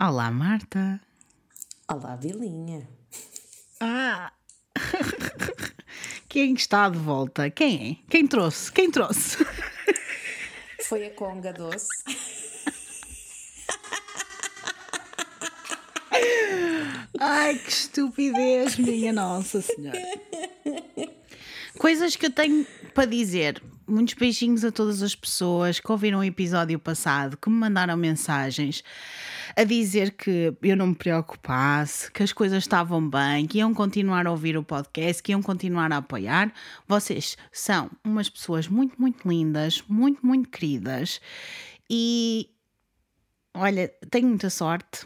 Olá, Marta. Olá, Vilinha. Ah! Quem está de volta? Quem é? Quem trouxe? Quem trouxe? Foi a Conga Doce. Ai, que estupidez, minha Nossa Senhora. Coisas que eu tenho para dizer. Muitos beijinhos a todas as pessoas que ouviram o episódio passado, que me mandaram mensagens a dizer que eu não me preocupasse, que as coisas estavam bem, que iam continuar a ouvir o podcast, que iam continuar a apoiar. Vocês são umas pessoas muito, muito lindas, muito, muito queridas e olha, tenho muita sorte,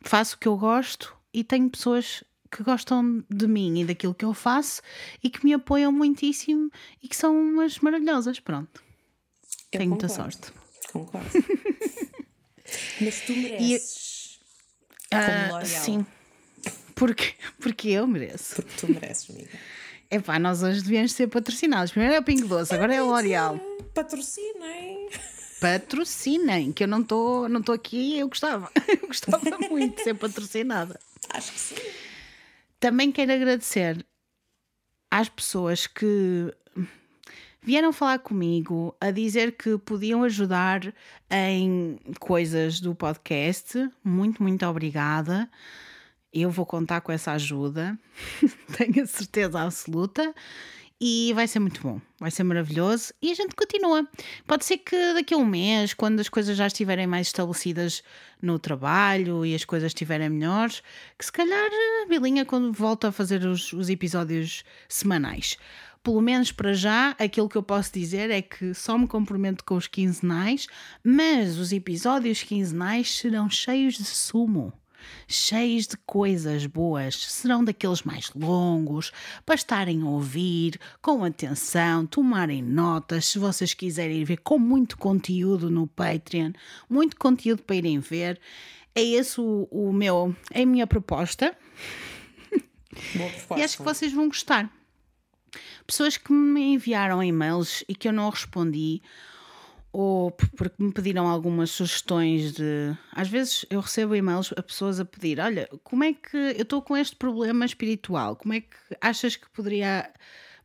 faço o que eu gosto e tenho pessoas que gostam de mim e daquilo que eu faço e que me apoiam muitíssimo e que são umas maravilhosas. Pronto. Eu tenho concordo, muita sorte. Concordo. Mas tu mereces. Como Ah, L'Oréal. sim. Porque, porque eu mereço. Porque tu mereces, amiga. Epá, nós hoje devíamos ser patrocinados. Primeiro é o Pingo Doce, agora é o L'Oreal. Patrocinem. Patrocinem, que eu não estou não tô aqui, eu gostava. Eu gostava muito de ser patrocinada. Acho que sim. Também quero agradecer às pessoas que vieram falar comigo a dizer que podiam ajudar em coisas do podcast. Muito, muito obrigada. Eu vou contar com essa ajuda, tenho a certeza absoluta. E vai ser muito bom, vai ser maravilhoso e a gente continua. Pode ser que daqui a um mês, quando as coisas já estiverem mais estabelecidas no trabalho e as coisas estiverem melhores, que se calhar a Bilinha, quando volta a fazer os, os episódios semanais. Pelo menos para já, aquilo que eu posso dizer é que só me comprometo com os quinzenais, mas os episódios quinzenais serão cheios de sumo cheios de coisas boas. Serão daqueles mais longos, para estarem a ouvir com atenção, tomarem notas, se vocês quiserem ver com muito conteúdo no Patreon, muito conteúdo para irem ver. É esse o, o meu, é a minha proposta proposta. e acho que vocês vão gostar. Pessoas que me enviaram e-mails e que eu não respondi, ou porque me pediram algumas sugestões de. Às vezes eu recebo e-mails a pessoas a pedir: Olha, como é que eu estou com este problema espiritual? Como é que achas que poderia.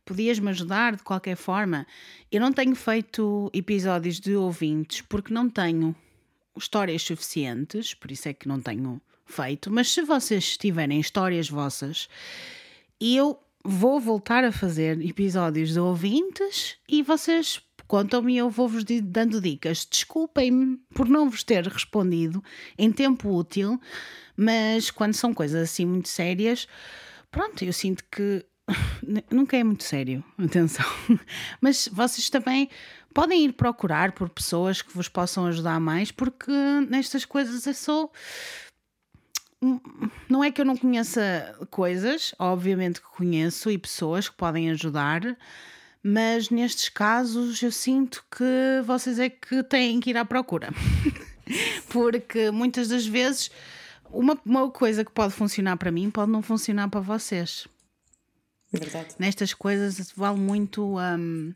Podias-me ajudar de qualquer forma? Eu não tenho feito episódios de ouvintes porque não tenho histórias suficientes, por isso é que não tenho feito. Mas se vocês tiverem histórias vossas, eu vou voltar a fazer episódios de ouvintes e vocês contam-me e eu vou-vos dando dicas. Desculpem-me por não vos ter respondido em tempo útil, mas quando são coisas assim muito sérias, pronto, eu sinto que nunca é muito sério, atenção. Mas vocês também podem ir procurar por pessoas que vos possam ajudar mais, porque nestas coisas eu sou não é que eu não conheça coisas, obviamente que conheço e pessoas que podem ajudar, mas nestes casos eu sinto que vocês é que têm que ir à procura. Porque muitas das vezes uma, uma coisa que pode funcionar para mim pode não funcionar para vocês. Verdade. Nestas coisas vale muito hum,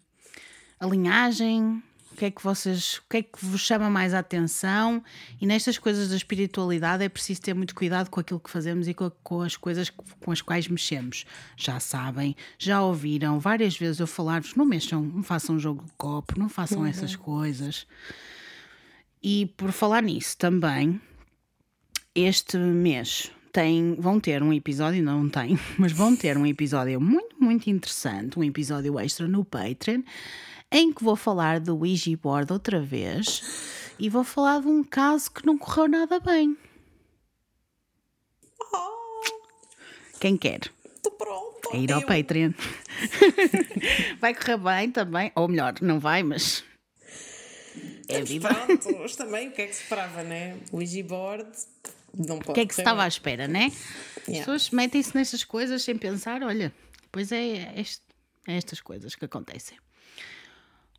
a linhagem, o que é que vocês, o que é que vos chama mais a atenção e nestas coisas da espiritualidade é preciso ter muito cuidado com aquilo que fazemos e com, com as coisas com as quais mexemos. Já sabem, já ouviram várias vezes eu falar-vos, não mexam, não façam jogo de copo, não façam essas coisas. E por falar nisso também, este mês tem, vão ter um episódio, não tem, mas vão ter um episódio muito, muito interessante, um episódio extra no Patreon, em que vou falar do Ouija Board outra vez e vou falar de um caso que não correu nada bem. Quem quer? Estou pronto. É ir ao Eu- Patreon. vai correr bem também, ou melhor, não vai, mas é Estamos vida. prontos também. O que é que se esperava, né? O Ouija board não pode O que é que se estava à espera, né? As Yeah. pessoas metem-se nestas coisas sem pensar, olha, pois é, este- é estas coisas que acontecem.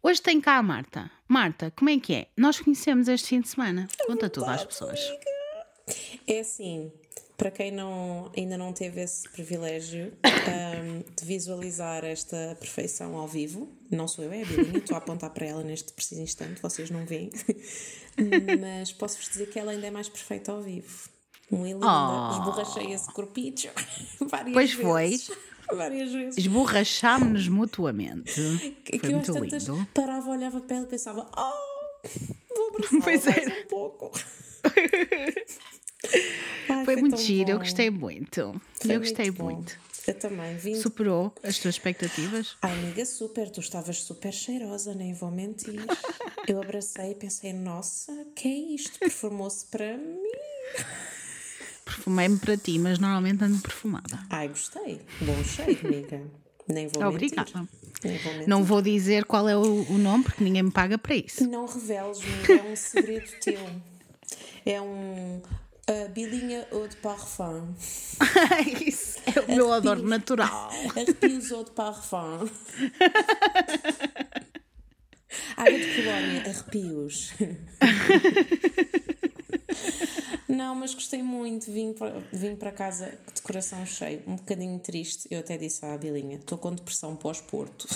Hoje tem cá a Marta. Marta, como é que é? Nós conhecemos este fim de semana. Conta tudo às pessoas. É assim, Para quem não, ainda não teve esse privilégio um, de visualizar esta perfeição ao vivo, não sou eu, é a Bilinha, estou a apontar para ela neste preciso instante, vocês não veem, mas posso-vos dizer que ela ainda é mais perfeita ao vivo. Muito linda, Oh. esborrachei esse corpicho várias Pois vezes. foi. Várias vezes. Esborrachámos-nos mutuamente. Que Foi às muito tantas lindo. parava, olhava para ela e pensava, oh, vou abraçar Pois mais um pouco. Ai, Foi muito tão giro, eu gostei muito. Foi eu gostei bom. muito. Eu também vim. Superou as tuas expectativas? Ai, amiga, super, tu estavas super cheirosa, nem vou mentir. Eu abracei e pensei, nossa, que é isto? Perfumou-se para mim. Perfumei-me para ti, mas normalmente ando perfumada. Ai, gostei. Bom cheiro, amiga. Nem vou Obrigada. mentir. Nem vou mentir. Não vou dizer qual é o, o nome porque ninguém me paga para isso. Não reveles, amiga, é um segredo teu. É um uh, bilinha eau de parfum. isso é o meu odor natural. Arrepios eau de parfum. Água de colónia, arrepios. Não, mas gostei muito. Vim para, vim para casa de coração cheio, um bocadinho triste. Eu até disse à Bilinha: estou com depressão pós-Porto.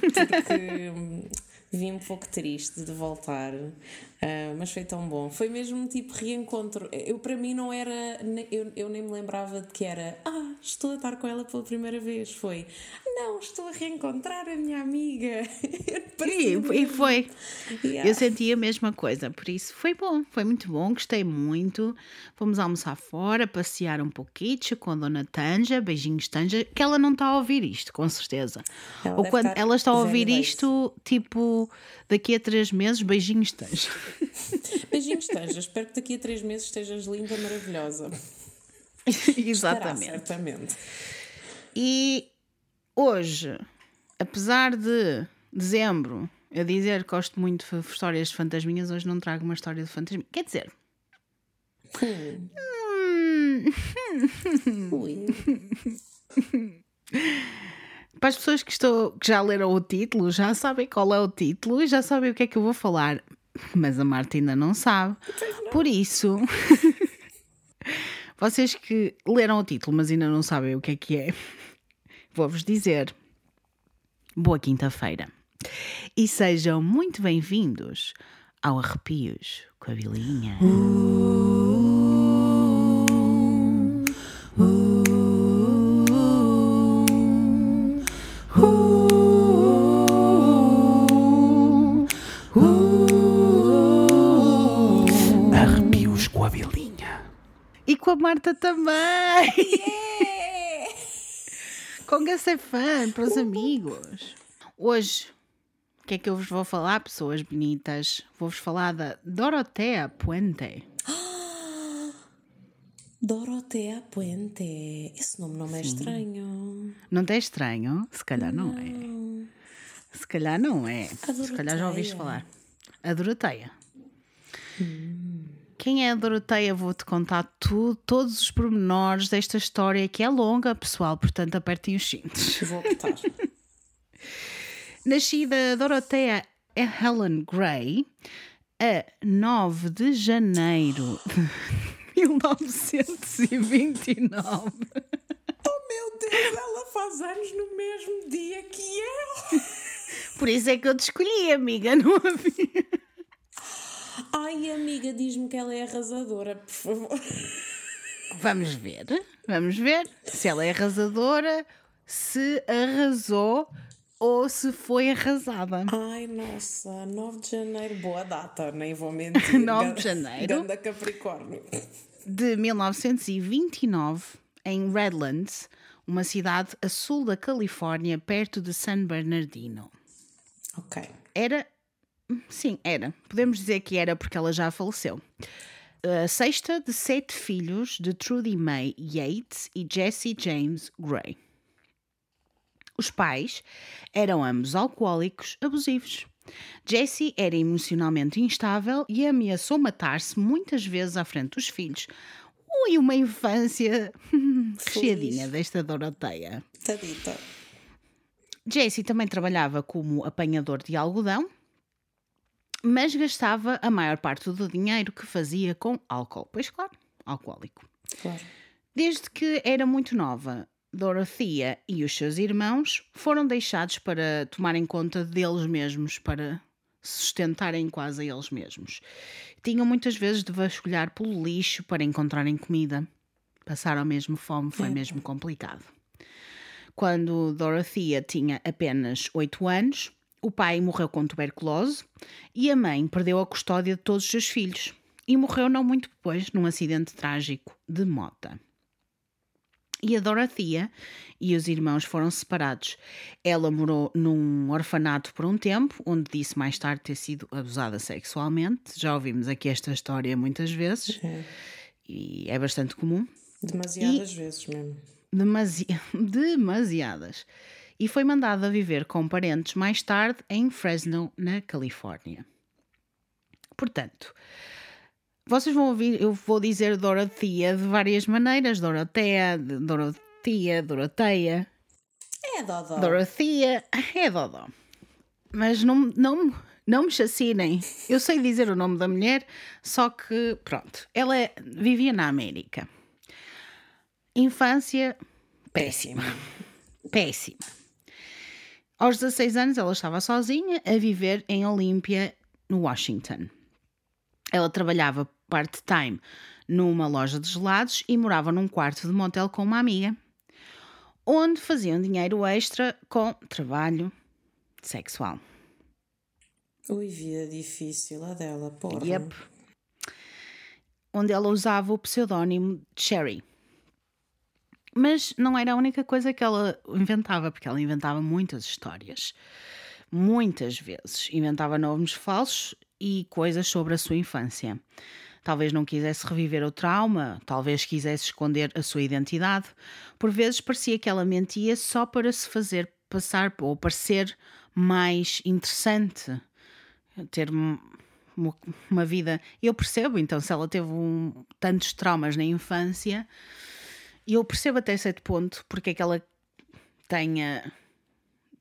Porque hum, vim um pouco triste de voltar. Ah, mas foi tão bom. Foi mesmo tipo reencontro. Eu, para mim, não era. Eu, eu nem me lembrava de que era. Ah, estou a estar com ela pela primeira vez. Foi. Não, estou a reencontrar a minha amiga. E, e foi. Yeah. Eu senti a mesma coisa, por isso foi bom, foi muito bom, gostei muito. Fomos almoçar fora, passear um pouquinho com a dona Tanja, beijinhos Tanja, que ela não está a ouvir isto, com certeza. Ela Ou quando ela está a ouvir isto, tipo, daqui a três meses, beijinhos Tanja. Beijinhos, Tanja. Espero que daqui a três meses estejas linda, maravilhosa. Estará, Exatamente. certamente. E hoje, apesar de dezembro eu dizer que gosto muito de histórias de fantasminhas, hoje não trago uma história de fantasminha. Quer dizer, Hum. hum, Ui. para as pessoas que, estou, que já leram o título, já sabem qual é o título e já sabem o que é que eu vou falar. Mas a Marta ainda não sabe. Por isso, vocês que leram o título, mas ainda não sabem o que é que é, vou-vos dizer. Boa quinta-feira. E sejam muito bem-vindos ao Arrepios com a Vilinha. Arrepios com a Marta também. Com Gacé Fã para os amigos. Hoje, o que é que eu vos vou falar, pessoas bonitas? Vou-vos falar da Dorotea Puente. Dorotea Puente. Esse nome não é estranho. Não é estranho? Se calhar não, é. Se calhar não é. Se calhar já ouviste falar. A Doroteia. Quem é a Doroteia? Vou-te contar tudo, todos os pormenores desta história que é longa, pessoal, portanto apertem os cintos. Vou apertar. Nascida Doroteia Helen Gray a 9 de janeiro de 1929. oh meu Deus, ela faz anos no mesmo dia que eu. Por isso é que eu te escolhi, amiga, não havia. Ai, amiga, diz-me que ela é arrasadora, por favor. Vamos ver, vamos ver se ela é arrasadora, se arrasou ou se foi arrasada. Ai, nossa, 9 de janeiro, boa data, nem vou mentir. 9 de janeiro. Ganda Capricórnio. De 1929, em Redlands, uma cidade a sul da Califórnia, perto de San Bernardino. Ok. Era. Sim, era. Podemos dizer que era porque ela já faleceu. A sexta de sete filhos de Trudy May Yates e Jesse James Gray. Os pais eram ambos alcoólicos abusivos. Jesse era emocionalmente instável e ameaçou matar-se muitas vezes à frente dos filhos. Ui, uma infância recheadinha desta Doroteia. Tadita. Jesse também trabalhava como apanhador de algodão, mas gastava a maior parte do dinheiro que fazia com álcool. Pois claro, alcoólico. Claro. Desde que era muito nova, Dorothea e os seus irmãos foram deixados para tomarem conta deles mesmos, para se sustentarem quase a eles mesmos. Tinham muitas vezes de vasculhar pelo lixo para encontrarem comida. Passaram mesmo fome, foi mesmo complicado. Quando Dorothea tinha apenas 8 anos, o pai morreu com tuberculose e a mãe perdeu a custódia de todos os seus filhos e morreu não muito depois num acidente trágico de mota. E a Dorothea e os irmãos foram separados. Ela morou num orfanato por um tempo, onde disse mais tarde ter sido abusada sexualmente. Já ouvimos aqui esta história muitas vezes É. e é bastante comum. Demasiadas vezes mesmo. Demasi demasiadas. E foi mandada a viver com parentes mais tarde em Fresno, na Califórnia. Portanto, vocês vão ouvir, eu vou dizer Dorothea de várias maneiras: Dorotea, Dorothea, Doroteia. É, Dodó. Dorothea é Dodó. Mas não, não, não me chacinem. Eu sei dizer o nome da mulher, só que, pronto, ela vivia na América. Infância péssima. Péssima. Aos 16 anos, ela estava sozinha a viver em Olímpia, no Washington. Ela trabalhava part-time numa loja de gelados e morava num quarto de motel com uma amiga onde faziam dinheiro extra com trabalho sexual. Ui, vida difícil a dela, porra. Yep. Onde ela usava o pseudónimo Cherry. Mas não era a única coisa que ela inventava, porque ela inventava muitas histórias. Muitas vezes. Inventava nomes falsos e coisas sobre a sua infância. Talvez não quisesse reviver o trauma, talvez quisesse esconder a sua identidade. Por vezes parecia que ela mentia só para se fazer passar ou parecer mais interessante, ter um- uma, uma vida. Eu percebo, então, se ela teve um- tantos traumas na infância, e eu percebo até certo ponto porque é que ela tenha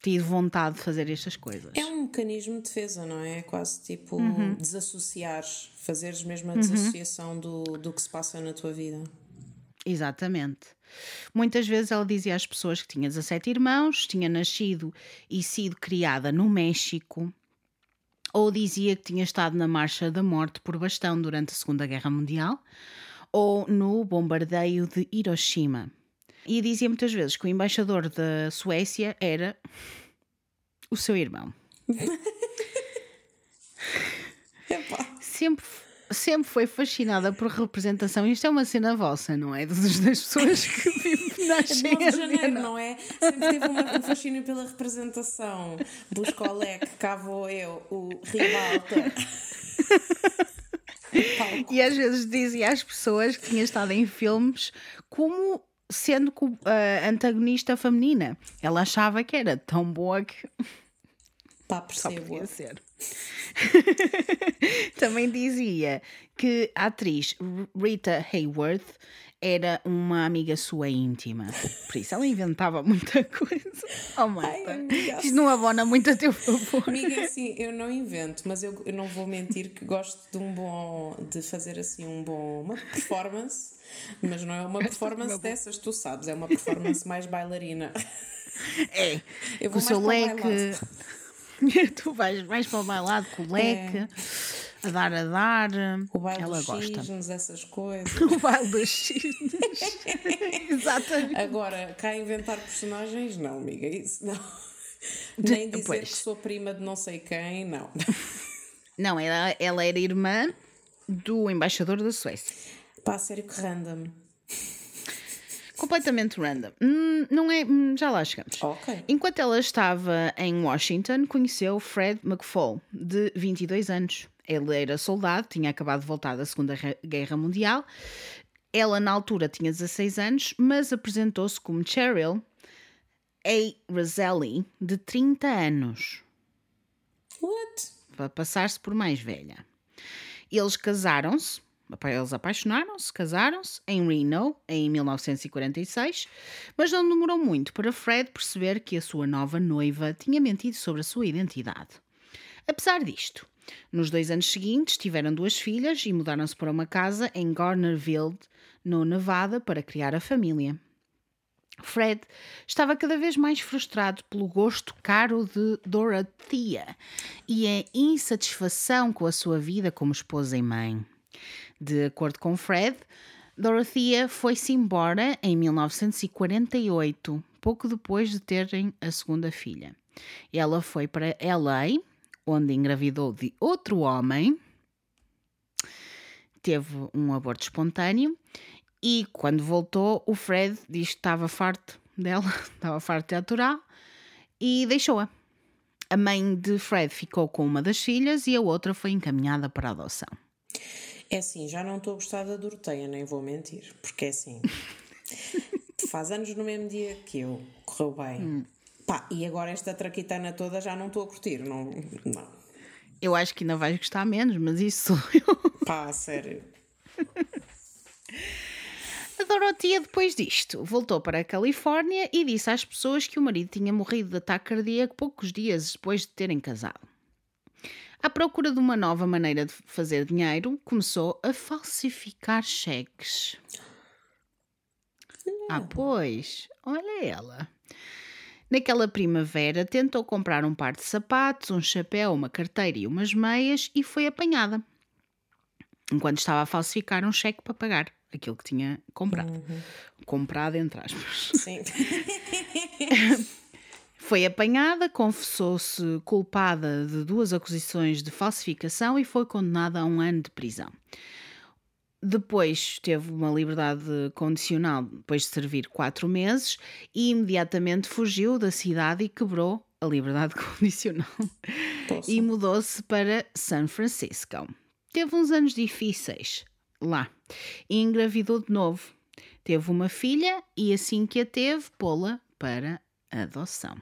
tido vontade de fazer estas coisas. É um mecanismo de defesa, não é? É quase tipo Uhum. desassociares, fazeres mesmo a desassociação do, do que se passa na tua vida. Exatamente. Muitas vezes ela dizia às pessoas que tinha 17 irmãos, tinha nascido e sido criada no México, ou dizia que tinha estado na Marcha da Morte por bastão durante a Segunda Guerra Mundial, ou no bombardeio de Hiroshima. E dizia muitas vezes que o embaixador da Suécia era o seu irmão. Sempre, sempre foi fascinada por representação. Isto é uma cena vossa, não é? Das, pessoas que vivem nascem 9 de a janeiro, não é? Sempre teve uma- um fascínio pela representação. Leque, cá vou eu, o ribalta. E às vezes dizia às pessoas que tinha estado em filmes como sendo a antagonista feminina. Ela achava que era tão boa que Pá, só percebo. podia ser. Também dizia que a atriz Rita Hayworth era uma amiga sua íntima. Por isso ela inventava muita coisa. Oh, Marta, amiga. isto não abona muito a teu favor. Amiga, assim, eu não invento, mas eu, eu não vou mentir que gosto de um bom. de fazer assim um bom. uma performance, mas não é uma performance dessas, tu sabes, é uma performance mais bailarina. É, Eu com vou o seu mais leque. tu vais, vais para o bailado com o leque, a dar a dar. O baile Ela dos gosta. cisnes, essas coisas. O baile dos cisnes. Exatamente. Agora, cá inventar personagens, não, amiga, isso não. Nem dizer pois. que sou prima de não sei quem, não. Não, ela, ela era irmã do embaixador da Suécia. Pá, sério que random. Completamente random. Hum, não é. hum, já lá chegamos. Ok. Enquanto ela estava em Washington, conheceu Fred McFall, de 22 anos. Ele era soldado, tinha acabado de voltar da Segunda Guerra Mundial. Ela, na altura, tinha 16 anos, mas apresentou-se como Cheryl A. Roselli, de 30 anos. What? para passar-se por mais velha. Eles casaram-se, eles apaixonaram-se, casaram-se em Reno em 1946, mas não demorou muito para Fred perceber que a sua nova noiva tinha mentido sobre a sua identidade. Apesar disto, nos dois anos seguintes tiveram duas filhas e mudaram-se para uma casa em Garnerville, no Nevada, para criar a família. Fred estava cada vez mais frustrado pelo gosto caro de Dorothea e a insatisfação com a sua vida como esposa e mãe. De acordo com Fred, Dorothea foi-se embora em 1948, pouco depois de terem a segunda filha. Ela foi para LA, onde engravidou de outro homem, teve um aborto espontâneo e quando voltou, o Fred diz que estava farto dela, estava farto de aturar e deixou-a. A mãe de Fred ficou com uma das filhas e a outra foi encaminhada para a adoção. É assim, já não estou a gostar da Doroteia, nem vou mentir, porque é assim. faz anos no mesmo dia que eu, correu bem. Hum. Pá, e agora esta traquitana toda já não estou a curtir, não, não. Eu acho que ainda vais gostar menos, mas isso sou eu. Pá, sério. A Dorotia, depois disto, voltou para a Califórnia e disse às pessoas que o marido tinha morrido de ataque cardíaco poucos dias depois de terem casado. À procura de uma nova maneira de fazer dinheiro, começou a falsificar cheques. Ah, pois, olha ela. Naquela primavera, tentou comprar um par de sapatos, um chapéu, uma carteira e umas meias e foi apanhada. Enquanto estava a falsificar um cheque para pagar aquilo que tinha comprado. Uhum. Comprado, entre aspas. Sim. foi apanhada, confessou-se culpada de duas acusações de falsificação e foi condenada a um ano de prisão. Depois teve uma liberdade condicional depois de servir quatro meses e imediatamente fugiu da cidade e quebrou a liberdade condicional e mudou-se para San Francisco. Teve uns anos difíceis, lá e engravidou de novo. Teve uma filha e assim que a teve, pô-la para adoção.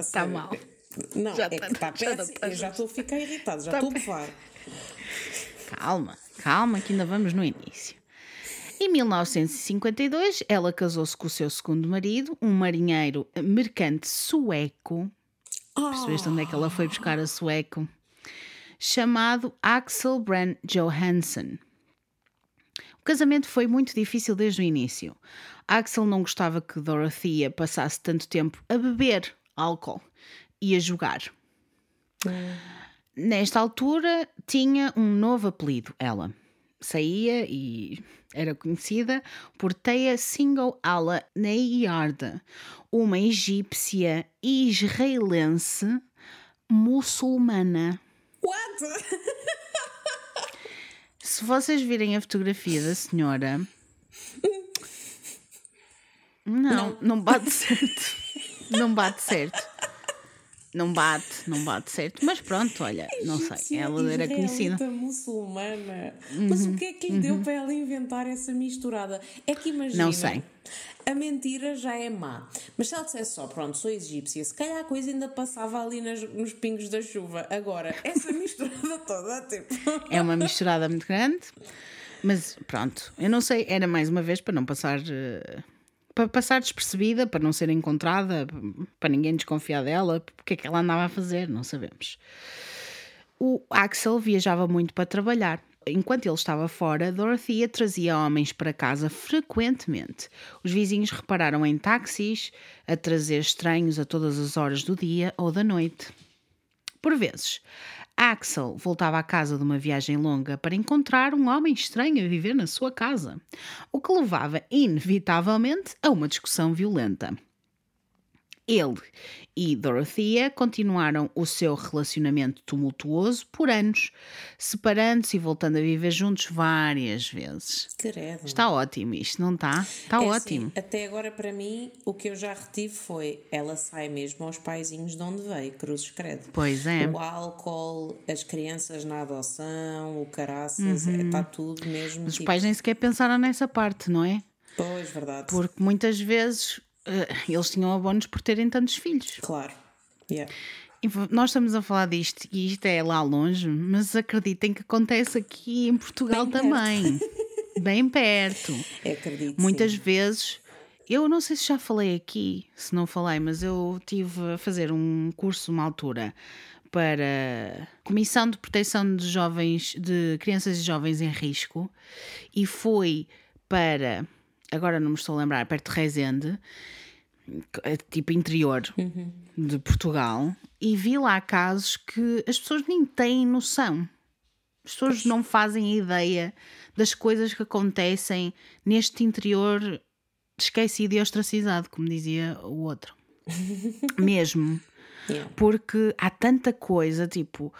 Está mal. Não, já é tá, que está péssimo. Eu já estou a ficar irritado, já tá estou a bufar. Calma, calma, que ainda vamos no início. Em 1952, ela casou-se com o seu segundo marido, um marinheiro mercante sueco. Oh. Percebeste onde é que ela foi buscar a sueco? chamado Axel Brand Johansson. O casamento foi muito difícil desde o início. Axel não gostava que Dorothea passasse tanto tempo a beber álcool e a jogar. Hum. Nesta altura tinha um novo apelido, ela. Saía e era conhecida por Teia Single Ala Neyarda, uma egípcia israelense muçulmana. What? Se vocês virem a fotografia da senhora. Não, não, não bate certo. Não bate certo. Não bate, não bate certo. Mas pronto, olha, não sei. Ela era conhecida. muçulmana. Mas o que é que lhe deu uhum. para ela inventar essa misturada? É que imagina. Não sei a mentira já é má. Mas se ela dissesse só, pronto, sou egípcia, se calhar a coisa ainda passava ali nas, nos pingos da chuva. Agora, essa misturada toda, tipo. É uma misturada muito grande, mas pronto, eu não sei, era mais uma vez para não passar. Uh, para passar despercebida, para não ser encontrada, para ninguém desconfiar dela, porque é que ela andava a fazer, não sabemos. O Axel viajava muito para trabalhar Enquanto ele estava fora, Dorothea trazia homens para casa frequentemente. Os vizinhos repararam em táxis a trazer estranhos a todas as horas do dia ou da noite. Por vezes, Axel voltava à casa de uma viagem longa para encontrar um homem estranho a viver na sua casa, o que levava inevitavelmente a uma discussão violenta. Ele e Dorothea continuaram o seu relacionamento tumultuoso por anos, separando-se e voltando a viver juntos várias vezes. Credo. Está ótimo isto, não está? Está é assim, ótimo. Assim, até agora, para mim, o que eu já retive foi ela sai mesmo aos paizinhos de onde veio, cruzes credo. Pois é. O álcool, as crianças na adoção, o caraças, uhum. está tudo mesmo. Os tipo... pais nem sequer pensaram nessa parte, não é? Pois, verdade. Porque muitas vezes eles tinham abonos por terem tantos filhos. Claro. Yeah. E nós estamos a falar disto e isto é lá longe, mas acreditem que acontece aqui em Portugal Bem também. Bem perto. Acredito. Muitas sim. vezes eu não sei se já falei aqui, se não falei, mas eu tive a fazer um curso uma altura para Comissão de Proteção de Jovens, de Crianças e Jovens em Risco, e foi para, agora não me estou a lembrar, perto de Rezende, tipo interior uhum. de Portugal, e vi lá casos que as pessoas nem têm noção. As pessoas pois. não fazem ideia das coisas que acontecem neste interior esquecido e ostracizado, como dizia o outro. Mesmo. Yeah. Porque há tanta coisa, tipo,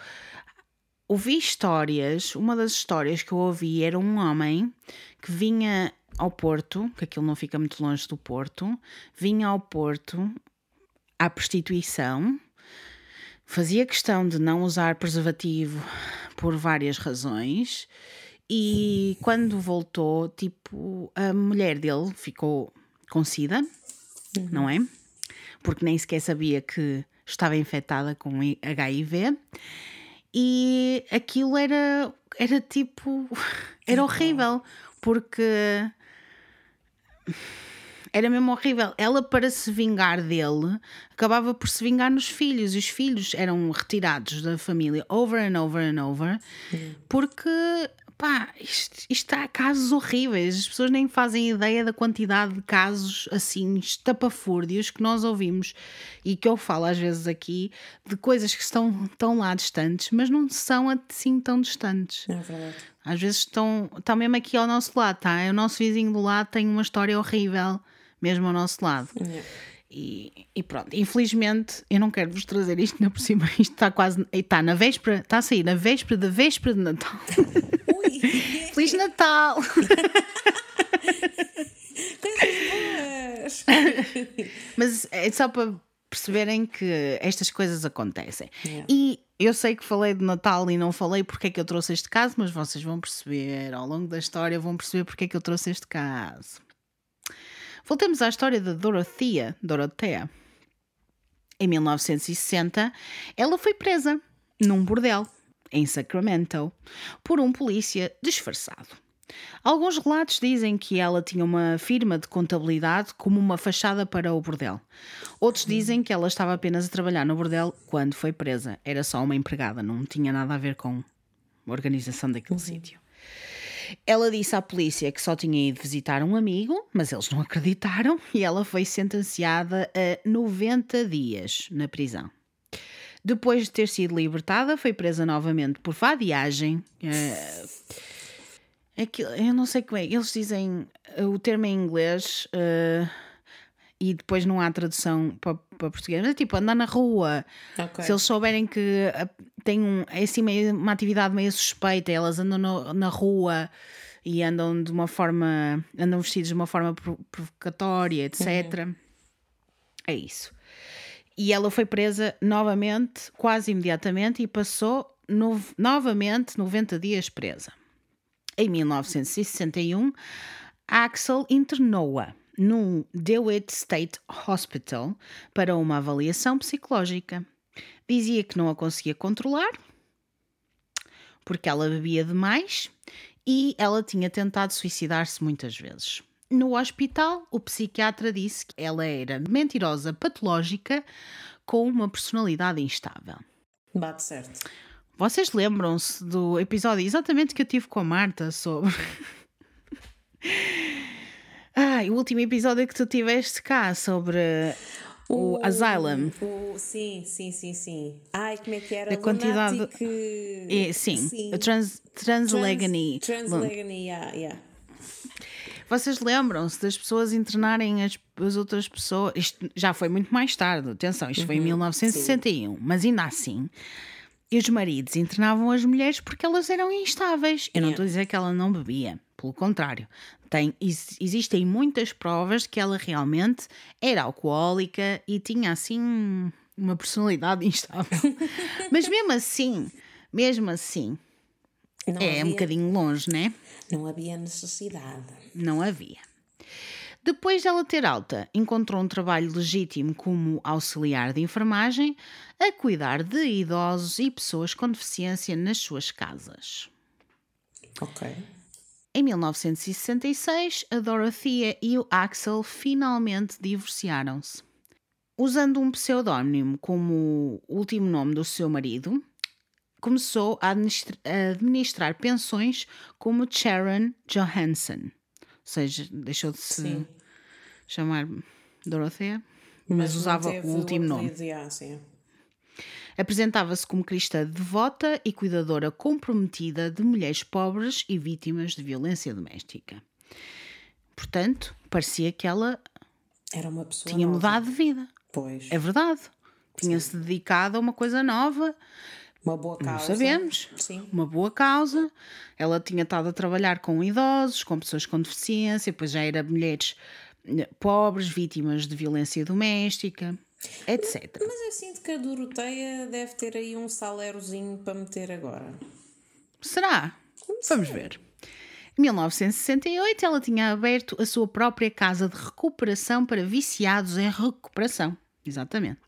ouvi histórias. Uma das histórias que eu ouvi era um homem que vinha ao Porto, que aquilo não fica muito longe do Porto, vinha ao Porto à prostituição, fazia questão de não usar preservativo por várias razões. E quando voltou, tipo, a mulher dele ficou com SIDA, uhum. não é? Porque nem sequer sabia que estava infectada com HIV e aquilo era, era tipo. Era horrível, porque. Era mesmo horrível. Ela, para se vingar dele, acabava por se vingar nos filhos. E os filhos eram retirados da família over and over and over, porque pá, isto, isto há casos horríveis. As pessoas nem fazem ideia da quantidade de casos assim, estapafúrdios que nós ouvimos e que eu falo às vezes aqui de coisas que estão tão lá distantes, mas não são assim tão distantes. É verdade. Às vezes estão, estão mesmo aqui ao nosso lado, tá? O nosso vizinho do lado tem uma história horrível, mesmo ao nosso lado. É. E, e, pronto, infelizmente eu não quero vos trazer isto na por cima, isto está quase, está na véspera, está a sair na véspera da véspera de Natal. Feliz Natal! Coisas boas! Mas é só para perceberem que estas coisas acontecem. Yeah. E eu sei que falei de Natal e não falei porque é que eu trouxe este caso, mas vocês vão perceber ao longo da história, vão perceber porque é que eu trouxe este caso. Voltemos à história de Dorothea, Dorothea. Em 1960, ela foi presa num bordel em Sacramento, por um polícia disfarçado. Alguns relatos dizem que ela tinha uma firma de contabilidade como uma fachada para o bordel. Outros dizem que ela estava apenas a trabalhar no bordel quando foi presa. Era só uma empregada, não tinha nada a ver com a organização daquele uhum. sítio. Ela disse à polícia que só tinha ido visitar um amigo, mas eles não acreditaram e ela foi sentenciada a 90 dias na prisão. Depois de ter sido libertada, foi presa novamente por vadiagem. Uh, eu não sei como é. Eles dizem uh, o termo em inglês uh, e depois não há tradução para, para português. Mas é tipo andar na rua. Okay. Se eles souberem que tem um, é assim meio, uma atividade meio suspeita, elas andam no, na rua e andam de uma forma. andam vestidos de uma forma provocatória, etc. Uhum. É isso. E ela foi presa novamente, quase imediatamente, e passou no, novamente 90 dias presa. Em 1961, Axel internou-a no DeWitt State Hospital para uma avaliação psicológica. Dizia que não a conseguia controlar porque ela bebia demais e ela tinha tentado suicidar-se muitas vezes. No hospital, o psiquiatra disse que ela era mentirosa patológica com uma personalidade instável. Bate certo. Vocês lembram-se do episódio exatamente que eu tive com a Marta sobre. ah, o último episódio que tu tiveste cá sobre o, o Asylum. O, sim, sim, sim, sim. Ai, como é que era? A quantidade. Lunatic... É, sim, sim. Trans, Translegany. Trans, Translegany, yeah, yeah. Vocês lembram-se das pessoas internarem as, as, outras pessoas? Isto já foi muito mais tarde, atenção, isto uhum, foi em 1961, sim. mas ainda assim. E os maridos internavam as mulheres porque elas eram instáveis. Eu não estou a dizer que ela não bebia, pelo contrário. Tem, existem muitas provas de que ela realmente era alcoólica e tinha assim uma personalidade instável. Mas mesmo assim, mesmo assim, não é havia, um bocadinho longe, né? Não havia necessidade. Não havia. Depois dela ter alta, encontrou um trabalho legítimo como auxiliar de enfermagem a cuidar de idosos e pessoas com deficiência nas suas casas. Ok. Em 1966, a Dorothea e o Axel finalmente divorciaram-se. Usando um pseudónimo como último nome do seu marido, começou a administrar, pensões como Sharon Johansson. Ou seja, deixou de se Sim. chamar Dorothea, mas, usava manteve o último nome. Apresentava-se como cristã devota e cuidadora comprometida de mulheres pobres e vítimas de violência doméstica. Portanto, parecia que ela Era uma pessoa tinha nova. mudado de vida. Pois. É verdade. Tinha-se dedicado a uma coisa nova, Uma boa não causa. sabemos. Sim. Uma boa causa. Ela tinha estado a trabalhar com idosos, com pessoas com deficiência, depois já era mulheres eh, pobres, vítimas de violência doméstica, etc. Mas eu sinto que a Doroteia deve ter aí um salérozinho para meter agora. Será? Vamos ver. Em 1968, ela tinha aberto a sua própria casa de recuperação para viciados em recuperação. Exatamente.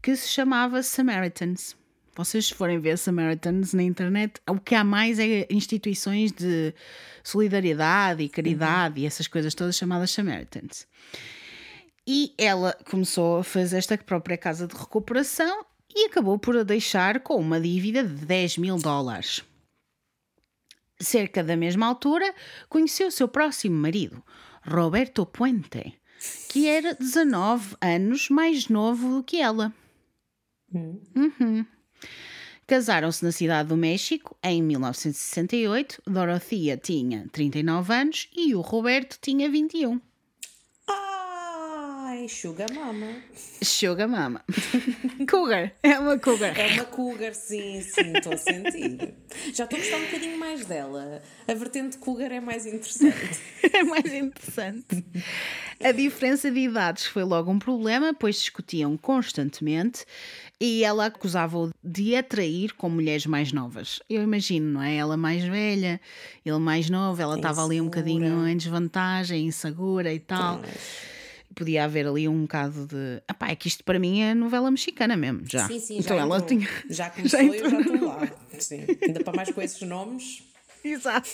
Que se chamava Samaritans. Vocês forem ver Samaritans na internet, o que há mais é instituições de solidariedade e caridade e essas coisas todas chamadas Samaritans. E ela começou a fazer esta própria casa de recuperação e acabou por a deixar com uma dívida de 10 mil dólares. Cerca da mesma altura, conheceu o seu próximo marido, Roberto Puente, que era 19 anos mais novo do que ela. Uhum. Casaram-se na cidade do México em 1968. Dorothea tinha 39 anos e o Roberto tinha 21. Ai, Sugar Mama. Sugar Mama. cougar. É uma cougar. É uma cougar, sim, sim, estou a sentir. Já estou a gostar um bocadinho mais dela. A vertente cougar é mais interessante. é mais interessante. A diferença de idades foi logo um problema, pois discutiam constantemente e ela acusava-o de atrair com mulheres mais novas. Eu imagino, não é? Ela mais velha, ele mais novo, ela estava ali um bocadinho em desvantagem, insegura e tal. Podia haver ali um bocado de. Epá, é que isto para mim é novela mexicana mesmo, já. Sim, sim, então já ela entrou. tinha. Já começou já e eu já entrou estou lá. Sim. Ainda para mais com esses nomes. Exato.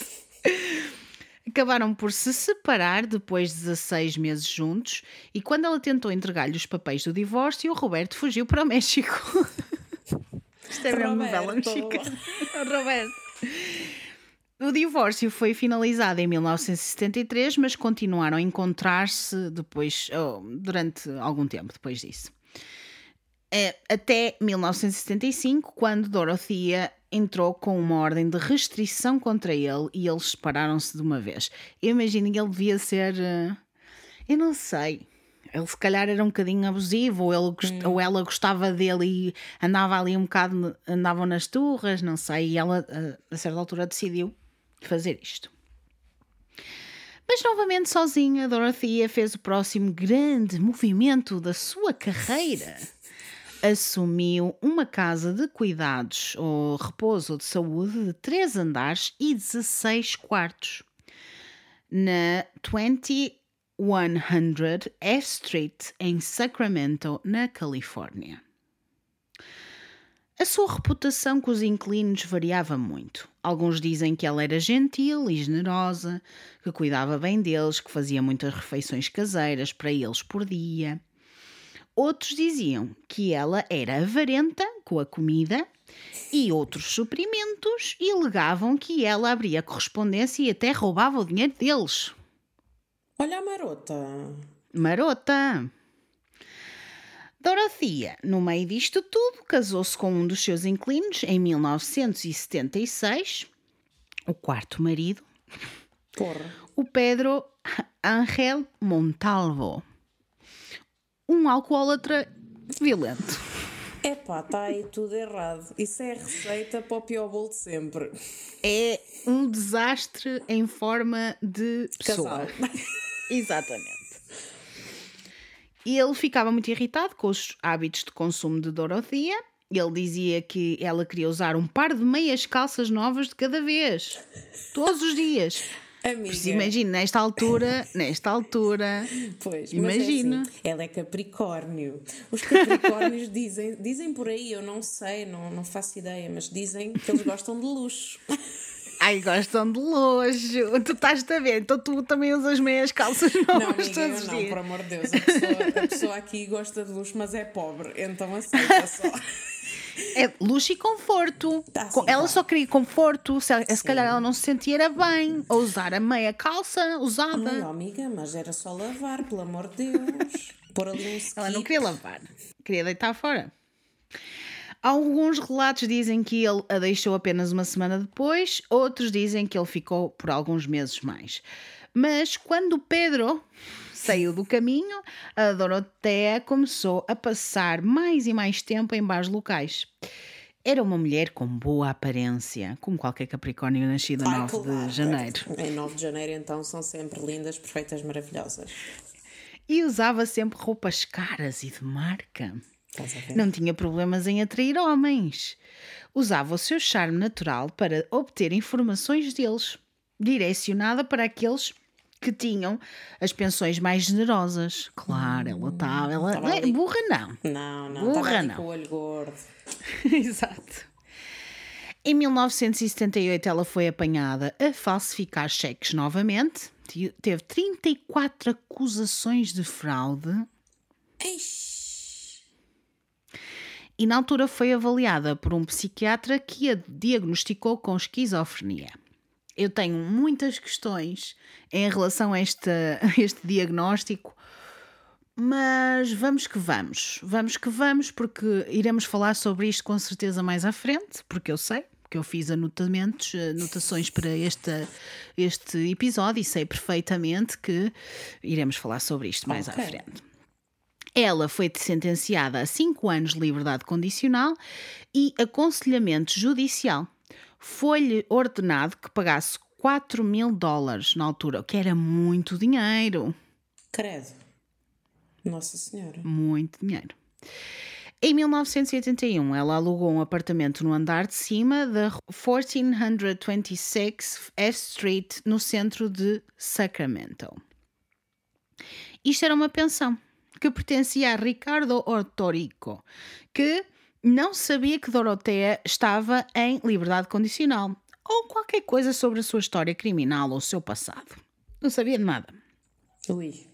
Acabaram por se separar depois de 16 meses juntos e quando ela tentou entregar-lhe os papéis do divórcio, o Roberto fugiu para o México. Isto é mesmo novela mexicana. Roberto. O divórcio foi finalizado em 1973, mas continuaram a encontrar-se depois, oh, durante algum tempo depois disso. É, até 1975, quando Dorothea entrou com uma ordem de restrição contra ele e eles separaram-se de uma vez. Eu imagino que ele devia ser. eh, Eu não sei. Ele se calhar era um bocadinho abusivo, ou, ele, ou ela gostava dele e andava ali um bocado, andavam nas turras, não sei. E ela, eh, a certa altura, decidiu fazer isto. Mas novamente sozinha, Dorothea fez o próximo grande movimento da sua carreira. Assumiu uma casa de cuidados ou repouso de saúde de 3 andares e 16 quartos na 2100 F Street, em Sacramento, na Califórnia. A sua reputação com os inquilinos variava muito. Alguns dizem que ela era gentil e generosa, que cuidava bem deles, que fazia muitas refeições caseiras para eles por dia. Outros diziam que ela era avarenta com a comida e outros suprimentos e alegavam que ela abria correspondência e até roubava o dinheiro deles. Olha a marota. Marota! Dorothea, no meio disto tudo, casou-se com um dos seus inquilinos em 1976, o quarto marido, Porra. o Pedro Ángel Montalvo, um alcoólatra violento. Epá, está aí tudo errado. Isso é a receita para o pior bolo de sempre. É um desastre em forma de pessoa. Casal. Exatamente. E ele ficava muito irritado com os hábitos de consumo de Dorothea. Ele dizia que ela queria usar um par de meias calças novas de cada vez. Todos os dias. Amiga. Imagina, nesta altura, nesta altura, Pois, Imagina. Mas é assim, ela é Capricórnio. Os Capricórnios dizem, dizem por aí, eu não sei, não, não faço ideia, mas dizem que eles gostam de luxo. Ai, gostam de luxo. Tu estás a ver, então tu também usas meias calças Não, novas amiga, eu todos os não, dias. por amor de Deus. A pessoa, a pessoa aqui gosta de luxo, mas é pobre, então aceita só. É luxo e conforto. Tá, Co- sim, ela só queria conforto. Se, se calhar ela não se sentia bem a usar a meia calça usada. Ai, oh, amiga, mas era só lavar, pelo amor de Deus. Pôr ali um Ela não queria lavar, queria deitar fora. Alguns relatos dizem que ele a deixou apenas uma semana depois, outros dizem que ele ficou por alguns meses mais. Mas quando Pedro saiu do caminho, a Doroteia começou a passar mais e mais tempo em bares locais. Era uma mulher com boa aparência, como qualquer Capricórnio nascido a Ai, 9 claro, de janeiro. Em 9 de janeiro, então, são sempre lindas, perfeitas, maravilhosas. E usava sempre roupas caras e de marca. Não tinha problemas em atrair homens. Usava o seu charme natural para obter informações deles, direcionada para aqueles que tinham as pensões mais generosas. Claro, ela estava. Ela, Estava não é ali. burra, não. Não, não, Burra, não. com o olho gordo. Exato. Em 1978, ela foi apanhada a falsificar cheques novamente. Te- Teve 34 acusações de fraude Eish. E na altura foi avaliada por um psiquiatra que a diagnosticou com esquizofrenia. Eu tenho muitas questões em relação a este, a este diagnóstico, mas vamos que vamos. Vamos que vamos, porque iremos falar sobre isto com certeza mais à frente, porque eu sei, que eu fiz anotamentos, anotações para este, este episódio e sei perfeitamente que iremos falar sobre isto mais à Ok. frente. Ela foi sentenciada a 5 anos de liberdade condicional e aconselhamento judicial. Foi-lhe ordenado que pagasse 4 mil dólares na altura, o que era muito dinheiro. Credo. Nossa Senhora. Muito dinheiro. Em 1981, ela alugou um apartamento no andar de cima da 1426 F Street, no centro de Sacramento. Isto era uma pensão que pertencia a Ricardo Ortorico, que não sabia que Doroteia estava em liberdade condicional ou qualquer coisa sobre a sua história criminal ou o seu passado. Não sabia de nada. Ui.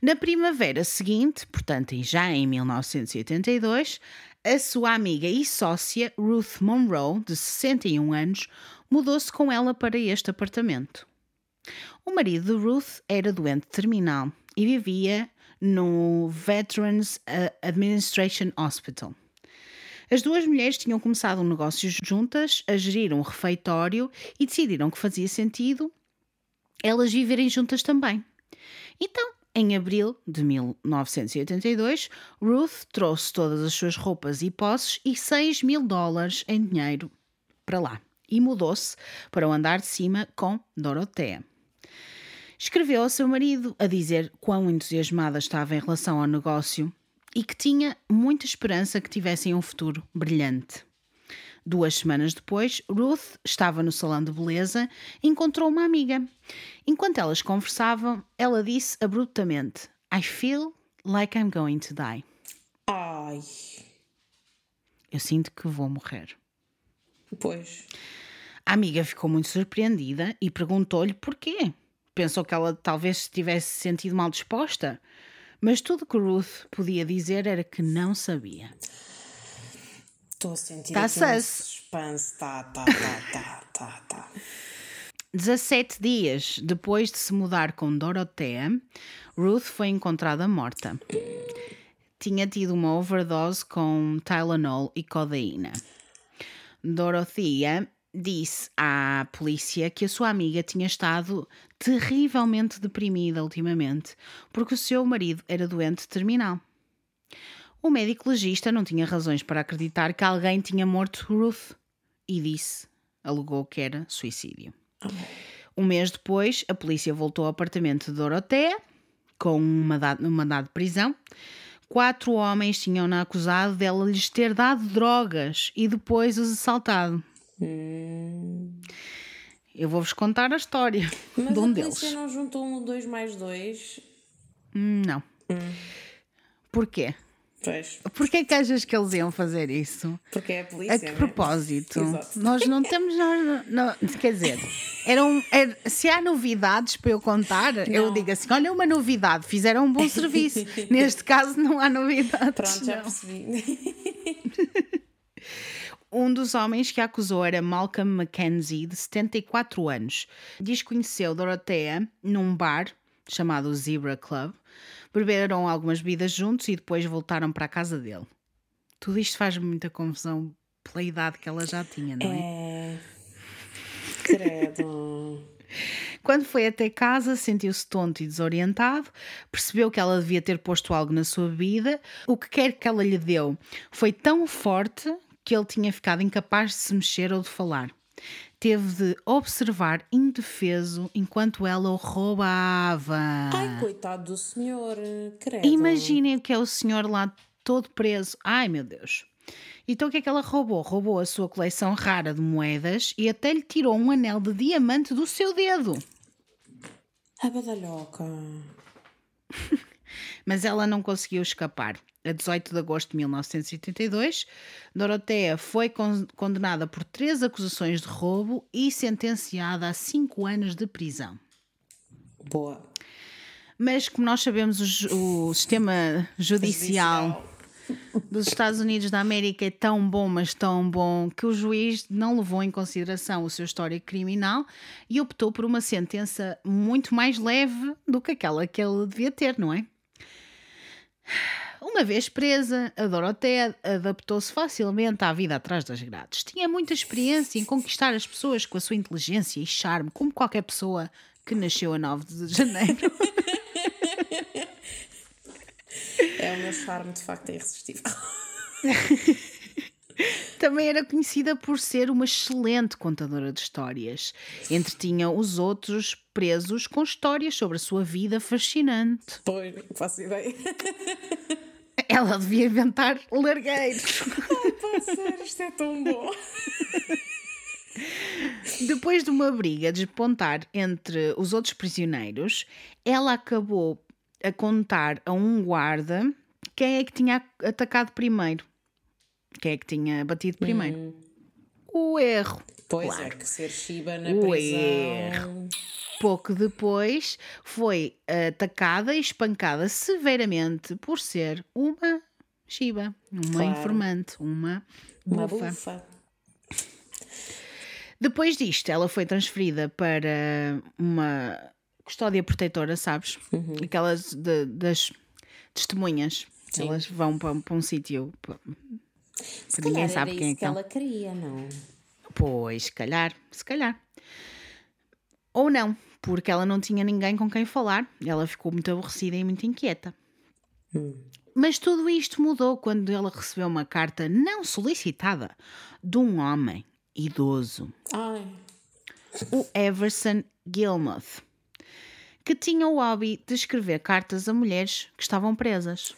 Na primavera seguinte, portanto já em 1982, a sua amiga e sócia Ruth Monroe, de 61 anos, mudou-se com ela para este apartamento. O marido de Ruth era doente terminal e vivia no Veterans uh, Administration Hospital. As duas mulheres tinham começado um negócio juntas, a gerir um refeitório e decidiram que fazia sentido elas viverem juntas também. Então, em abril de 1982, Ruth trouxe todas as suas roupas e posses e 6 mil dólares em dinheiro para lá e mudou-se para o andar de cima com Dorotea. Escreveu ao seu marido a dizer quão entusiasmada estava em relação ao negócio e que tinha muita esperança que tivessem um futuro brilhante. Duas semanas depois, Ruth estava no salão de beleza e encontrou uma amiga. Enquanto elas conversavam, ela disse abruptamente: I feel like I'm going to die. Ai. Eu sinto que vou morrer. Pois. A amiga ficou muito surpreendida e perguntou-lhe porquê. Pensou que ela talvez se tivesse sentido mal disposta, mas tudo que Ruth podia dizer era que não sabia. Estou a sentir Tá aqui um sus. suspense. Tá, tá, tá, tá, tá, tá. 17 dias depois de se mudar com Dorothea, Ruth foi encontrada morta. Tinha tido uma overdose com Tylenol e codeína. Dorothea disse à polícia que a sua amiga tinha estado terrivelmente deprimida ultimamente, porque o seu marido era doente terminal. O médico legista não tinha razões para acreditar que alguém tinha morto Ruth e disse, alegou que era suicídio. Um mês depois, a polícia voltou ao apartamento de Dorotea com um mandado, de prisão. Quatro homens tinham-na acusado dela lhes ter dado drogas e depois os assaltado. Eu vou-vos contar a história Mas de um a deles. polícia não juntou um 2 mais 2? Não. Porquê? Pois. Porquê é que achas que eles iam fazer isso? Porque é a polícia. A que né? propósito? Exato. Nós não temos. Nós, não, quer dizer, eram, era- se há novidades para eu contar, eu Não. digo assim: olha, uma novidade, fizeram um bom serviço. Neste caso, não há novidades. Pronto, já não. percebi. Um dos homens que a acusou era Malcolm Mackenzie, de 74 anos. Diz que conheceu Dorothea num bar chamado Zebra Club. Beberam algumas bebidas juntos e depois voltaram para a casa dele. Tudo isto faz muita confusão pela idade que ela já tinha, não é? É. Credo. Quando foi até casa, sentiu-se tonto e desorientado, percebeu que ela devia ter posto algo na sua bebida. O que quer que ela lhe deu foi tão forte que ele tinha ficado incapaz de se mexer ou de falar. Teve de observar indefeso enquanto ela o roubava. Ai, coitado do senhor. Credo. Imaginem o que é o senhor lá todo preso. Ai meu Deus. Então o que é que ela roubou? Roubou a sua coleção rara de moedas e até lhe tirou um anel de diamante do seu dedo. A badalhoca. mas ela não conseguiu escapar. A 18 de agosto de 1982, Dorothea foi con- condenada por três acusações de roubo e sentenciada a cinco anos de prisão. Boa. Mas, como nós sabemos, o, o sistema judicial dos Estados Unidos da América é tão bom, mas tão bom, que o juiz não levou em consideração o seu histórico criminal e optou por uma sentença muito mais leve do que aquela que ele devia ter, não é? Uma vez presa, a Dorothea adaptou-se facilmente à vida atrás das grades. Tinha muita experiência em conquistar as pessoas com a sua inteligência e charme, como qualquer pessoa que nasceu a 9 de janeiro. É o meu charme, de facto, é irresistível. Também era conhecida por ser uma excelente contadora de histórias. Entretinha os outros presos com histórias sobre a sua vida fascinante. Pois, não faço ideia. Ela devia inventar largueiros. Sério, isto é tão bom. Depois de uma briga despontar entre os outros prisioneiros, ela acabou a contar a um guarda quem é que tinha atacado primeiro. Quem é que tinha batido primeiro. O erro. Pois Claro. é, que ser Shiba na O prisão. Pouco depois foi atacada e espancada severamente por ser uma Shiba, uma Claro. informante, uma Uma bufa. bufa. Depois disto, ela foi transferida para uma custódia protetora, sabes? Aquelas de- das testemunhas. Sim. Elas vão para, para um sítio. pa- Se que ninguém sabe quem é isso que que ela queria, não? Pois, se calhar, se calhar. Ou não, porque ela não tinha ninguém com quem falar. Ela ficou muito aborrecida e muito inquieta. Mas tudo isto mudou quando ela recebeu uma carta não solicitada de um homem idoso, Ai, o Everson Gilmoth, que tinha o hobby de escrever cartas a mulheres que estavam presas.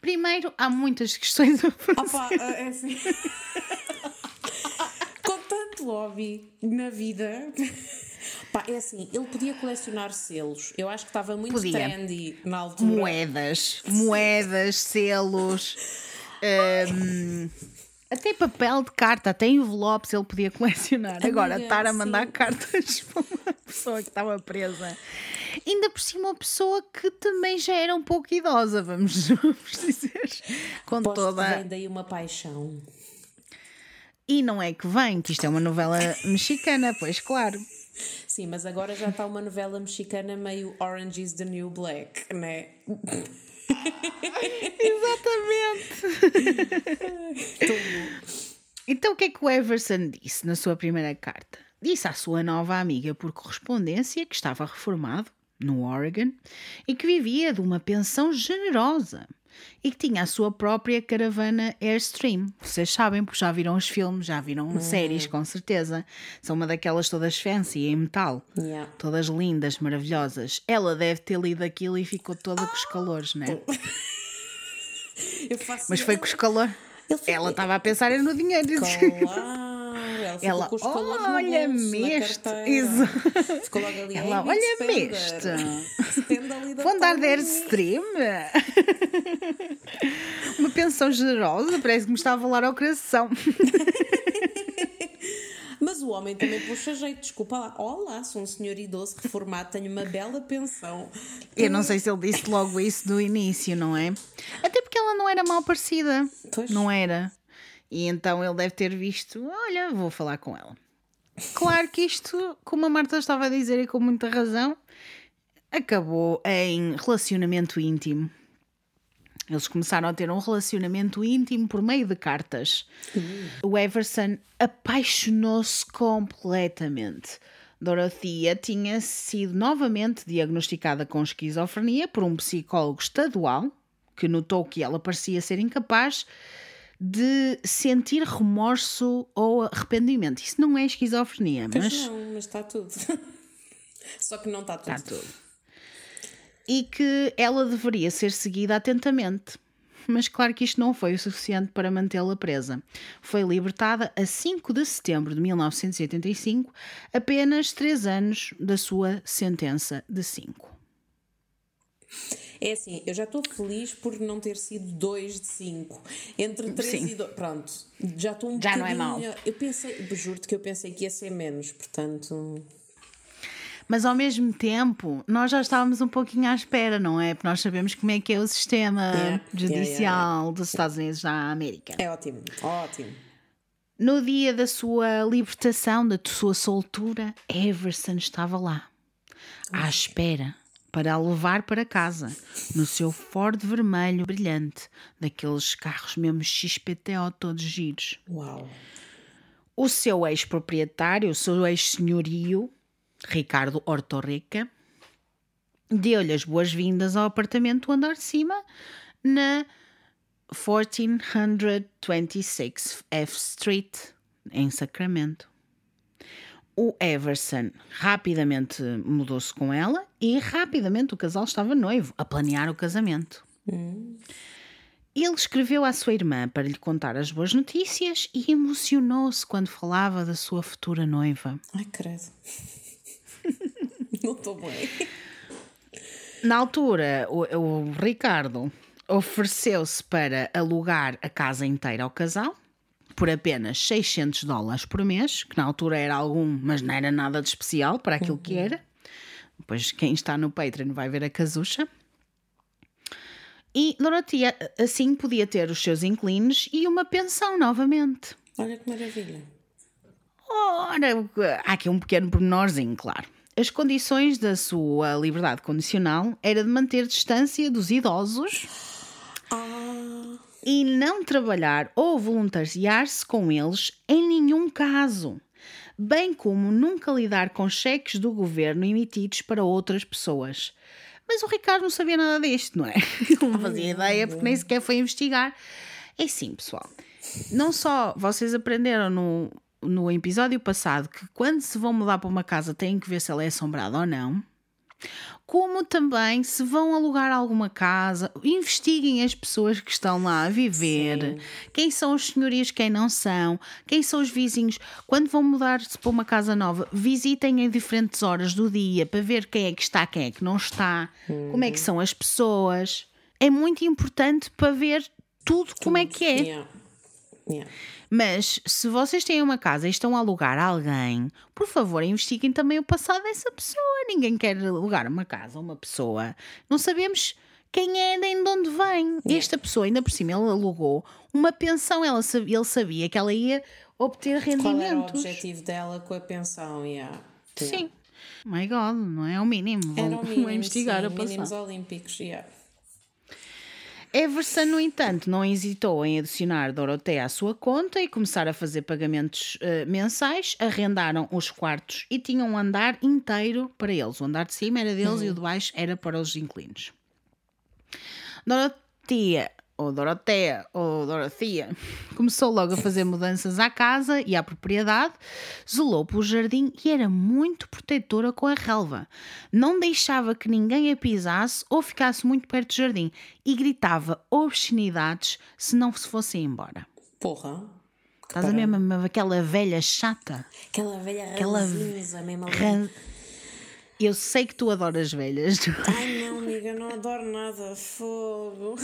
Primeiro, há muitas questões a fazer. opa, é assim. Com tanto lobby na vida. Pá, é assim, ele podia colecionar selos. Eu acho que estava muito Podia. trendy na altura. moedas, moedas, selos, hum, até papel de carta, até envelopes ele podia colecionar. Agora, Amiga, estar a mandar sim. cartas para uma pessoa que estava presa. Ainda por cima, uma pessoa que também já era um pouco idosa, vamos, vamos dizer. Com Aposto que toda. vem daí uma paixão. E não é que vem, que isto é uma novela mexicana, pois claro. Sim, mas agora já está uma novela mexicana meio Orange is the New Black, né? Exatamente. Então o que é que o Everson disse na sua primeira carta? Disse à sua nova amiga por correspondência que estava reformado no Oregon e que vivia de uma pensão generosa e que tinha a sua própria caravana Airstream. Vocês sabem, porque já viram os filmes, já viram séries, com certeza. São uma daquelas todas fancy, em metal. Yeah. Todas lindas, maravilhosas. Ela deve ter lido aquilo e ficou toda com os calores, né? Eu faço Mas foi com os calores. Ela estava a pensar no dinheiro. Claro! Ela Ela, olha-me este. Isso. Ficou logo ali. Ela, ali da Vou andar de tarde. Airstream. Uma pensão generosa, parece que me está a falar ao coração. Mas o homem também puxa jeito, desculpa lá. Olá, sou um senhor idoso reformado, tenho uma bela pensão. Eu não sei se ele disse logo isso do início, não é? Até porque ela não era mal parecida. Pois. Não era. E então ele deve ter visto: olha, vou falar com ela. Claro que isto, como a Marta estava a dizer e com muita razão, acabou em relacionamento íntimo. Eles começaram a ter um relacionamento íntimo por meio de cartas. O Everson apaixonou-se completamente. Dorothea tinha sido novamente diagnosticada com esquizofrenia por um psicólogo estadual que notou que ela parecia ser incapaz de sentir remorso ou arrependimento. Isso não é esquizofrenia, Pois mas não, mas está tudo. Só que não está tudo. Está tudo. E que ela deveria ser seguida atentamente. Mas claro que isto não foi o suficiente para mantê-la presa. Foi libertada a 5 de setembro de 1985, apenas 3 anos da sua sentença de 5. É assim, eu já estou feliz por não ter sido 2 de 5. Entre 3 Sim. e 2. Pronto, já estou um Já não é bocadinho mau. melhor. Eu pensei, juro-te que eu pensei que ia ser menos, portanto. Mas ao mesmo tempo, nós já estávamos um pouquinho à espera, não é? Porque nós sabemos como é que é o sistema Yeah, judicial yeah, yeah, dos Estados Unidos da América. É ótimo, ótimo. No dia da sua libertação, da sua soltura, Everson estava lá, à espera para a levar para casa, no seu Ford vermelho brilhante, daqueles carros mesmo XPTO todos giros. Uau. O seu ex-proprietário, o seu ex-senhorio, Ricardo Hortorreca, deu-lhe as boas-vindas ao apartamento do andar de cima, na 1426 F Street, em Sacramento. O Everson rapidamente mudou-se com ela e rapidamente o casal estava noivo, a planear o casamento. Ele escreveu à sua irmã para lhe contar as boas notícias e emocionou-se quando falava da sua futura noiva. Ai, credo. não estou bem. Na altura, o, o Ricardo ofereceu-se para alugar a casa inteira ao casal por apenas 600 dólares por mês, que na altura era algum, mas não era nada de especial para aquilo que era. Depois, quem está no Patreon vai ver a casucha. E Dorotia assim podia ter os seus inquilinos e uma pensão novamente. Olha que maravilha. Ora, há aqui um pequeno pormenorzinho, claro. As condições da sua liberdade condicional era de manter distância dos idosos e não trabalhar ou voluntariar-se com eles em nenhum caso, bem como nunca lidar com cheques do governo emitidos para outras pessoas. Mas o Ricardo não sabia nada disto, não é? Ele não fazia ideia porque nem sequer foi investigar. É assim, pessoal. Não só vocês aprenderam no, no episódio passado que quando se vão mudar para uma casa têm que ver se ela é assombrada ou não como também se vão alugar alguma casa, investiguem as pessoas que estão lá a viver, quem são os senhorios, quem não são, quem são os vizinhos. Quando vão mudar-se para uma casa nova, visitem em diferentes horas do dia para ver quem é que está, quem é que não está, como é que são as pessoas. É muito importante para ver tudo como é que é. Yeah. Yeah. Mas se vocês têm uma casa e estão a alugar a alguém, por favor, investiguem também o passado dessa pessoa. Ninguém quer alugar uma casa a uma pessoa. Não sabemos quem é nem de onde vem. Esta pessoa, ainda por cima, ele alugou uma pensão. Ela ele sabia que ela ia obter Qual era o rendimentos. objetivo dela com a pensão? Yeah. Sim. My God, não é o mínimo. Vou, Era o vou mínimo, investigar sim, o mínimos passado. olímpicos. Yeah. Everson, no entanto, não hesitou em adicionar Doroteia à sua conta e começar a fazer pagamentos eh, mensais. Arrendaram os quartos e tinham um andar inteiro para eles. O andar de cima era deles e o de baixo era para os inquilinos. Doroteia, ou Doroteia, ou Dorothea, começou logo a fazer mudanças à casa e à propriedade, zelou pelo jardim e era muito protetora com a relva. Não deixava que ninguém a pisasse ou ficasse muito perto do jardim e gritava obscenidades se não se fossem embora. Porra, Estás a ver mesmo aquela velha chata? Aquela velha Aquela ranzinza. Ran- Eu sei que tu adoras velhas. Ai não, amiga, não adoro nada. Fogo.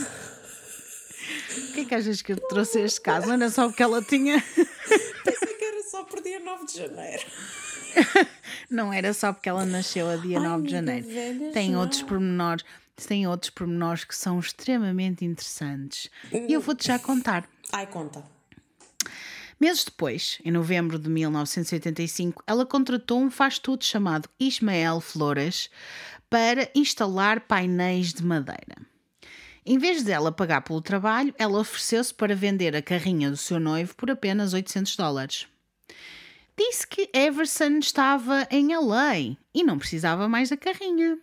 O que é que achas que eu te trouxe este caso? Não era só porque ela tinha. Pensei que era só por dia 9 de janeiro. Não era só porque ela nasceu a dia Ai, 9 de janeiro. velha Tem outros pormenores. Tem outros pormenores que são extremamente interessantes. E eu vou-te já contar. Ai, conta. Meses depois, em novembro de 1985, ela contratou um faz-tudo chamado Ismael Flores para instalar painéis de madeira. Em vez dela pagar pelo trabalho, ela ofereceu-se para vender a carrinha do seu noivo por apenas 800 dólares. Disse que Everson estava em LA e não precisava mais da carrinha.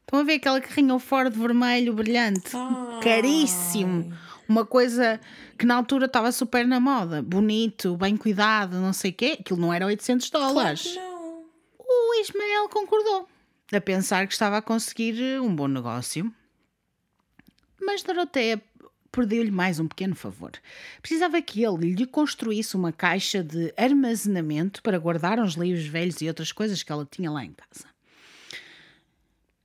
Estão a ver aquela carrinha fora de vermelho brilhante? Ai. Caríssimo. Uma coisa que na altura estava super na moda. Bonito, bem cuidado, não sei o quê. Aquilo não era 800 dólares. Não. O Ismael concordou, a pensar que estava a conseguir um bom negócio. Mas Doroteia perdeu-lhe mais um pequeno favor. Precisava que ele lhe construísse uma caixa de armazenamento para guardar uns livros velhos e outras coisas que ela tinha lá em casa.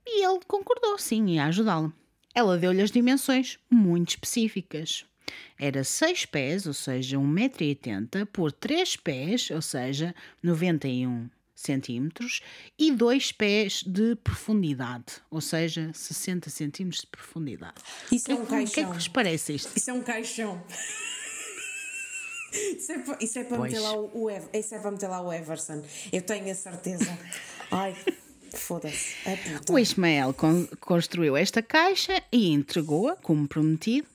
E ele concordou, sim, em ajudá-la. Ela deu-lhe as dimensões muito específicas. Era 6 pés, ou seja, 1,80m, por 3 pés, ou seja, 91 centímetros, e 2 pés de profundidade, ou seja, 60 centímetros de profundidade. Isso é um O que é que caixão. vos parece isto? Isso é um caixão. Isso é para, isso é para meter lá o, o isso é para meter lá o Everson. Eu tenho a certeza. Ai, foda-se. Puta. O Ismael con- construiu esta caixa e entregou-a, como prometido.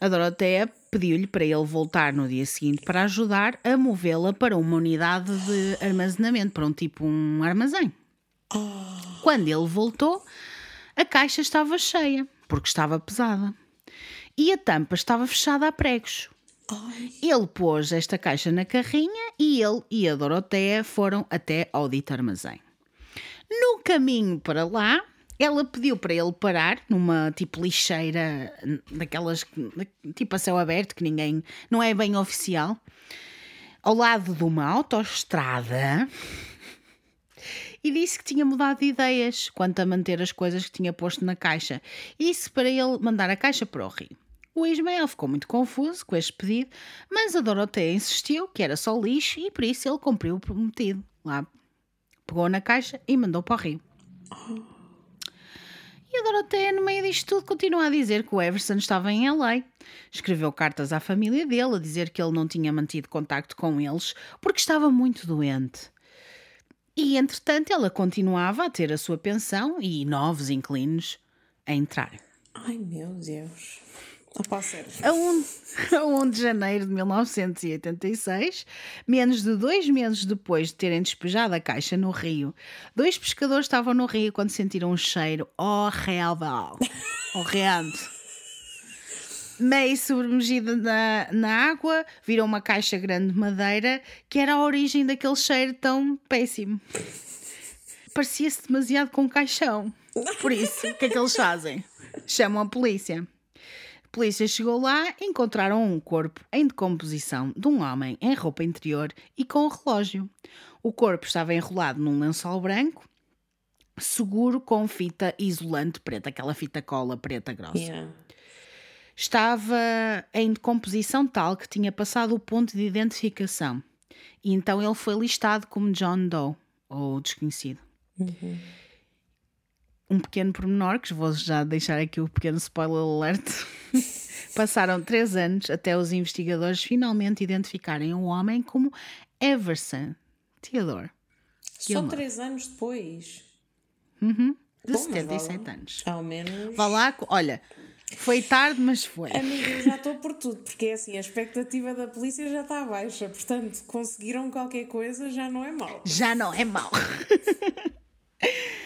A Doroteia pediu-lhe para ele voltar no dia seguinte para ajudar a movê-la para uma unidade de armazenamento, para um tipo um armazém. Quando ele voltou, a caixa estava cheia, porque estava pesada. E a tampa estava fechada a pregos. Ele pôs esta caixa na carrinha e ele e a Doroteia foram até ao dito armazém. No caminho para lá, ela pediu para ele parar numa tipo lixeira, daquelas tipo a céu aberto, que ninguém. não é bem oficial, ao lado de uma autoestrada. E disse que tinha mudado de ideias quanto a manter as coisas que tinha posto na caixa. E para ele mandar a caixa para o rio. O Ismael ficou muito confuso com este pedido, mas a Doroteia insistiu que era só lixo e por isso ele cumpriu o prometido. Lá pegou na caixa e mandou para o rio. E a Doroteia, no meio disto tudo, continua a dizer que o Everson estava em LA. Escreveu cartas à família dele a dizer que ele não tinha mantido contacto com eles porque estava muito doente. E, entretanto, ela continuava a ter a sua pensão e novos inquilinos a entrar. Ai meu Deus. Ser. A 1, a 1 de janeiro de 1986, menos de dois meses depois de terem despejado a caixa no rio, dois pescadores estavam no rio quando sentiram um cheiro horrível. Horrendo. Meio submergida na, na água, viram uma caixa grande de madeira que era a origem daquele cheiro tão péssimo. Parecia-se demasiado com um caixão. Por isso, o que é que eles fazem? Chamam a polícia. A polícia chegou lá e encontraram um corpo em decomposição de um homem em roupa interior e com um relógio. O corpo estava enrolado num lençol branco, seguro com fita isolante preta, aquela fita cola preta grossa. Yeah. Estava em decomposição tal que tinha passado o ponto de identificação. E então ele foi listado como John Doe, ou desconhecido. Um pequeno pormenor, que vou já deixar aqui o pequeno spoiler alert. Passaram três anos até os investigadores finalmente identificarem o homem como Everson Theodore, Só Gilmore. três anos depois. de Bom, mas 77 vá lá. anos. Ao menos. Vá lá, olha, foi tarde, mas foi. Amiga, eu já estou por tudo, porque é assim, a expectativa da polícia já está baixa, portanto, conseguiram qualquer coisa, já não é mau. já não é mau.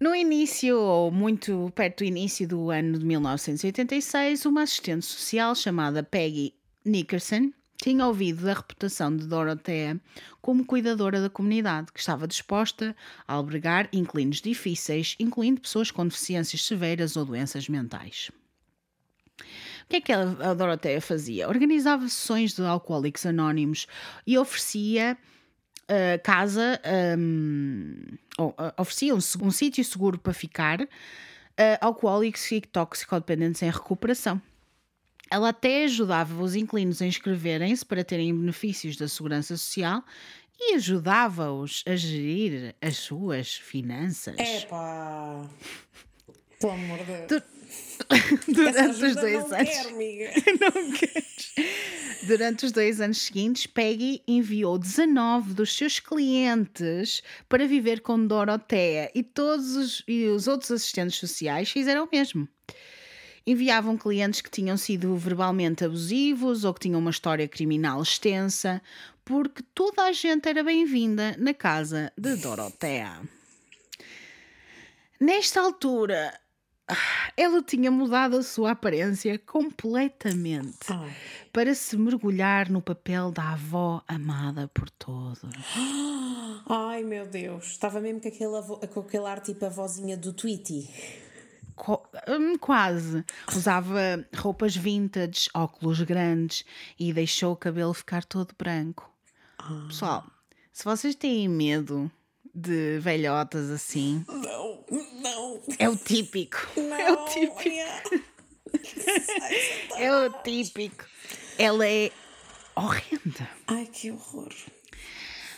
No início, ou muito perto do início do ano de 1986, uma assistente social chamada Peggy Nickerson tinha ouvido da reputação de Dorothea como cuidadora da comunidade, que estava disposta a albergar inquilinos difíceis, incluindo pessoas com deficiências severas ou doenças mentais. que é que a Doroteia fazia? Organizava sessões de alcoólicos anónimos e oferecia uh, casa, um, uh, oferecia um, um sítio seguro para ficar uh, alcoólicos e toxicodependentes em recuperação. Ela até ajudava os inquilinos a inscreverem-se para terem benefícios da segurança social e ajudava-os a gerir as suas finanças. Epá! Pelo amor de Deus. Durante os dois não anos. Quero, amiga. não queres. Durante os dois anos seguintes, Peggy enviou 19 dos seus clientes para viver com Doroteia e todos os, e os outros assistentes sociais fizeram o mesmo. Enviavam clientes que tinham sido verbalmente abusivos ou que tinham uma história criminal extensa, porque toda a gente era bem-vinda na casa de Doroteia. Nesta altura, ela tinha mudado a sua aparência completamente Ai. para se mergulhar no papel da avó amada por todos. Ai meu Deus, estava mesmo com aquele, avo- com aquele ar tipo a vozinha do Tweety. Co- hum, quase. Usava roupas vintage, óculos grandes e deixou o cabelo ficar todo branco. Pessoal, se vocês têm medo de velhotas assim, Não, não, é o típico. não. É o típico. É o típico. Ela é horrenda. Ai que horror.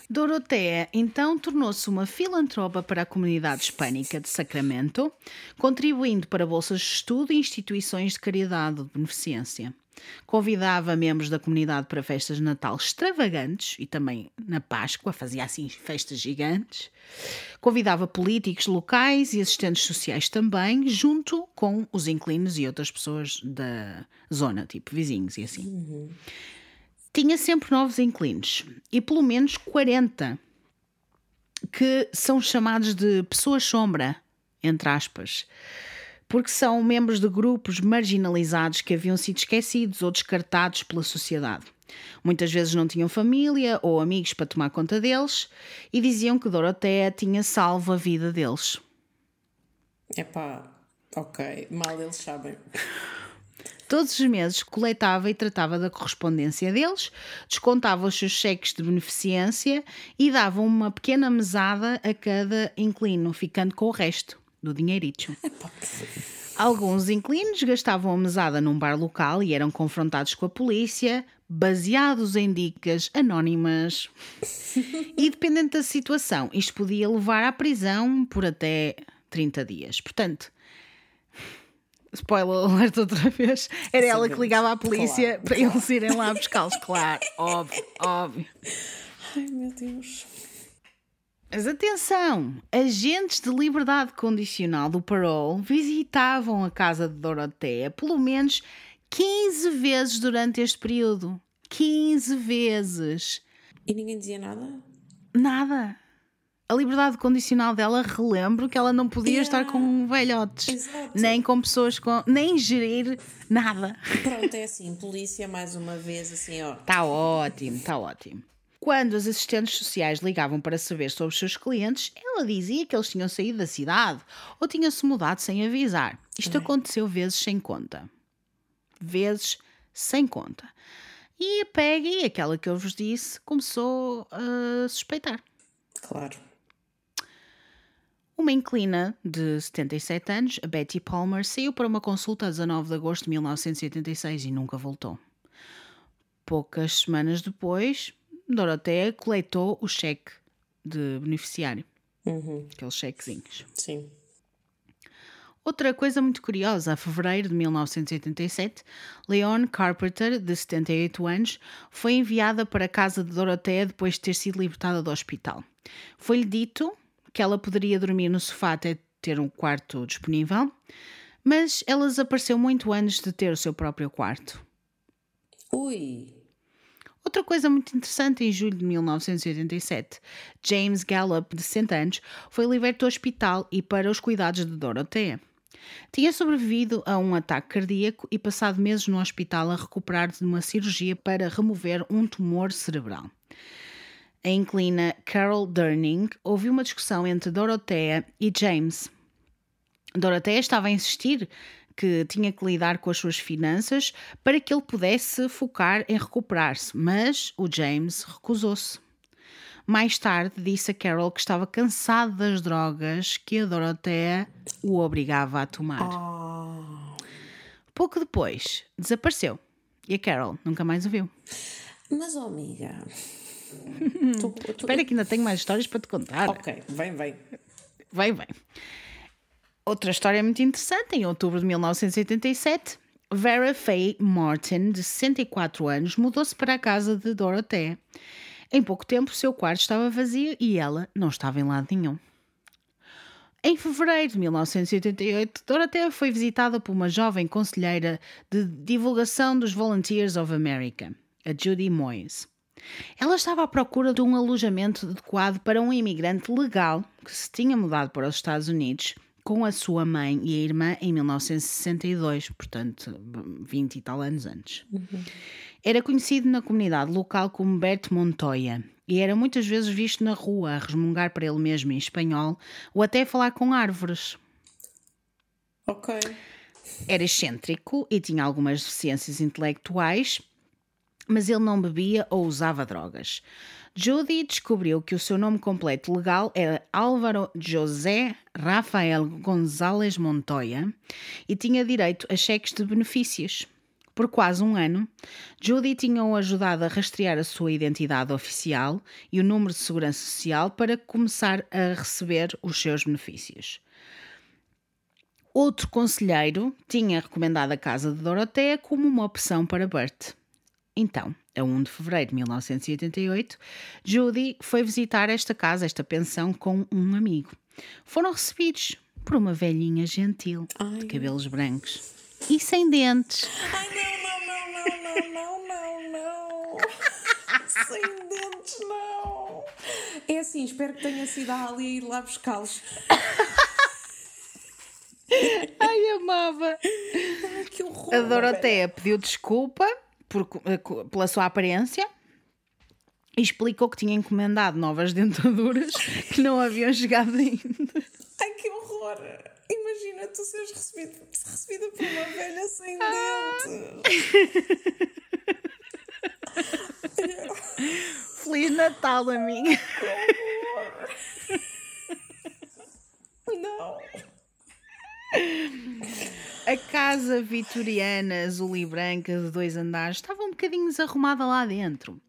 Doroteia então tornou-se uma filantropa para a comunidade hispânica de Sacramento, contribuindo para bolsas de estudo e instituições de caridade ou de beneficência. Convidava membros da comunidade para festas de Natal extravagantes e também na Páscoa, fazia assim festas gigantes. Convidava políticos locais e assistentes sociais também, junto com os inquilinos e outras pessoas da zona, tipo vizinhos e assim tinha sempre novos inquilinos e pelo menos 40 que são chamados de pessoas sombra, entre aspas, porque são membros de grupos marginalizados que haviam sido esquecidos ou descartados pela sociedade. Muitas vezes não tinham família ou amigos para tomar conta deles e diziam que Doroteia tinha salvo a vida deles. Epá, ok, mal eles sabem. Todos os meses coletava e tratava da correspondência deles, descontava os seus cheques de beneficência e dava uma pequena mesada a cada inquilino, ficando com o resto do dinheirito. Alguns inquilinos gastavam a mesada num bar local e eram confrontados com a polícia, baseados em dicas anónimas. e dependendo da situação, isto podia levar à prisão por até 30 dias. Portanto, spoiler alert outra vez, era ela que ligava à polícia Claro, para eles irem lá buscá-los. Claro, óbvio, óbvio. Ai meu Deus. Mas atenção, agentes de liberdade condicional do parole visitavam a casa de Doroteia pelo menos 15 vezes durante este período. 15 vezes. E ninguém dizia nada? Nada. A liberdade condicional dela, relembro que ela não podia Yeah. estar com velhotes, Exato. nem com pessoas com. nem gerir nada. Pronto, é assim, polícia mais uma vez, assim, ó. Está ótimo, está ótimo. Quando as assistentes sociais ligavam para saber sobre os seus clientes, ela dizia que eles tinham saído da cidade ou tinham-se mudado sem avisar. Isto aconteceu vezes sem conta. Vezes sem conta. E a Peggy, aquela que eu vos disse, começou a suspeitar. Claro. Uma inclina de 77 anos, a Betty Palmer, saiu para uma consulta a 19 de agosto de 1986 e nunca voltou. Poucas semanas depois, Doroteia coletou o cheque de beneficiário, Uhum, aqueles chequezinhos. sim. Outra coisa muito curiosa, a fevereiro de 1987, Leon Carpenter, de 78 anos, foi enviada para a casa de Doroteia depois de ter sido libertada do hospital. Foi-lhe dito que ela poderia dormir no sofá até ter um quarto disponível, mas ela desapareceu muito antes de ter o seu próprio quarto. Ui. Outra coisa muito interessante, em julho de 1987, James Gallup, de 60 anos, foi liberto do hospital e para os cuidados de Dorothea. Tinha sobrevivido a um ataque cardíaco e passado meses no hospital a recuperar de uma cirurgia para remover um tumor cerebral. A inclina Carol Durning ouviu uma discussão entre Dorothea e James. Dorothea estava a insistir que tinha que lidar com as suas finanças para que ele pudesse focar em recuperar-se, mas o James recusou-se. Mais tarde disse a Carol que estava cansado das drogas que a Dorothea o obrigava a tomar. Oh. Pouco depois, desapareceu e a Carol nunca mais o viu. Mas, oh, amiga. tu, tu... Espera que ainda tenho mais histórias para te contar. Ok, vem, vem. Vem, vem. Outra história muito interessante. Em outubro de 1987, Vera Faye Martin, de 64 anos, mudou-se para a casa de Dorothea. Em pouco tempo, seu quarto estava vazio e ela não estava em lado nenhum. Em fevereiro de 1988, Dorothea foi visitada por uma jovem conselheira de divulgação dos Volunteers of America, a Judy Moyes. Ela estava à procura de um alojamento adequado para um imigrante legal que se tinha mudado para os Estados Unidos com a sua mãe e a irmã em 1962, portanto, 20 e tal anos antes. Uhum. Era conhecido na comunidade local como Bert Montoya e era muitas vezes visto na rua a resmungar para ele mesmo em espanhol ou até falar com árvores. Ok. Era excêntrico e tinha algumas deficiências intelectuais, mas ele não bebia ou usava drogas. Judy descobriu que o seu nome completo legal era Álvaro José Rafael González Montoya e tinha direito a cheques de benefícios. Por quase um ano, Judy tinha-o ajudado a rastrear a sua identidade oficial e o número de segurança social para começar a receber os seus benefícios. Outro conselheiro tinha recomendado a casa de Dorothea como uma opção para Bert. Então, a 1 de fevereiro de 1988, Judy foi visitar esta casa, esta pensão, com um amigo. Foram recebidos por uma velhinha gentil, Ai. de cabelos brancos e sem dentes. Ai, não, não, não, não, não, não, não. sem dentes, não. É assim, espero que tenha sido a Ali ir lá buscá-los. Ai, amava. Ai, que horror. A Dorotea pediu desculpa por, eh, pela sua aparência e explicou que tinha encomendado novas dentaduras que não haviam chegado ainda. Ai, que horror! Imagina tu seres recebido, recebida por uma velha sem dentes. Feliz Natal, amiga. Não. A casa vitoriana azul e branca de dois andares estava um bocadinho desarrumada lá dentro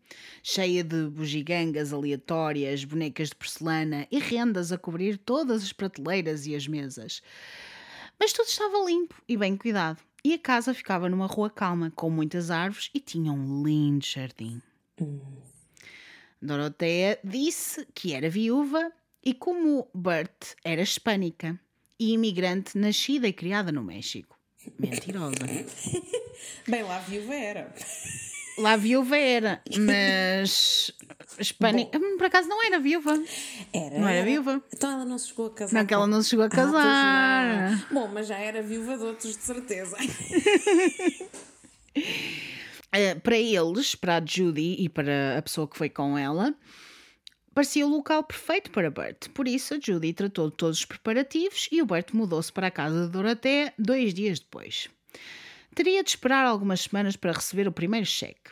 cheia de bugigangas aleatórias, bonecas de porcelana e rendas a cobrir todas as prateleiras e as mesas. Mas tudo estava limpo e bem cuidado, e a casa ficava numa rua calma, com muitas árvores e tinha um lindo jardim. Doroteia disse que era viúva e, como Bert era hispânica e imigrante nascida e criada no México. Mentirosa. Bem, lá viúva era. Lá viúva era, mas hispânica, Bom, por acaso não era viúva. Era. Não era viúva. Então ela não se chegou a casar. Não, que ela não se chegou a ah, casar. Ah, Bom, mas já era viúva de outros, de certeza. uh, para eles, para a Judy e para a pessoa que foi com ela, parecia o local perfeito para Bert. Por isso, a Judy tratou de todos os preparativos e o Bert mudou-se para a casa de Dorothea dois dias depois. Teria de esperar algumas semanas para receber o primeiro cheque.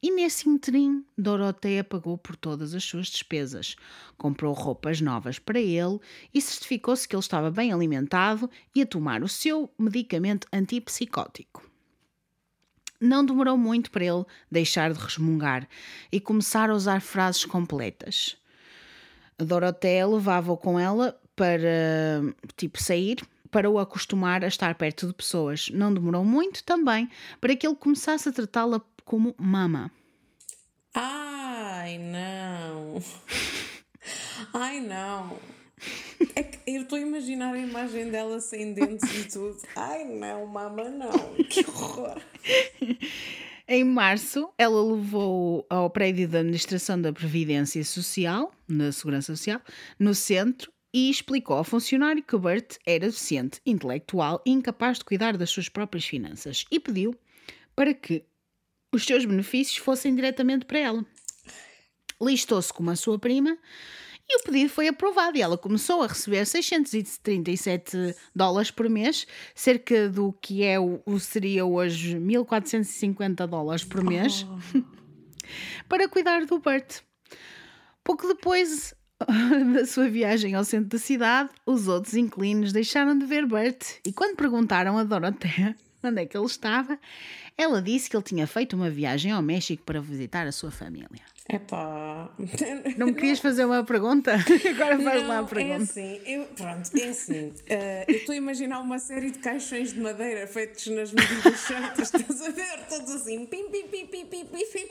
E nesse interim, Doroteia pagou por todas as suas despesas, comprou roupas novas para ele e certificou-se que ele estava bem alimentado e a tomar o seu medicamento antipsicótico. Não demorou muito para ele deixar de resmungar e começar a usar frases completas. Doroteia levava-o com ela para, tipo, sair para o acostumar a estar perto de pessoas. Não demorou muito também para que ele começasse a tratá-la como mama. Ai, não. Ai, não. É que eu estou a imaginar a imagem dela sem dentes e tudo. Ai, não, mama, não. Que horror. Em março, ela levou ao prédio da Administração da Previdência Social, na Segurança Social, no centro, e explicou ao funcionário que Bert era deficiente, intelectual e incapaz de cuidar das suas próprias finanças e pediu para que os seus benefícios fossem diretamente para ela. Listou-se como a sua prima E o pedido foi aprovado e ela começou a receber 637 dólares por mês, cerca do que é o, o seria hoje 1450 dólares por mês, oh. para cuidar do Bert. Pouco depois da sua viagem ao centro da cidade, os outros inquilinos deixaram de ver Bert e quando perguntaram a Dorothea onde é que ele estava, ela disse que ele tinha feito uma viagem ao México para visitar a sua família. Epá. Não me querias fazer uma pergunta? Agora faz não, lá a pergunta. É assim, eu, pronto, é assim. Uh, eu estou a imaginar uma série de caixões de madeira feitos nas medidas certas, estás a ver? Todos assim, pim, pim, pim, pim, pim, pim, pim, pim.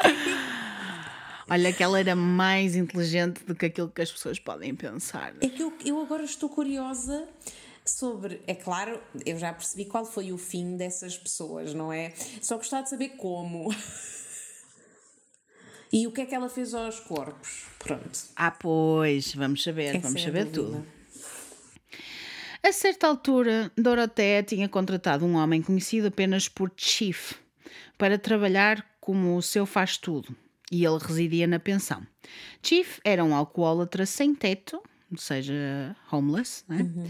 Olha que ela era mais inteligente do que aquilo que as pessoas podem pensar. É que eu, eu agora estou curiosa sobre. É claro, eu já percebi qual foi o fim dessas pessoas, não é? Só gostava de saber como. E o que é que ela fez aos corpos? Pronto. Ah, pois, vamos saber, Essa vamos é saber tudo. A certa altura, Dorothea tinha contratado um homem conhecido apenas por Chief para trabalhar como o seu faz-tudo e ele residia na pensão. Chief era um alcoólatra sem teto, ou seja, homeless, né? Uhum.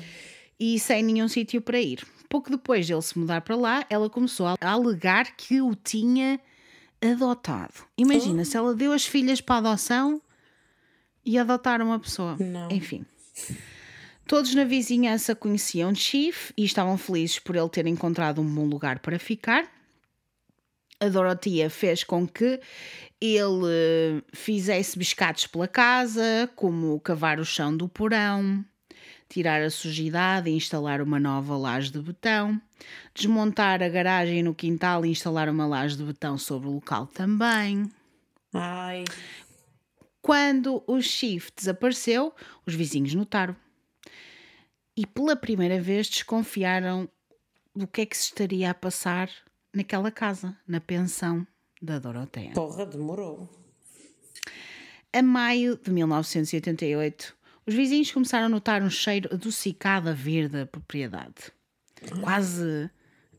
e sem nenhum sítio para ir. Pouco depois de ele se mudar para lá, ela começou a alegar que o tinha adotado. Imagina, oh. se ela deu as filhas para adoção e adotaram uma pessoa. Não. Enfim. Todos na vizinhança conheciam Chief e estavam felizes por ele ter encontrado um bom lugar para ficar. A Dorotia fez com que ele fizesse biscates pela casa, como cavar o chão do porão, tirar a sujidade e instalar uma nova laje de betão, desmontar a garagem no quintal e instalar uma laje de betão sobre o local também. Ai. Quando o Chief desapareceu, os vizinhos notaram. E pela primeira vez desconfiaram do que é que se estaria a passar naquela casa, na pensão da Doroteia. Porra, demorou. A maio de 1988, os vizinhos começaram a notar um cheiro adocicado a vir da propriedade. Quase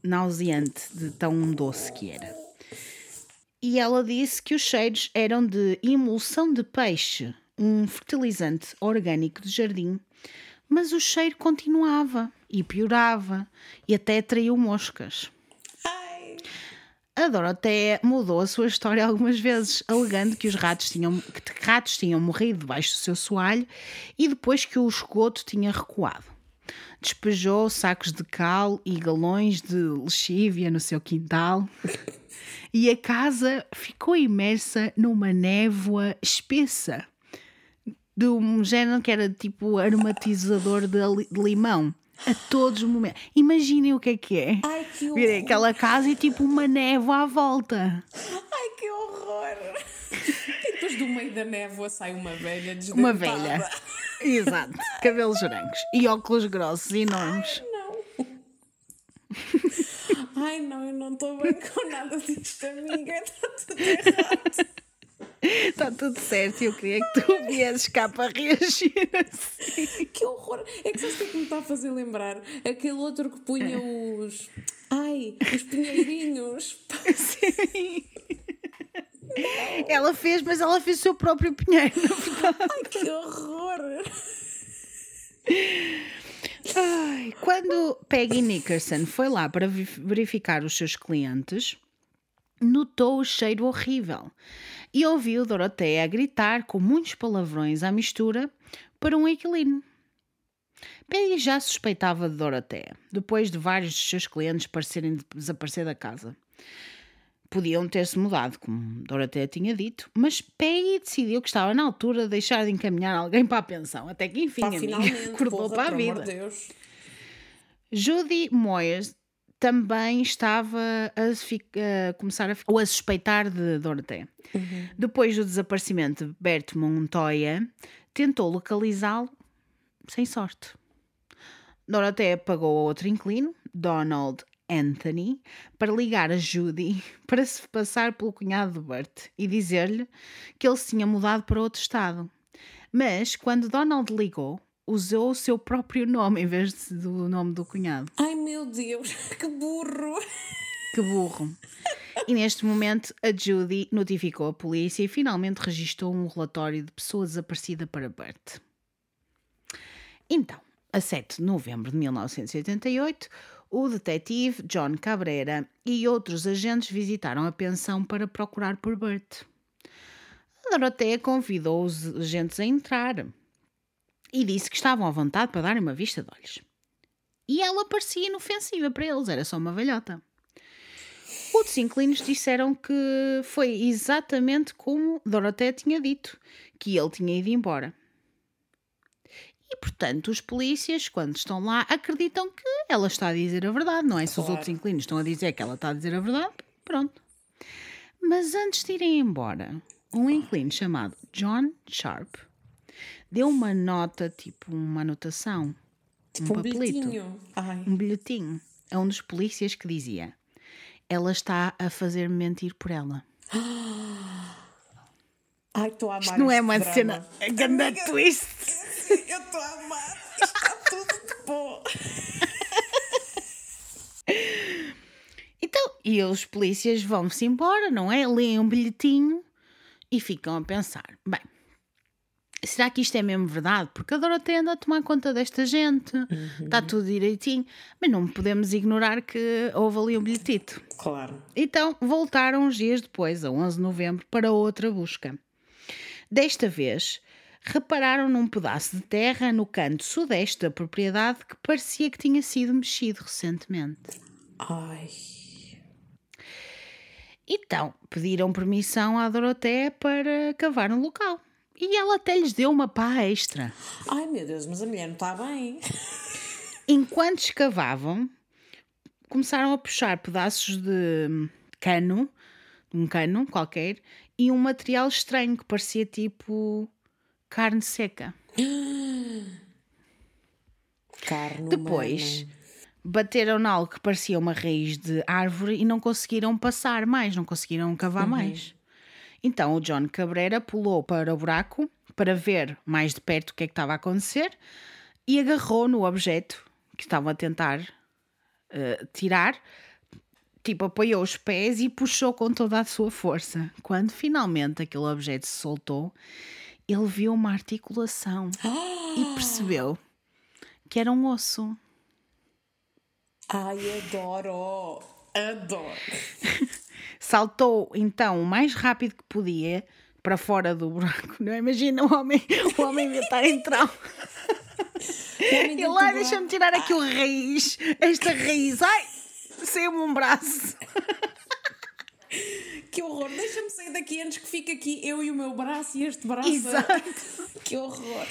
nauseante de tão doce que era. E ela disse que os cheiros eram de emulsão de peixe, um fertilizante orgânico de jardim, mas o cheiro continuava e piorava e até atraiu moscas. A Doroteia mudou a sua história algumas vezes, alegando que os ratos tinham, que ratos tinham morrido debaixo do seu soalho e depois que o esgoto tinha recuado. Despejou sacos de cal e galões de lexívia no seu quintal e a casa ficou imersa numa névoa espessa de um género que era tipo aromatizador de, de limão a todos os momentos. Imaginem o que é que é. Ai, que horror. aquela casa e tipo uma névoa à volta. Ai, que horror! E depois do meio da névoa sai uma velha desdentada. Uma velha. Exato. Cabelos brancos e óculos grossos enormes. Ai, não. Ai, não, eu não estou bem com nada disto, amiga. Está tudo errado. Está tudo certo, eu queria que tu viesses cá para reagir assim. Que horror! É que sabes o que é me está a fazer lembrar? Aquele outro que punha os. Ai, os pinheirinhos. Sim. Ela fez, mas ela fez o seu próprio pinheiro, na verdade. Ai, que horror! Ai, quando Peggy Nickerson foi lá para verificar os seus clientes, notou o cheiro horrível e ouviu Doroteia gritar com muitos palavrões à mistura para um inquilino. Peggy já suspeitava de Doroteia, depois de vários dos seus clientes parecerem desaparecer da casa. Podiam ter-se mudado, como Doroteia tinha dito, mas Peggy decidiu que estava na altura de deixar de encaminhar alguém para a pensão, até que enfim Pá, a acordou para a vida. Judy Moyes também estava a, a começar a, ou a suspeitar de Dorothea. Uhum. Depois do desaparecimento de Bert Montoya, tentou localizá-lo sem sorte. Dorothea pagou a outro inclino, Donald Anthony, para ligar a Judy para se passar pelo cunhado de Bert e dizer-lhe que ele se tinha mudado para outro estado. Mas quando Donald ligou, usou o seu próprio nome em vez do nome do cunhado. Ai meu Deus, que burro! Que burro. E neste momento a Judy notificou a polícia e finalmente registrou um relatório de pessoa desaparecida para Bert. Então, a 7 de novembro de 1988, o detetive John Cabrera e outros agentes visitaram a pensão para procurar por Bert. A Doroteia convidou os agentes a entrar e disse que estavam à vontade para darem uma vista de olhos. E ela parecia inofensiva para eles, era só uma velhota. Os inquilinos disseram que foi exatamente como Doroteia tinha dito, que ele tinha ido embora. E, portanto, os polícias, quando estão lá, acreditam que ela está a dizer a verdade, não é? Se os outros inquilinos estão a dizer que ela está a dizer a verdade, pronto. Mas antes de irem embora, um inquilino chamado John Sharp deu uma nota, tipo uma anotação, Tipo um um bilhetinho. Um bilhetinho a um dos polícias que dizia: Ela está a fazer-me mentir por ela. ai estou a amar Isto não é uma drama. cena. Ganda Amiga, twist. Eu estou a amar. Isto está tudo de bom. Então, e os polícias vão-se embora, não é? Leem um bilhetinho e ficam a pensar: bem, será que isto é mesmo verdade? Porque a Doroteia anda a tomar conta desta gente, está tudo direitinho, mas não podemos ignorar que houve ali um bilhetito. Claro. Então voltaram uns dias depois, a 11 de novembro, para outra busca. Desta vez, repararam num pedaço de terra no canto sudeste da propriedade que parecia que tinha sido mexido recentemente. Ai. Então, pediram permissão à Doroteia para cavar no local. E ela até lhes deu uma pá extra. Ai meu Deus, mas a mulher não está bem. Enquanto escavavam, começaram a puxar pedaços de cano, um cano qualquer, e um material estranho que parecia tipo carne seca. Carne Depois humana. bateram nalgo que parecia uma raiz de árvore e não conseguiram passar mais, não conseguiram cavar mais. Então o John Cabrera pulou para o buraco para ver mais de perto o que é que estava a acontecer e agarrou no objeto que estavam a tentar eh, tirar, tipo apoiou os pés e puxou com toda a sua força. Quando finalmente aquele objeto se soltou, ele viu uma articulação e percebeu que era um osso. Ai, adoro. Adoro. Saltou então o mais rápido que podia para fora do buraco. Não é? Imagina o homem, o homem em trauma. Ele lá, deixa-me tirar aqui o raiz, esta raiz. Ai, saiu-me um braço. Que horror. Deixa-me sair daqui antes que fique aqui eu e o meu braço e este braço. Exato. Que horror.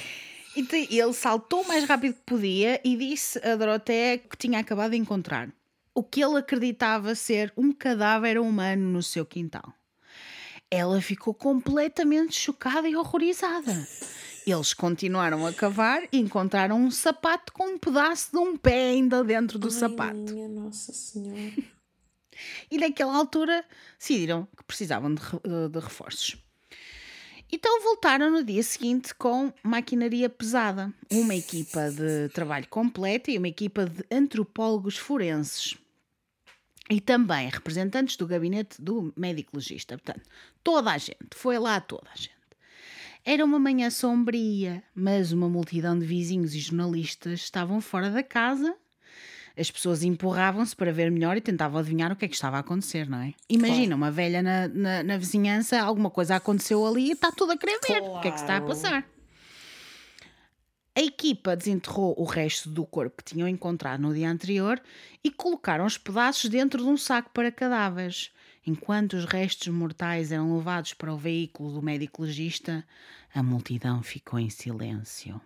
Então, ele saltou o mais rápido que podia e disse a Doroteia que tinha acabado de encontrar o que ele acreditava ser um cadáver humano no seu quintal. Ela ficou completamente chocada e horrorizada. Eles continuaram a cavar e encontraram um sapato com um pedaço de um pé ainda dentro do sapato. Minha Nossa Senhora. E naquela altura decidiram que precisavam de, de reforços. Então voltaram no dia seguinte com maquinaria pesada, uma equipa de trabalho completa e uma equipa de antropólogos forenses. E também representantes do gabinete do médico legista. Portanto, toda a gente, foi lá toda a gente. Era uma manhã sombria, mas uma multidão de vizinhos e jornalistas estavam fora da casa. As pessoas empurravam-se para ver melhor e tentavam adivinhar o que é que estava a acontecer, não é? Imagina uma velha na, na, na vizinhança, alguma coisa aconteceu ali e está tudo a querer ver o que é que se está a Claro. passar. A equipa desenterrou o resto do corpo que tinham encontrado no dia anterior e colocaram os pedaços dentro de um saco para cadáveres. Enquanto os restos mortais eram levados para o veículo do médico legista, a multidão ficou em silêncio.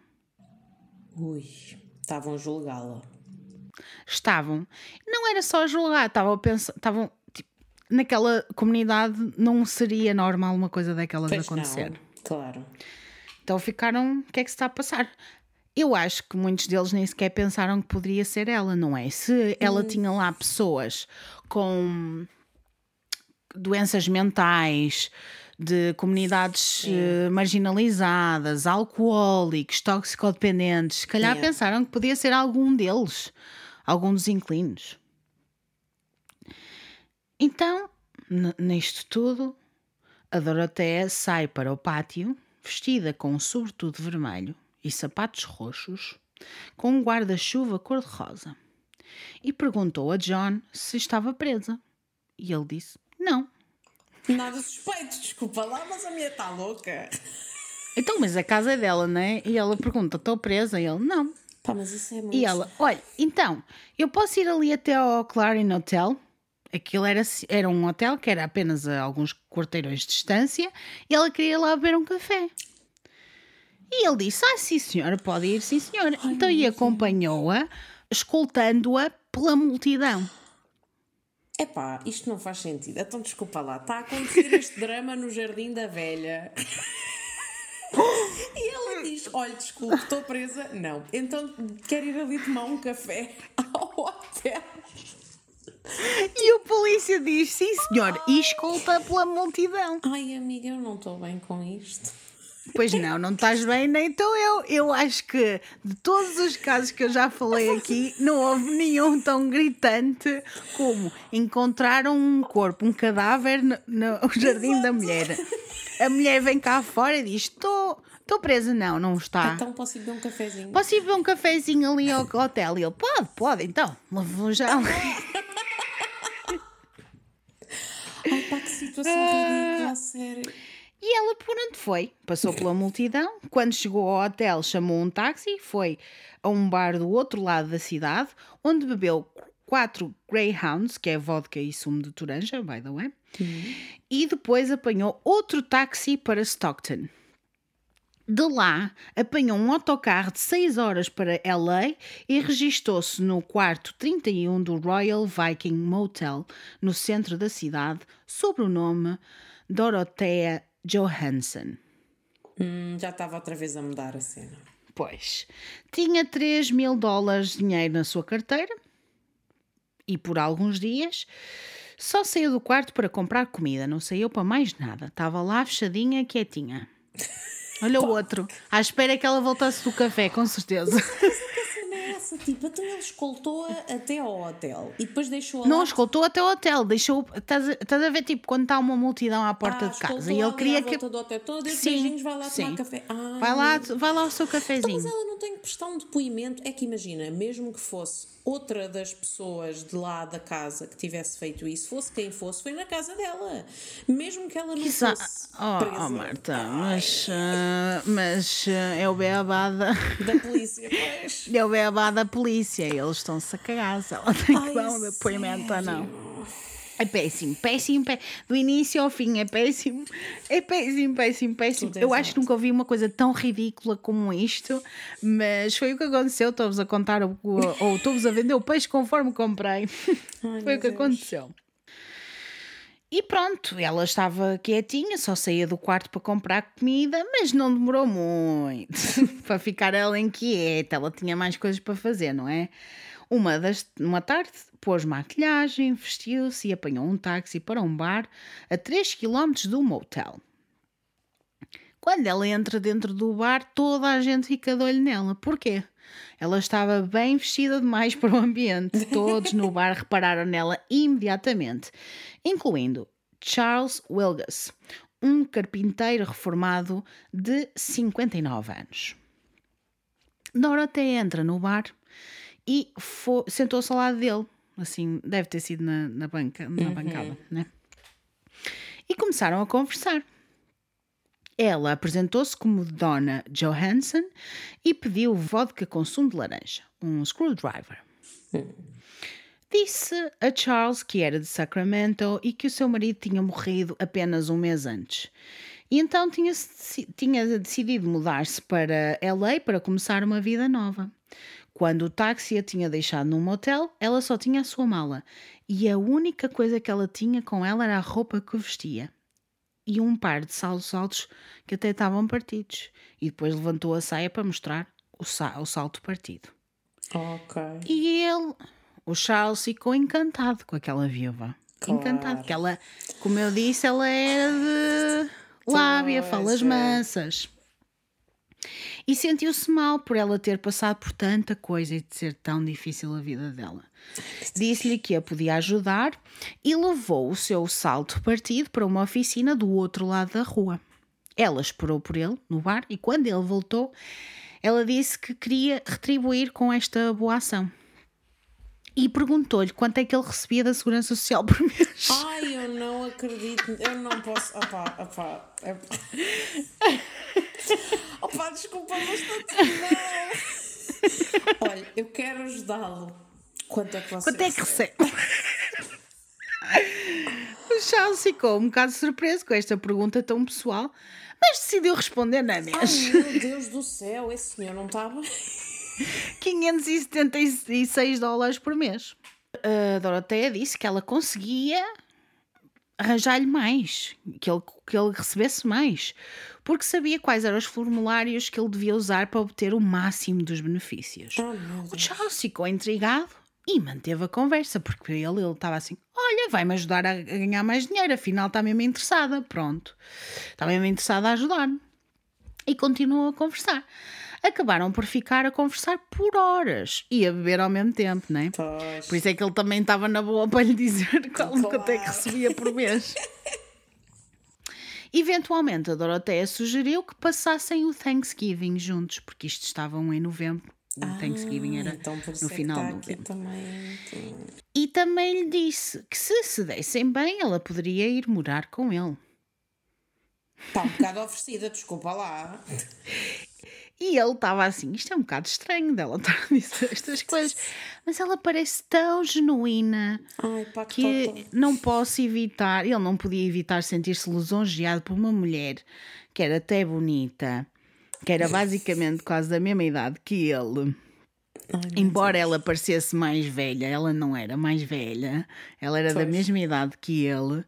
Ui, estavam a julgá-la. Estavam, não era só a julgar, estavam a pensar, estavam tipo, naquela comunidade não seria normal uma coisa daquelas Pois acontecer. não, claro. Então ficaram, o que é que se está a passar? Eu acho que muitos deles nem sequer pensaram que poderia ser ela, não é? Se ela tinha lá pessoas com doenças mentais, de comunidades eh, marginalizadas, alcoólicos, toxicodependentes, se calhar Yeah. pensaram que podia ser algum deles, algum dos inquilinos. Então, nisto tudo, a Doroteia sai para o pátio, vestida com um sobretudo vermelho e sapatos roxos, com um guarda-chuva cor-de-rosa e perguntou a John se estava presa. E ele disse: Não. Nada suspeito, desculpa lá, mas a minha está louca. Então, mas a casa é dela, não é? E ela pergunta: Estou presa? E ele: Não. Pá, mas isso é muito. E ela: Olha, então, eu posso ir ali até ao Clarin Hotel? Aquilo era, era um hotel que era apenas a alguns quarteirões de distância e ela queria lá beber um café. E ele disse: Ah, sim, senhora, pode ir, sim, senhora. Ai, então, e acompanhou-a, escoltando-a pela multidão. Epá, isto não faz sentido. Então, desculpa lá, está a acontecer este drama no Jardim da Velha. e ela diz: Olha, desculpe, estou presa. Não. Então, quer ir ali tomar um café ao hotel. E o polícia diz: Sim, senhor, e escolta pela multidão. Ai, amiga, eu não estou bem com isto. Pois não, não estás bem, nem estou eu. Eu acho que de todos os casos que eu já falei aqui, não houve nenhum tão gritante como encontraram um corpo, um cadáver no, no jardim Exato. da mulher. A mulher vem cá fora e diz: Estou presa. Não, não está. Então, posso ir beber um cafezinho? Posso ir beber um cafezinho ali ao hotel? E ele: Pode, pode, então. Vou já. Ai, pá, que situação ridícula, a sério. E ela por onde foi? Passou pela multidão. Quando chegou ao hotel, chamou um táxi, foi a um bar do outro lado da cidade, onde bebeu quatro Greyhounds, que é vodka e sumo de toranja, by the way, e depois apanhou outro táxi para Stockton. De lá, apanhou um autocarro de 6 horas para LA e registou-se no quarto 31 do Royal Viking Motel, no centro da cidade, sob o nome Dorothea Johansson. Hum, já estava outra vez a mudar a cena. Pois, tinha 3 mil dólares de dinheiro na sua carteira e por alguns dias só saiu do quarto para comprar comida, não saiu para mais nada. Estava lá fechadinha, quietinha. Olha o outro, à espera que ela voltasse do café, com certeza. Mas essa? Tipo, então ele escoltou-a até ao hotel e depois deixou-a Não lá. escoltou até o hotel, deixou. Estás a, estás a ver, tipo, quando está uma multidão à porta Ah, de casa e ele queria que. do hotel deu Sim, beijinhos, vai lá sim. tomar café. Ai, Vai lá, vai lá ao seu Então, mas cafezinho. ela não tem que prestar um depoimento. É que imagina, mesmo que fosse outra das pessoas de lá da casa que tivesse feito isso, fosse quem fosse, foi na casa dela. Mesmo que ela não Exa- fosse Oh, presa oh, Marta, mas, ah, mas ah, é o beabá da, polícia, pois. é o beabá da polícia. Eles estão-se a cagar se ela tem que dar um depoimento ou não. É péssimo, péssimo, péssimo. Do início ao fim é péssimo. É péssimo, péssimo, péssimo. Eu acho que nunca ouvi uma coisa tão ridícula como isto, mas foi o que aconteceu. Estou-vos a contar, ou estou-vos a vender o peixe conforme comprei. Ai, Foi o que Deus. aconteceu. E pronto, ela estava quietinha, só saía do quarto para comprar comida, mas não demorou muito para ficar ela inquieta. Ela tinha mais coisas para fazer, não é? Uma, das, uma tarde pôs maquilhagem, vestiu-se e apanhou um táxi para um bar a 3 km do motel. Quando ela entra dentro do bar, toda a gente fica de olho nela. Porquê? Ela estava bem vestida demais para o ambiente. Todos no bar repararam nela imediatamente, incluindo Charles Wilgus, um carpinteiro reformado de 59 anos. Dorothea entra no bar e sentou-se ao lado dele. Assim, deve ter sido na, na banca, na bancada, né? E começaram a conversar. Ela apresentou-se como Donna Johansson e pediu vodka com sumo de laranja, um screwdriver. Disse a Charles que era de Sacramento e que o seu marido tinha morrido apenas um mês antes. E então tinha, tinha decidido mudar-se para LA para começar uma vida nova. Quando o táxi a tinha deixado num motel, ela só tinha a sua mala e a única coisa que ela tinha com ela era a roupa que vestia e um par de saltos altos que até estavam partidos. E depois levantou a saia para mostrar o, sa o salto partido. Ok. E ele, o Charles, ficou encantado com aquela viúva. Claro. Encantado, que ela, como eu disse, ela era de lábia, Pois falas é. mansas. E sentiu-se mal por ela ter passado por tanta coisa e de ser tão difícil a vida dela. Disse-lhe que a podia ajudar e levou o seu salto partido para uma oficina do outro lado da rua. Ela esperou por ele no bar e quando ele voltou, ela disse que queria retribuir com esta boa ação. E perguntou-lhe quanto é que ele recebia da Segurança Social por mês. Ai, eu não acredito, eu não posso. Opá, opá. É... opá, desculpa, mas não. Olha, eu quero ajudá-lo. Quanto é que você Quanto é que recebe? o Charles ficou um bocado surpreso com esta pergunta tão pessoal, mas decidiu responder na mesma. Ai, meu Deus do céu, esse senhor não estava. 576 dólares por mês. A Doroteia disse que ela conseguia arranjar-lhe mais, que ele, que ele recebesse mais, porque sabia quais eram os formulários que ele devia usar para obter o máximo dos benefícios. Oh, o Charles ficou intrigado e manteve a conversa, porque para ele ele estava assim: Olha, vai-me ajudar a ganhar mais dinheiro, afinal está mesmo interessada. Pronto, está mesmo interessada a ajudar-me. E continuou a conversar acabaram por ficar a conversar por horas e a beber ao mesmo tempo, não é? Pois. Por isso é que ele também estava na boa para lhe dizer qual, Claro. quanto é que recebia por mês. Eventualmente, a Doroteia sugeriu que passassem o Thanksgiving juntos, porque isto estavam em novembro. O Thanksgiving era então no é final aqui novembro. também. então. E também lhe disse que se se dessem bem, ela poderia ir morar com ele. Está um bocado oferecida, desculpa lá. E ele estava assim: isto é um bocado estranho dela estar a dizer estas coisas, mas ela parece tão genuína Ai, pá, que, que não posso evitar, ele não podia evitar sentir-se lisonjeado por uma mulher que era até bonita, que era basicamente quase da mesma idade que ele. Ai, Embora ela parecesse mais velha, ela não era mais velha, ela era da Pois. mesma idade que ele.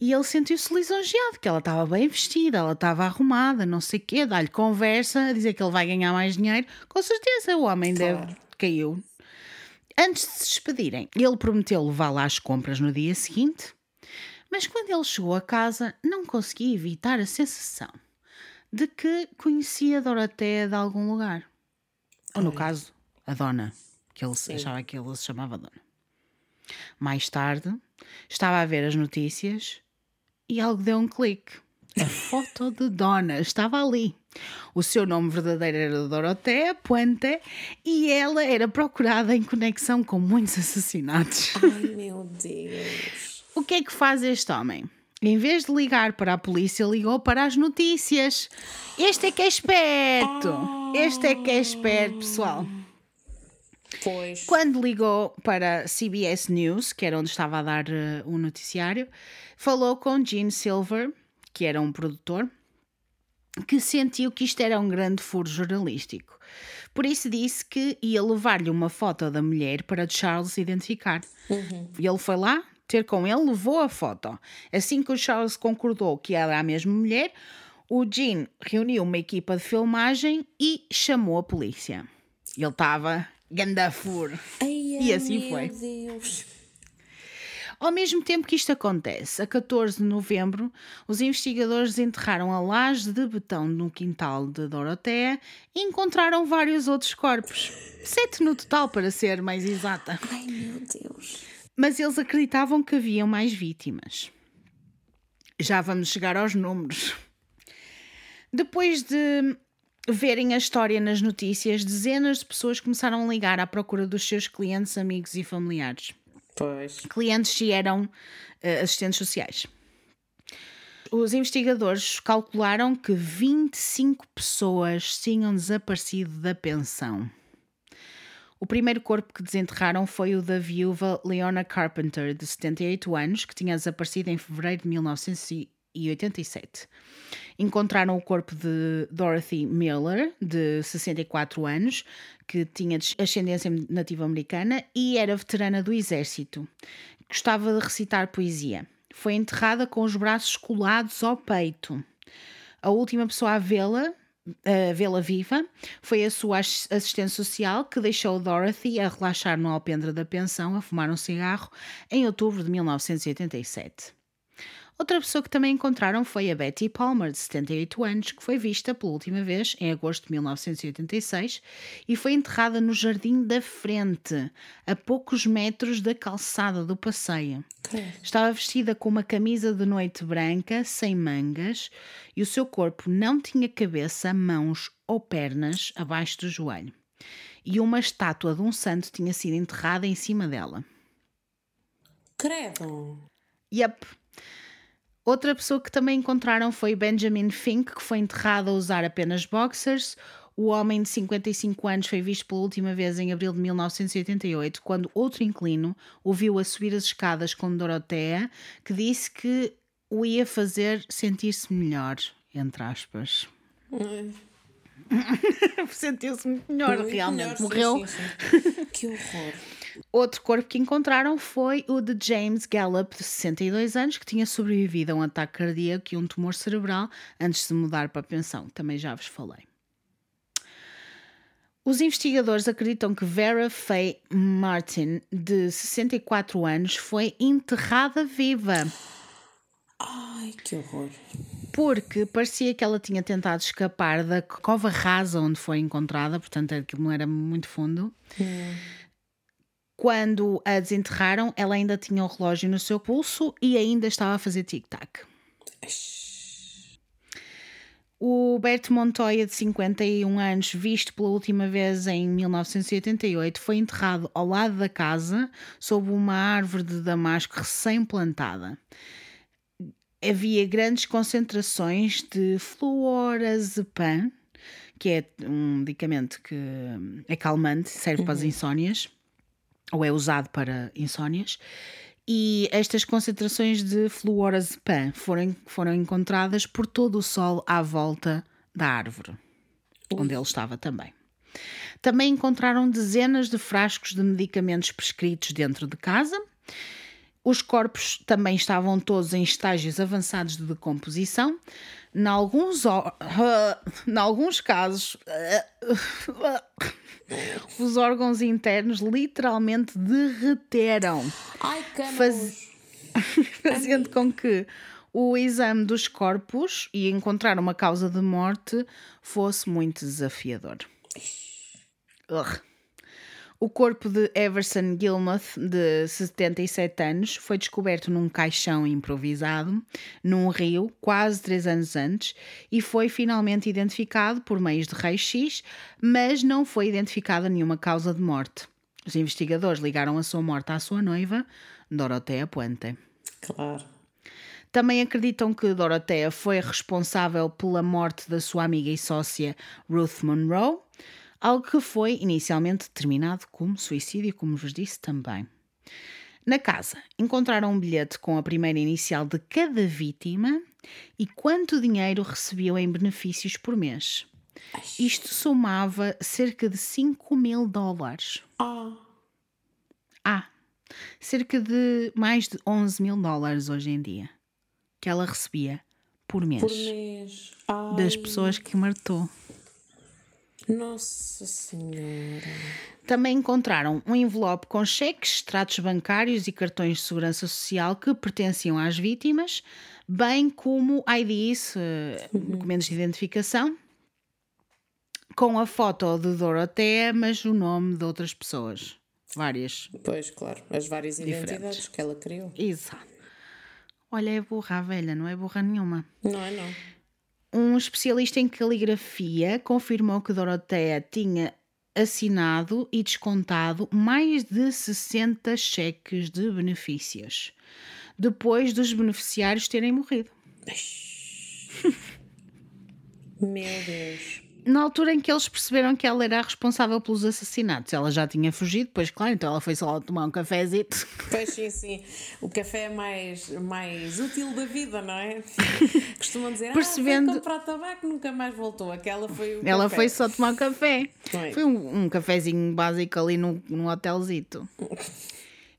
E ele sentiu-se lisonjeado, que ela estava bem vestida, ela estava arrumada, não sei o quê, dá-lhe conversa, a dizer que ele vai ganhar mais dinheiro. Com certeza o homem Claro. deve, caiu. Antes de se despedirem, ele prometeu levá-la às compras no dia seguinte, mas quando ele chegou a casa, não conseguia evitar a sensação de que conhecia Doroteia de algum lugar. Ou no Ai. caso, a dona, que ele se- achava que ele se chamava dona. Mais tarde, estava a ver as notícias e algo deu um clique. A foto de Dona estava ali. O seu nome verdadeiro era Doroteia Puente e ela era procurada em conexão com muitos assassinatos. Ai, meu Deus. O que é que faz este homem? Em vez de ligar para a polícia, ligou para as notícias. Este é que é esperto. Este é que é esperto, pessoal. Pois. Quando ligou para CBS News, que era onde estava a dar eh, o noticiário, falou com Gene Silver, que era um produtor, que sentiu que isto era um grande furo jornalístico. Por isso disse que ia levar-lhe uma foto da mulher para Charles identificar. E ele foi lá ter com ele, levou a foto. Assim que o Charles concordou que era a mesma mulher, o Gene reuniu uma equipa de filmagem e chamou a polícia. Ele estava gandafur. Ai, E assim foi. Deus. Ao mesmo tempo que isto acontece, a 14 de novembro, os investigadores enterraram a laje de betão no quintal de Doroteia e encontraram vários outros corpos. Sete no total, para ser mais exata. Ai, meu Deus. Mas eles acreditavam que haviam mais vítimas. Já vamos chegar aos números. Depois de verem a história nas notícias, dezenas de pessoas começaram a ligar à procura dos seus clientes, amigos e familiares Pois. clientes e eram eh, assistentes sociais. Os investigadores calcularam que 25 pessoas tinham desaparecido da pensão. O primeiro corpo que desenterraram foi o da viúva Leona Carpenter, de 78 anos, que tinha desaparecido em fevereiro de 1987. Encontraram o corpo de Dorothy Miller, de 64 anos, que tinha ascendência nativa americana e era veterana do exército. Gostava de recitar poesia. Foi enterrada com os braços colados ao peito. A última pessoa a vê-la, a vê-la viva, foi a sua ass- assistente social que deixou Dorothy a relaxar no alpendre da pensão a fumar um cigarro em outubro de 1987. Outra pessoa que também encontraram foi a Betty Palmer, de 78 anos, que foi vista pela última vez em agosto de 1986 e foi enterrada no jardim da frente, a poucos metros da calçada do passeio. Estava vestida com uma camisa de noite branca, sem mangas, e o seu corpo não tinha cabeça, mãos ou pernas abaixo do joelho. E uma estátua de um santo tinha sido enterrada em cima dela. Credo! Yep. Outra pessoa que também encontraram foi Benjamin Fink, que foi enterrado a usar apenas boxers. O homem de 55 anos foi visto pela última vez em abril de 1988, quando outro inquilino o viu a subir as escadas com Dorotea, que disse que o ia fazer sentir-se melhor, entre aspas. Sentiu-se muito melhor, Muito realmente. melhor, sim, Morreu. sim, sim. que horror! Outro corpo que encontraram foi o de James Gallup, de 62 anos, que tinha sobrevivido a um ataque cardíaco e um tumor cerebral antes de mudar para a pensão. Também já vos falei. Os investigadores acreditam que Vera Faye Martin, de 64 anos, foi enterrada viva Ai, que horror! porque parecia que ela tinha tentado escapar da cova rasa onde foi encontrada, portanto aquilo não era muito fundo. Quando a desenterraram, ela ainda tinha o relógio no seu pulso e ainda estava a fazer tic-tac. O Bert Montoya, de 51 anos, visto pela última vez em 1988, foi enterrado ao lado da casa, sob uma árvore de damasco recém-plantada. Havia grandes concentrações de fluorazepam, que é um medicamento que é calmante, serve para as insónias, ou é usado para insónias. E estas concentrações de fluorazepam foram, foram encontradas por todo o solo à volta da árvore, onde ele estava também. Também encontraram dezenas de frascos de medicamentos prescritos dentro de casa. Os corpos também estavam todos em estágios avançados de decomposição. Em alguns, em alguns casos, os órgãos internos literalmente derreteram Faz- fazendo com que o exame dos corpos e encontrar uma causa de morte fosse muito desafiador. Ugh. O corpo de Everson Gilmuth, de 77 anos, foi descoberto num caixão improvisado, num rio, quase três anos antes, e foi finalmente identificado por meios de raio-x, mas não foi identificada nenhuma causa de morte. Os investigadores ligaram a sua morte à sua noiva, Dorothea Puente. Claro. Também acreditam que Dorothea foi responsável pela morte da sua amiga e sócia Ruth Monroe, algo que foi inicialmente determinado como suicídio, como vos disse também. Na casa, encontraram um bilhete com a primeira inicial de cada vítima e quanto dinheiro recebiam em benefícios por mês. Isto somava cerca de 5 mil dólares. Ah, Ah, cerca de mais de 11 mil dólares hoje em dia que ela recebia por mês por mês. Das pessoas que matou. Nossa Senhora. Também encontraram um envelope com cheques, extratos bancários e cartões de segurança social que pertenciam às vítimas, bem como IDs, eh, documentos de identificação, com a foto de Dorothea, mas o nome de outras pessoas. Várias. Pois, claro. As várias Diferentes. identidades que ela criou. Exato. Olha, é burra a velha, não é burra nenhuma. Não é, não. Um especialista em caligrafia confirmou que Dorothea tinha assinado e descontado mais de 60 cheques de benefícios, depois dos beneficiários terem morrido. Meu Deus. Na altura em que eles perceberam que ela era a responsável pelos assassinatos, ela já tinha fugido, pois claro, então ela foi só tomar um cafezito. Pois sim, sim. O café é mais, mais útil da vida, não é? Costumam dizer, Percebendo- ah, foi comprar tabaco, nunca mais voltou. Aquela foi Ela café. foi só tomar um café. Foi. Foi um, um cafezinho básico ali no, num hotelzito.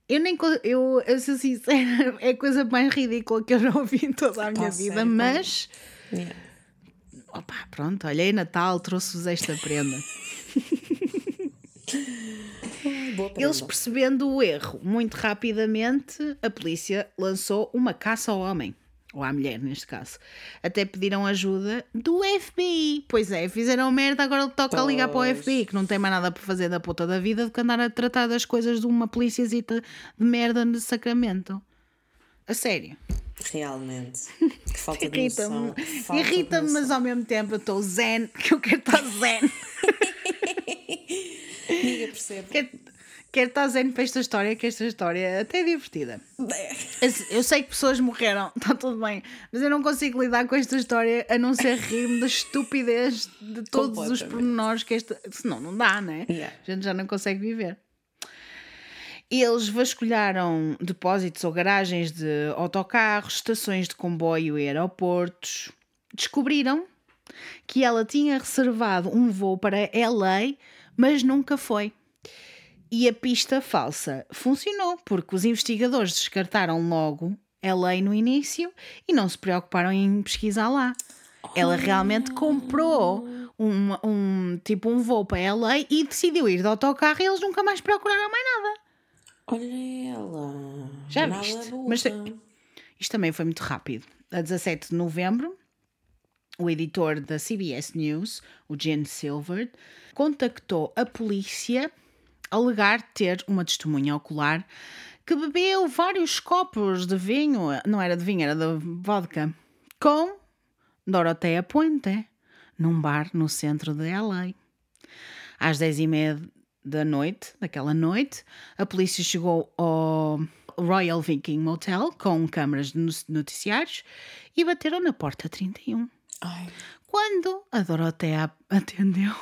Eu nem. Eu, eu sou sincera, é a coisa mais ridícula que eu já ouvi em toda a minha Pá, vida, sério? mas. Yeah. Opa, pronto, olhei Natal, trouxe-vos esta prenda. Eles percebendo o erro muito rapidamente, a polícia lançou uma caça ao homem. ou à mulher neste caso, até pediram ajuda do FBI. Pois é, fizeram merda, agora toca ligar para o Pois. FBI, que não tem mais nada para fazer da puta da vida do que andar a tratar das coisas de uma policiazita de merda de Sacramento. A sério. Realmente. Que falta de Irrita-me. noção. Irrita-me, mas ao mesmo tempo eu estou zen, que eu quero estar zen. Amiga, percebo. quero, quero estar zen para esta história, que esta história é até divertida. Eu- Eu sei que pessoas morreram, está tudo bem, mas eu não consigo lidar com esta história a não ser rir-me da estupidez de todos os pormenores que esta. Senão não dá, né? Yeah. A gente já não consegue viver. Eles vasculharam depósitos ou garagens de autocarros, estações de comboio e aeroportos. Descobriram que ela tinha reservado um voo para LA, mas nunca foi. E a pista falsa funcionou, porque os investigadores descartaram logo LA no início e não se preocuparam em pesquisar lá. Ela realmente comprou um, um tipo um voo para LA e decidiu ir de autocarro e eles nunca mais procuraram mais nada. Olha ela. Já Nada viste? Mas isto também foi muito rápido. A 17 de novembro, o editor da CBS News, o Gene Silver, contactou a polícia alegar ter uma testemunha ocular que bebeu vários copos de vinho, não era de vinho, era de vodka, com Doroteia Puente, num bar no centro de LA. Às 10h30 da noite, daquela noite, a polícia chegou ao Royal Viking Motel com câmaras de no- noticiários e bateram na porta 31. Ai, Quando a Doroteia atendeu,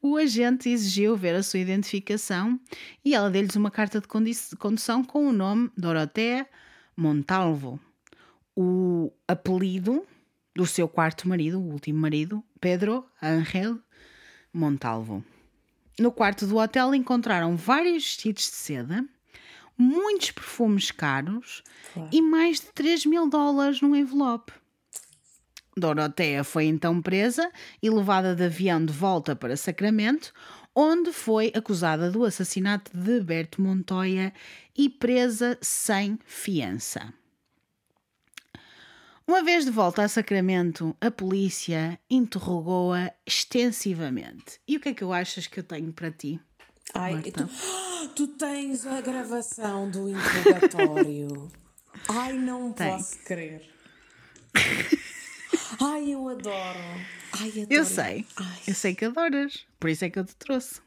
o agente exigiu ver a sua identificação e ela deu-lhes uma carta de condução com o nome Doroteia Montalvo. O apelido do seu quarto marido, o último marido, Pedro Ángel Montalvo. No quarto do hotel encontraram vários vestidos de seda, muitos perfumes caros Claro. e mais de 3 mil dólares num envelope. Doroteia foi então presa e levada de avião de volta para Sacramento, onde foi acusada do assassinato de Berto Montoya e presa sem fiança. Uma vez de volta a Sacramento, a polícia interrogou-a extensivamente. E o que é que eu achas que eu tenho para ti? ai tu, tu tens a gravação do interrogatório. Ai, não Tenho. posso crer. Ai, eu adoro. Ai, adoro. Eu sei, Ai. eu sei que adoras, por isso é que eu te trouxe.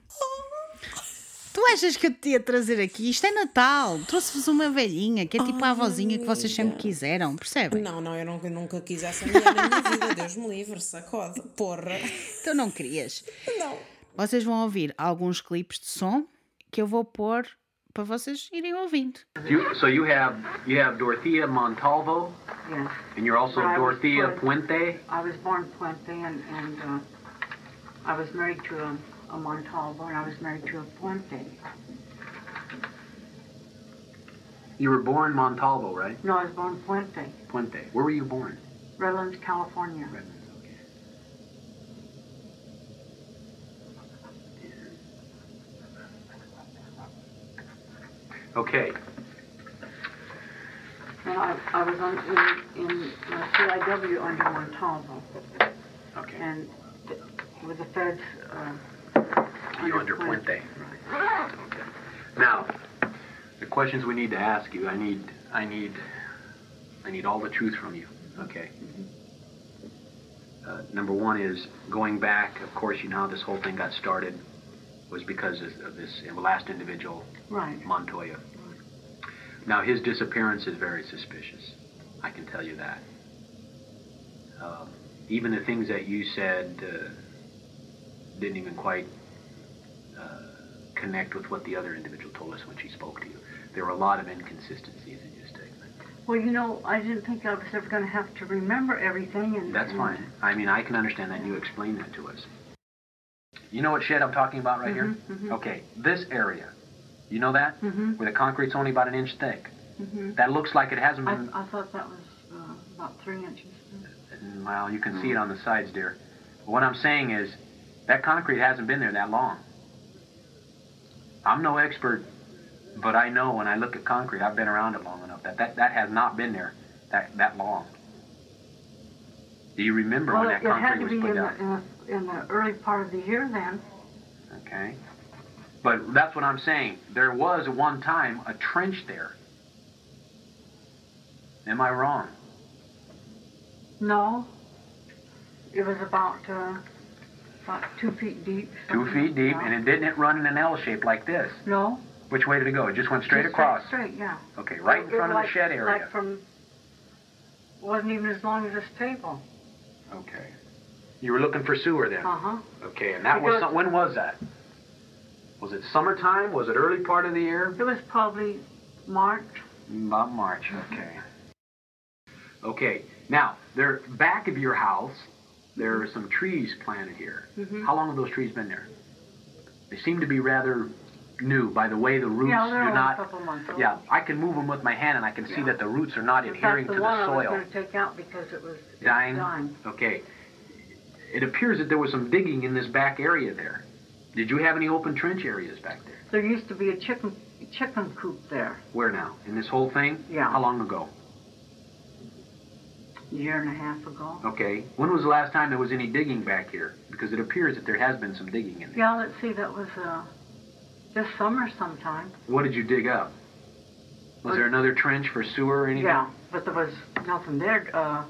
Tu achas que eu te ia trazer aqui? Isto é Natal, trouxe-vos uma velhinha que é tipo a avózinha que vocês sempre quiseram, percebem? Não, não, eu nunca, nunca quis essa mulher na minha vida. Deus me livre, sacode. Porra. Então não querias. Não. Vocês vão ouvir alguns clipes de som que eu vou pôr para vocês irem ouvindo. You, so you have you have Dorothea Montalvo, Yes. and you're also I was Dorothea born- Puente. I was born Puente and, and uh, I was married to a, a Montalvo and I was married to a Puente. You were born Montalvo, right? No, I was born Puente, Puente. Where were you born? Redlands, California. Redlands. Okay. Okay. And I, I was on, in, in CIW under Montalvo Okay. and with the feds. Uh, You under Puente. Okay. Now, the questions we need to ask you, I need, I need, I need all the truth from you. Okay. Uh, number one is going back. Of course, you know how this whole thing got started was because of, of this last individual, Right. Montoya. Now, his disappearance is very suspicious. I can tell you that. Um, even the things that you said uh, didn't even quite uh, connect with what the other individual told us when she spoke to you. There were a lot of inconsistencies in your statement. Well, you know, I didn't think I was ever going to have to remember everything. And That's and- fine. I mean, I can understand that, and you explained that to us. You know what shed I'm talking about right here? Okay, this area. You know that? Mhm. Where the concrete's only about an inch thick. Mhm. That looks like it hasn't I, been. I thought that was uh, about three inches. Well, you can see it on the sides, dear. But what I'm saying is, that concrete hasn't been there that long. I'm no expert, but I know when I look at concrete, I've been around it long enough that that, that has not been there that, that long? Do you remember Well, when it, that it had concrete to was be put in down? the, in, the, in the early part of the year then. Okay. But that's what I'm saying. There was at one time a trench there. Am I wrong? No. It was about, uh, about two feet deep. Two feet deep, and it didn't it run in an L shape like this. No. Which way did it go? It just went straight just across. Straight, yeah. Okay, right in was front of the shed area. Like from, wasn't even as long as this table. Okay. You were looking for sewer then? Uh-huh. Okay, and that was, Because- some- when was that? Was it summertime? Was it early part of the year? It was probably March. About March, okay. Okay, now, there, back of your house, there are some trees planted here. Mhm. How long have those trees been there? They seem to be rather new by the way the roots yeah, they're do not. a couple months old. Yeah, I can move them with my hand and I can see Yeah. that the roots are not In adhering fact, to the one the I was soil. going to take out because it was it was Dying? dying. Okay. It appears that there was some digging in this back area there. Did you have any open trench areas back there? There used to be a chicken chicken coop there Where now? In this whole thing? Yeah. How long ago? A year and a half ago. Okay. When was the last time there was any digging back here? Because it appears that there has been some digging in there. Yeah, let's see, that was uh, this summer sometime. What did you dig up? Was there another trench for sewer or anything? Yeah, but there was nothing there. Uh,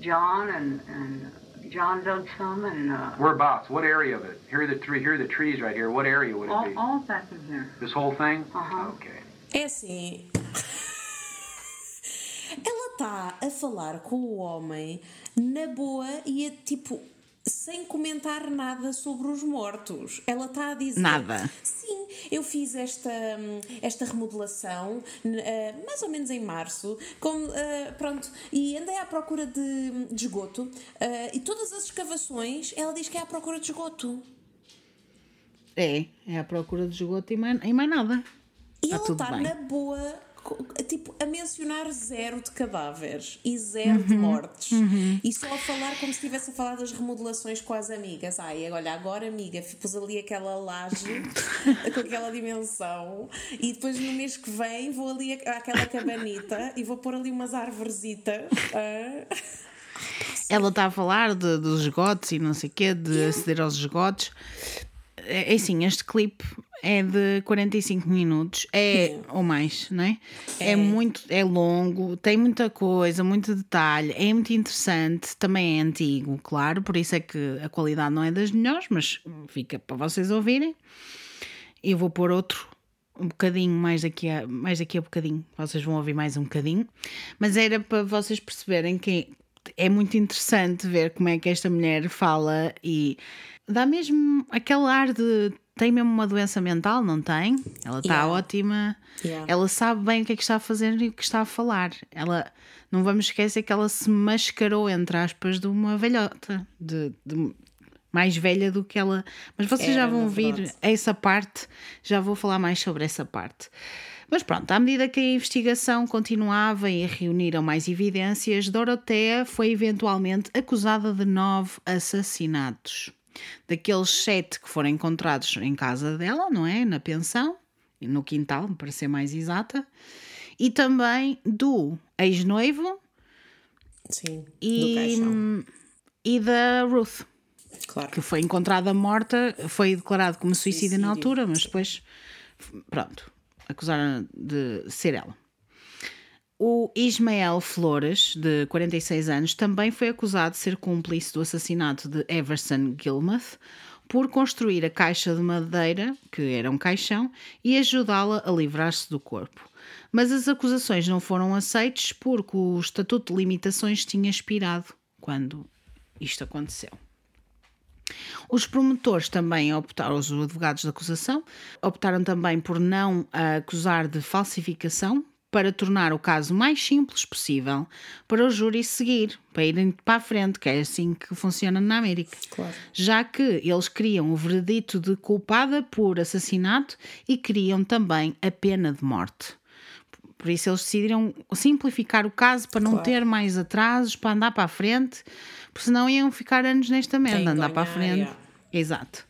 John and, and John dug some, and uh, Whereabouts? What area of it? Here are the tree. Here are the trees right here. What area would it all, be? all back in here. This whole thing? Uh-huh. Okay. É assim. Está a falar com o homem na boa e a, tipo sem comentar nada sobre os mortos. Ela está a dizer Nada. Sim, eu fiz esta, hum, esta remodelação eh, mais ou menos em março, com, eh, pronto, e andei à procura de, de esgoto eh, e todas as escavações ela diz que é à procura de esgoto. É, é à procura de esgoto e mais, e mais nada. E Tá ela está na boa, tipo, a mencionar zero de cadáveres e zero de mortes. E só a falar como se estivesse a falar das remodelações com as amigas. Ai, olha, agora amiga, pus ali aquela laje com aquela dimensão e depois no mês que vem vou ali àquela cabanita e vou pôr ali umas arvoresitas. ah. Ela está a falar de, dos esgotos e não sei o quê, de aceder aos esgotos. É é assim, este clipe é de 45 minutos, é ou mais, não é? É. É. muito, é longo, tem muita coisa, muito detalhe, é muito interessante, também é antigo, claro, por isso é que a qualidade não é das melhores, mas fica para vocês ouvirem. Eu vou pôr outro um bocadinho mais daqui a mais daqui a bocadinho. Vocês vão ouvir mais um bocadinho, mas era para vocês perceberem que é muito interessante ver como é que esta mulher fala e dá mesmo aquele ar de tem mesmo uma doença mental, não tem? Ela está Yeah. ótima. Yeah. Ela sabe bem o que é que está a fazer e o que está a falar. Ela não vamos esquecer que ela se mascarou entre aspas de uma velhota, de, de- mais velha do que ela. Mas vocês já vão ouvir essa parte, já vou falar mais sobre essa parte. Mas pronto, à medida que a investigação continuava e reuniram mais evidências, Dorotea foi eventualmente acusada de nove assassinatos. Daqueles sete que foram encontrados em casa dela, não é? Na pensão, no quintal, para ser mais exata, e também do ex-noivo Sim, do e, e da Ruth Claro. que foi encontrada morta, foi declarado como suicídio, na altura, mas depois, pronto, acusaram de ser ela. O Ismael Flores, de 46 anos, também foi acusado de ser cúmplice do assassinato de Everson Gilmuth por construir a caixa de madeira, que era um caixão, e ajudá-la a livrar-se do corpo. Mas as acusações não foram aceites porque o Estatuto de Limitações tinha expirado quando isto aconteceu. Os promotores também optaram, os advogados da acusação, optaram também por não acusar de falsificação para tornar o caso mais simples possível para o júri seguir, para irem para a frente, que é assim que funciona na América. Claro. Já que eles queriam o veredito de culpada por assassinato e queriam também a pena de morte. Por isso eles decidiram simplificar o caso para não Claro. ter mais atrasos, para andar para a frente, porque senão iam ficar anos nesta merda, andar para a frente. yeah. Exato.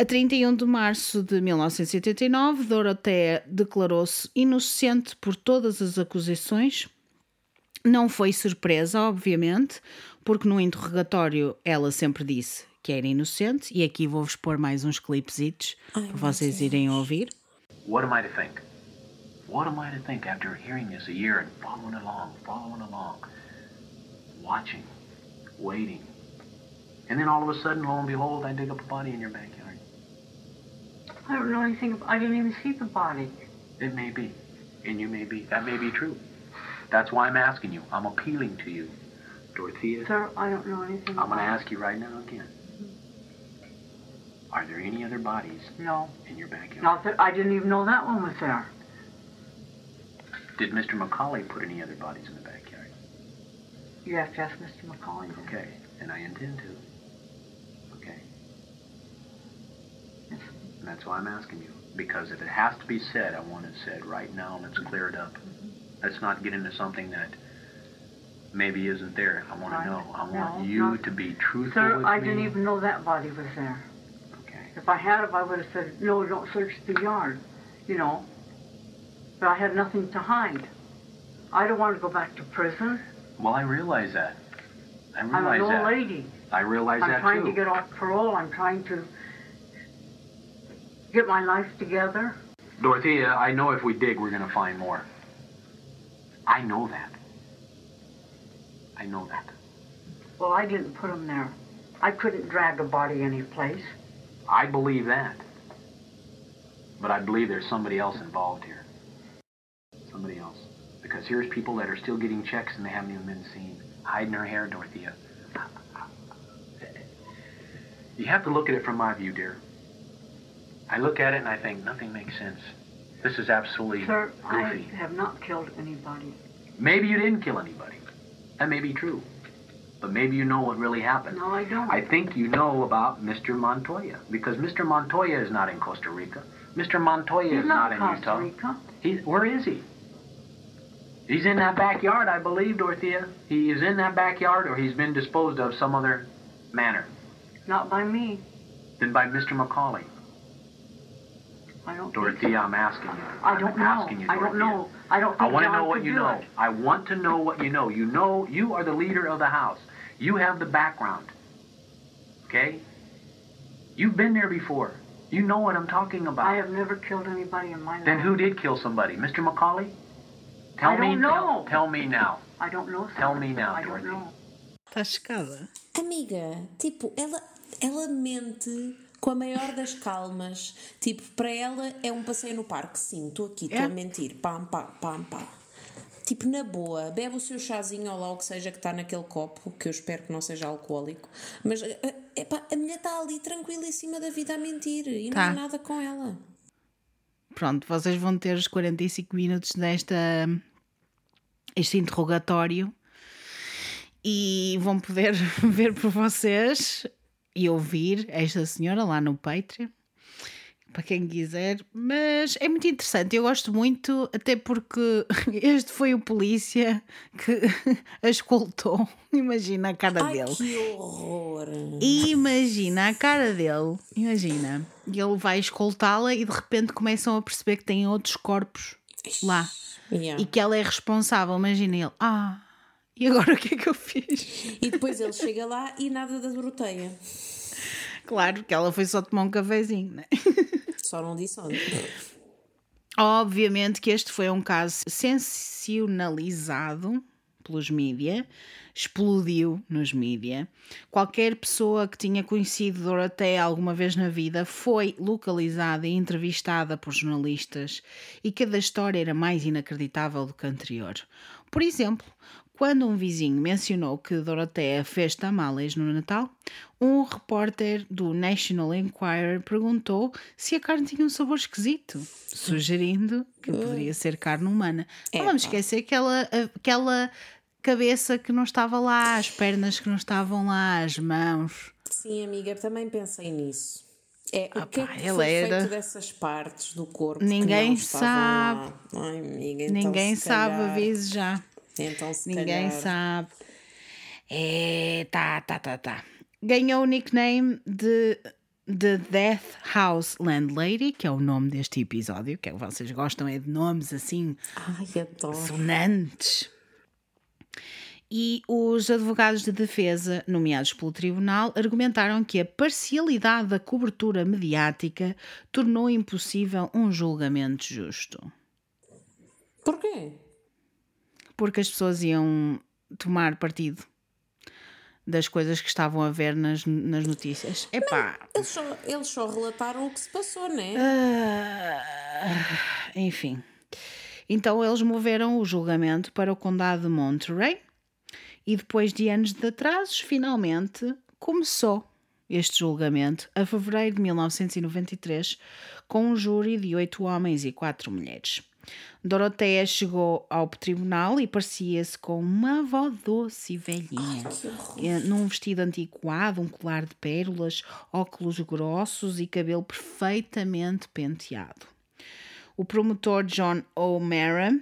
A 31 de março de 1989, Dorotea declarou-se inocente por todas as acusações Não foi surpresa, obviamente, porque no interrogatório ela sempre disse que era inocente, e aqui vou-vos pôr mais uns clipesitos para vocês irem ouvir. What am I to think? What am I to think after hearing this a year and following along, following along, watching, waiting, and then all of a sudden, lo and behold, I dig up a body in your backyard? I don't know anything. ab- I didn't even see the body. It may be, and you may be. That may be true. That's why I'm asking you. I'm appealing to you, Dorothea. Sir, I don't know anything I'm going to ask you right now again. Are there any other bodies. No. in your backyard? Not that I didn't even know that one was there. Did Mr. Macaulay put any other bodies in the backyard? You have to ask Mr. McCauley. Okay, and I intend to. Okay. Yes. And that's why I'm asking you. Because if it has to be said, I want it said right now. Let's clear it up. Let's not get into something that maybe isn't there. I want to know. I want No, you no. to be truthful Sir, I me. didn't even know that body was there. Okay. If I had it, I would have said, no, don't search the yard, you know. But I had nothing to hide. I don't want to go back to prison. Well, I realize that. I I'm an old that. lady. I realize I'm that trying to get off parole. I'm trying to get my life together. Dorothea, I know if we dig, we're going to find more. I know that. I know that. Well, I didn't put him there. I couldn't drag a body any place. I believe that. But I believe there's somebody else involved here. Somebody else. Because here's people that are still getting checks and they haven't even been seen. Hiding their hair, Dorothea. You have to look at it from my view, dear. I look at it and I think nothing makes sense. This is absolutely Sir, I have not killed anybody. Maybe you didn't kill anybody. That may be true. But maybe you know what really happened. No, I don't. I think you know about Mr. Montoya because Mr. Montoya is not in Costa Rica. Mr. Montoya He's is not, not in Costa Utah. Rica. He, where is he? He's in that backyard, I believe, Dorothea. He is in that backyard, or he's been disposed of some other manner Not by me. Then by Mr. Macaulay. I don't. think Dorothea, I'm asking you. I I'm don't know. asking you, I don't Dorothea. know. I don't I think want to know what you know. it. I want to know what you know. You know, you are the leader of the house. You have the background. Okay? You've been there before. You know what I'm talking about. I have never killed anybody in my life. Then who did kill somebody? Mr. Macaulay? Tell I me don't Tell, know. tell me now. I don't know. Tell me now, I don't Dorothy. know. Chocada? Amiga, tipo, ela, ela mente com a maior das calmas. Tipo, para ela é um passeio no parque. Sim, estou aqui, estou É. a mentir. Pam, pam, pam, pam. Tipo, na boa, bebe o seu chazinho ou lá o que seja que está naquele copo, que eu espero que não seja alcoólico. Mas eh, epá, a mulher está ali tranquilíssima da vida a mentir e não Tá. há nada com ela. Pronto, vocês vão ter os 45 minutos desta este interrogatório e vão poder ver por vocês e ouvir esta senhora lá no Patreon para quem quiser, mas é muito interessante, eu gosto muito, até porque este foi o polícia que a escoltou. Imagina a cara Ai, dele. que horror! Imagina a cara dele, imagina. E ele vai escoltá-la e de repente começam a perceber que tem outros corpos lá Yeah. e que ela é responsável. Imagina ele, ah, e agora o que é que eu fiz? E depois ele chega lá e nada da Doroteia. Claro que ela foi só tomar um cafezinho, né? Só não disse onde. Obviamente que este foi um caso sensacionalizado pelos mídia, explodiu nos mídia. Qualquer pessoa que tinha conhecido Doroteia alguma vez na vida foi localizada e entrevistada por jornalistas e cada história era mais inacreditável do que a anterior. Por exemplo, quando um vizinho mencionou que Doroteia fez tamales no Natal, um repórter do National Enquirer perguntou se a carne tinha um sabor esquisito, sugerindo que poderia ser carne humana. Não vamos esquecer aquela, aquela cabeça que não estava lá, as pernas que não estavam lá, as mãos. Sim, amiga, também pensei nisso. É, o Ah que é que foi era- feito dessas partes do corpo Ninguém sabe. Ai, amiga, então Ninguém sabe, calhar- avise já. Então se Ninguém calhar... sabe. É, tá, tá, tá, tá. Ganhou o nickname de The Death House Landlady, que é o nome deste episódio, que é o que vocês gostam é de nomes assim Ai, adoro. sonantes. E os advogados de defesa, nomeados pelo tribunal, argumentaram que a parcialidade da cobertura mediática tornou impossível um julgamento justo. Porquê? Porque as pessoas iam tomar partido das coisas que estavam a ver nas, nas notícias. Epá, Eles só, eles só relataram o que se passou, né? Ah, enfim. Então eles moveram o julgamento para o Condado de Monterey e depois de anos de atrasos, finalmente começou este julgamento a fevereiro de 1993 com um júri de oito homens e quatro mulheres. Doroteia chegou ao tribunal e parecia-se com uma avó doce e velhinha, eh, num vestido antiquado, um colar de pérolas, óculos grossos e cabelo perfeitamente penteado. O promotor John O'Mara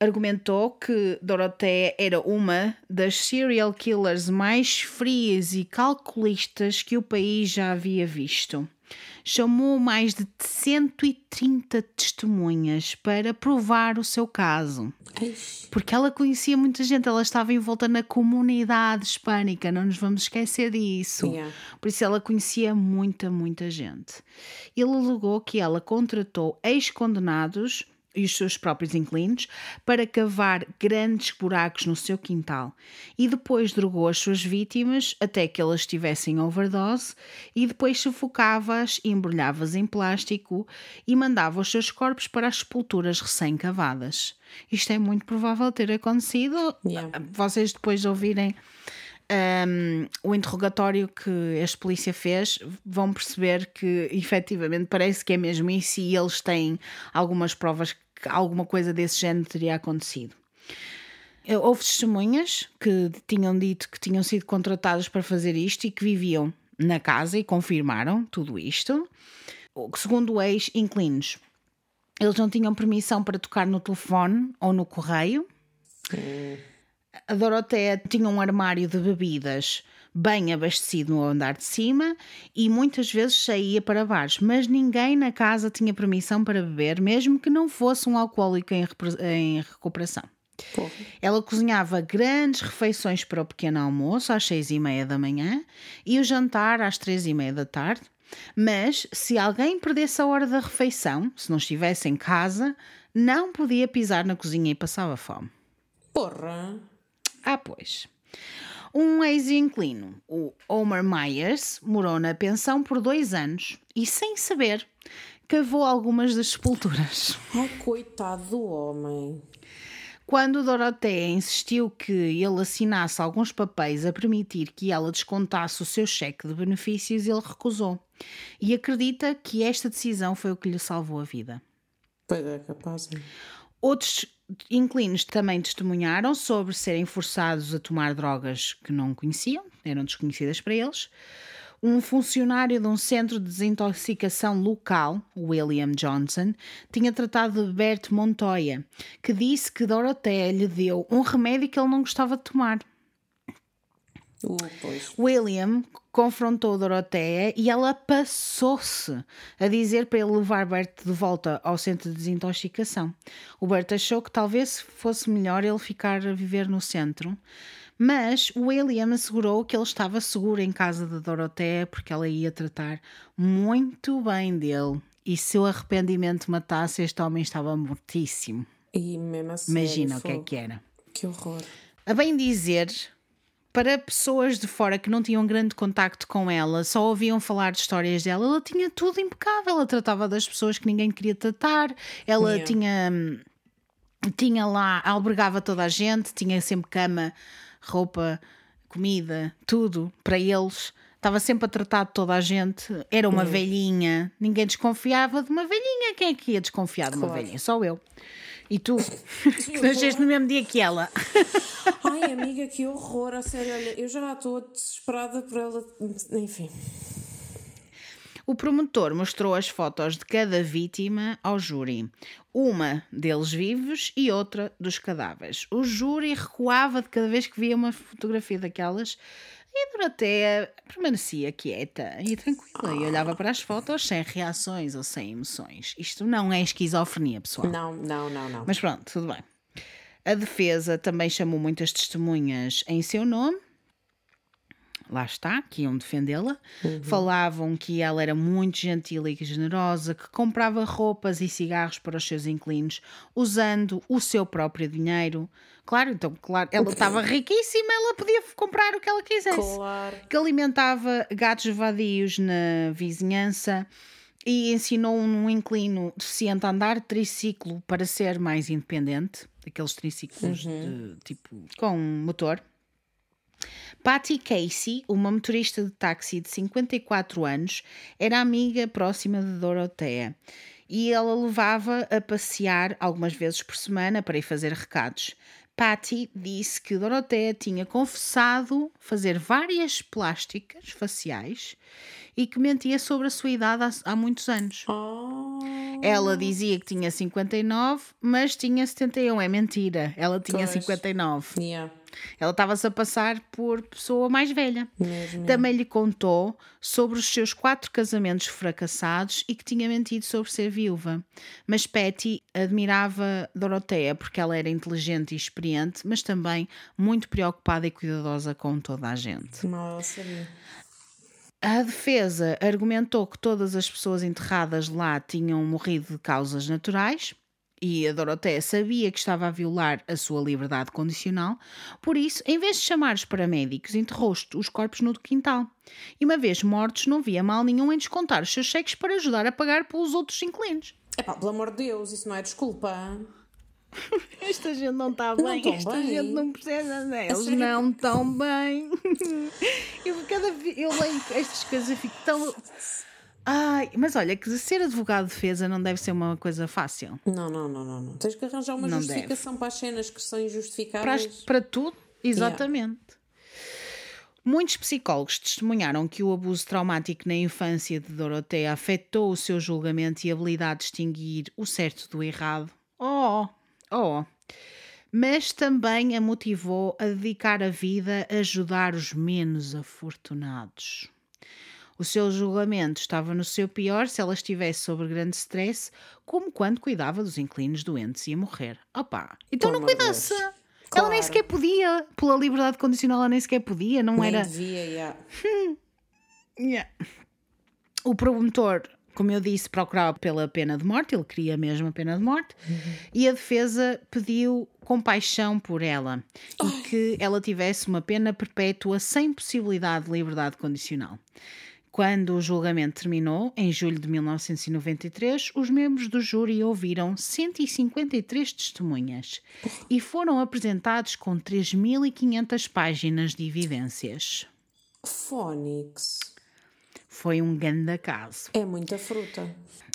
argumentou que Dorothea era uma das serial killers mais frias e calculistas que o país já havia visto. Chamou mais de 130 testemunhas para provar o seu caso. Porque ela conhecia muita gente, ela estava envolta na comunidade hispânica, não nos vamos esquecer disso. Yeah. Por isso ela conhecia muita, muita gente. Ele alegou que ela contratou ex-condenados e os seus próprios inquilinos para cavar grandes buracos no seu quintal e depois drogou as suas vítimas até que elas tivessem overdose e depois sufocava-as, embrulhava-as em plástico e mandava os seus corpos para as sepulturas recém-cavadas. Isto é muito provável ter acontecido. Yeah. Vocês depois de ouvirem um, o interrogatório que este polícia fez, vão perceber que efetivamente parece que é mesmo isso e eles têm algumas provas que alguma coisa desse género teria acontecido. Houve testemunhas que tinham dito que tinham sido contratadas para fazer isto e que viviam na casa e confirmaram tudo isto. O- Segundo ex-inquilinos, eles não tinham permissão para tocar no telefone ou no correio. A Doroteia tinha um armário de bebidas bem abastecido no andar de cima e muitas vezes saía para bares, mas ninguém na casa tinha permissão para beber, mesmo que não fosse um alcoólico em, em recuperação. Porra. Ela cozinhava grandes refeições para o pequeno almoço às seis e meia da manhã e o jantar às três e meia da tarde. Mas se alguém perdesse a hora da refeição, se não estivesse em casa, não podia pisar na cozinha e passava fome. Porra. Ah, pois. Um ex-inquilino, o Homer Myers, morou na pensão por dois anos e, sem saber, cavou algumas das sepulturas. Ai, coitado do homem. Quando Doroteia insistiu que ele assinasse alguns papéis a permitir que ela descontasse o seu cheque de benefícios, ele recusou. E acredita que esta decisão foi o que lhe salvou a vida. Pois é, capaz. hein? Outros inquilinos também testemunharam sobre serem forçados a tomar drogas que não conheciam, eram desconhecidas para eles. Um funcionário de um centro de desintoxicação local, William Johnson, tinha tratado de Bert Montoya, que disse que Dorothea lhe deu um remédio que ele não gostava de tomar. Uh. William confrontou Doroteia e ela passou-se a dizer para ele levar Bert de volta ao centro de desintoxicação. O Bert achou que talvez fosse melhor ele ficar a viver no centro, mas William assegurou que ele estava seguro em casa de Doroteia porque ela ia tratar muito bem dele. E se o arrependimento matasse, este homem estava mortíssimo. E mesmo a sério, Imagina o que é que era. Que horror. A bem dizer, para pessoas de fora que não tinham grande contacto com ela, só ouviam falar de histórias dela, ela tinha tudo impecável. Ela tratava das pessoas que ninguém queria tratar, ela Yeah. tinha, hum, tinha lá, albergava toda a gente, tinha sempre cama, roupa, comida, tudo para eles. Estava sempre a tratar de toda a gente. Era uma velhinha. Ninguém desconfiava de uma velhinha. Quem é que ia desconfiar de uma Claro. velhinha? Só eu. E tu, que nasceste no mesmo dia que ela. Ai, amiga, que horror. A sério, olha, eu já estou desesperada por ela. Enfim. O promotor mostrou as fotos de cada vítima ao júri, uma deles vivos e outra dos cadáveres. O júri recuava de cada vez que via uma fotografia daquelas e Doroteia permanecia quieta e tranquila e olhava para as fotos sem reações ou sem emoções. Isto não é esquizofrenia, pessoal. Não, não, não, não. Mas pronto, tudo bem. A defesa também chamou muitas testemunhas em seu nome. Lá está, que iam defendê-la. Falavam que ela era muito gentil e generosa, que comprava roupas e cigarros para os seus inquilinos, usando o seu próprio dinheiro. Claro, então, claro, ela estava riquíssima, ela podia comprar o que ela quisesse Claro. que alimentava gatos vadios na vizinhança e ensinou um inclino deficiente a andar triciclo para ser mais independente, aqueles triciclos de, tipo com motor. Patty Casey, uma motorista de táxi de 54 anos, era amiga próxima de Dorothea e ela levava a passear algumas vezes por semana para ir fazer recados. Patty disse que Dorothea tinha confessado fazer várias plásticas faciais e que mentia sobre a sua idade há, há muitos anos. Oh, Ela dizia que tinha 59, mas tinha 71. É mentira. Ela tinha Pois. 59. yeah. Ela estava-se a passar por pessoa mais velha. Mesmo. Também lhe contou sobre os seus quatro casamentos fracassados e que tinha mentido sobre ser viúva. Mas Patty admirava Doroteia porque ela era inteligente e experiente, mas também muito preocupada e cuidadosa com toda a gente. Sabia. A defesa argumentou que todas as pessoas enterradas lá tinham morrido de causas naturais e a Doroteia sabia que estava a violar a sua liberdade condicional, por isso, em vez de chamar os paramédicos, enterrou os corpos no quintal. E uma vez mortos, não via mal nenhum em descontar os seus cheques para ajudar a pagar pelos outros inquilinos. Epá, pelo amor de Deus, isso não é desculpa. Esta gente não está Não bem, tão esta bem. gente não precisa, né? eles não estão bem. eu, cada eu leio estas coisas e fico tão. Ai, mas olha, que ser advogado de defesa não deve ser uma coisa fácil. Não, não, não, não, não. Tens que arranjar uma Não justificação para as cenas que são Para, injustificáveis. as- para tudo, exatamente. Muitos psicólogos testemunharam que o abuso traumático na infância de Doroteia afetou o seu julgamento e habilidade de distinguir o certo do errado. Oh, oh. Mas também a motivou a dedicar a vida a ajudar os menos afortunados. O seu julgamento estava no seu pior se ela estivesse sob grande stress, como quando cuidava dos inquilinos doentes e a morrer. Opa, então não de Deus. cuidasse. Ela nem Claro. sequer podia, pela liberdade condicional, ela nem sequer podia, não Nem era. devia, yeah. Yeah. O promotor, como eu disse, procurava pela pena de morte, ele queria mesmo a pena de morte, e a defesa pediu compaixão por ela e que ela tivesse uma pena perpétua sem possibilidade de liberdade condicional. Quando o julgamento terminou, em julho de 1993, os membros do júri ouviram 153 testemunhas e foram apresentados com 3.500 páginas de evidências. Phonics. Foi um grande caso. É muita fruta.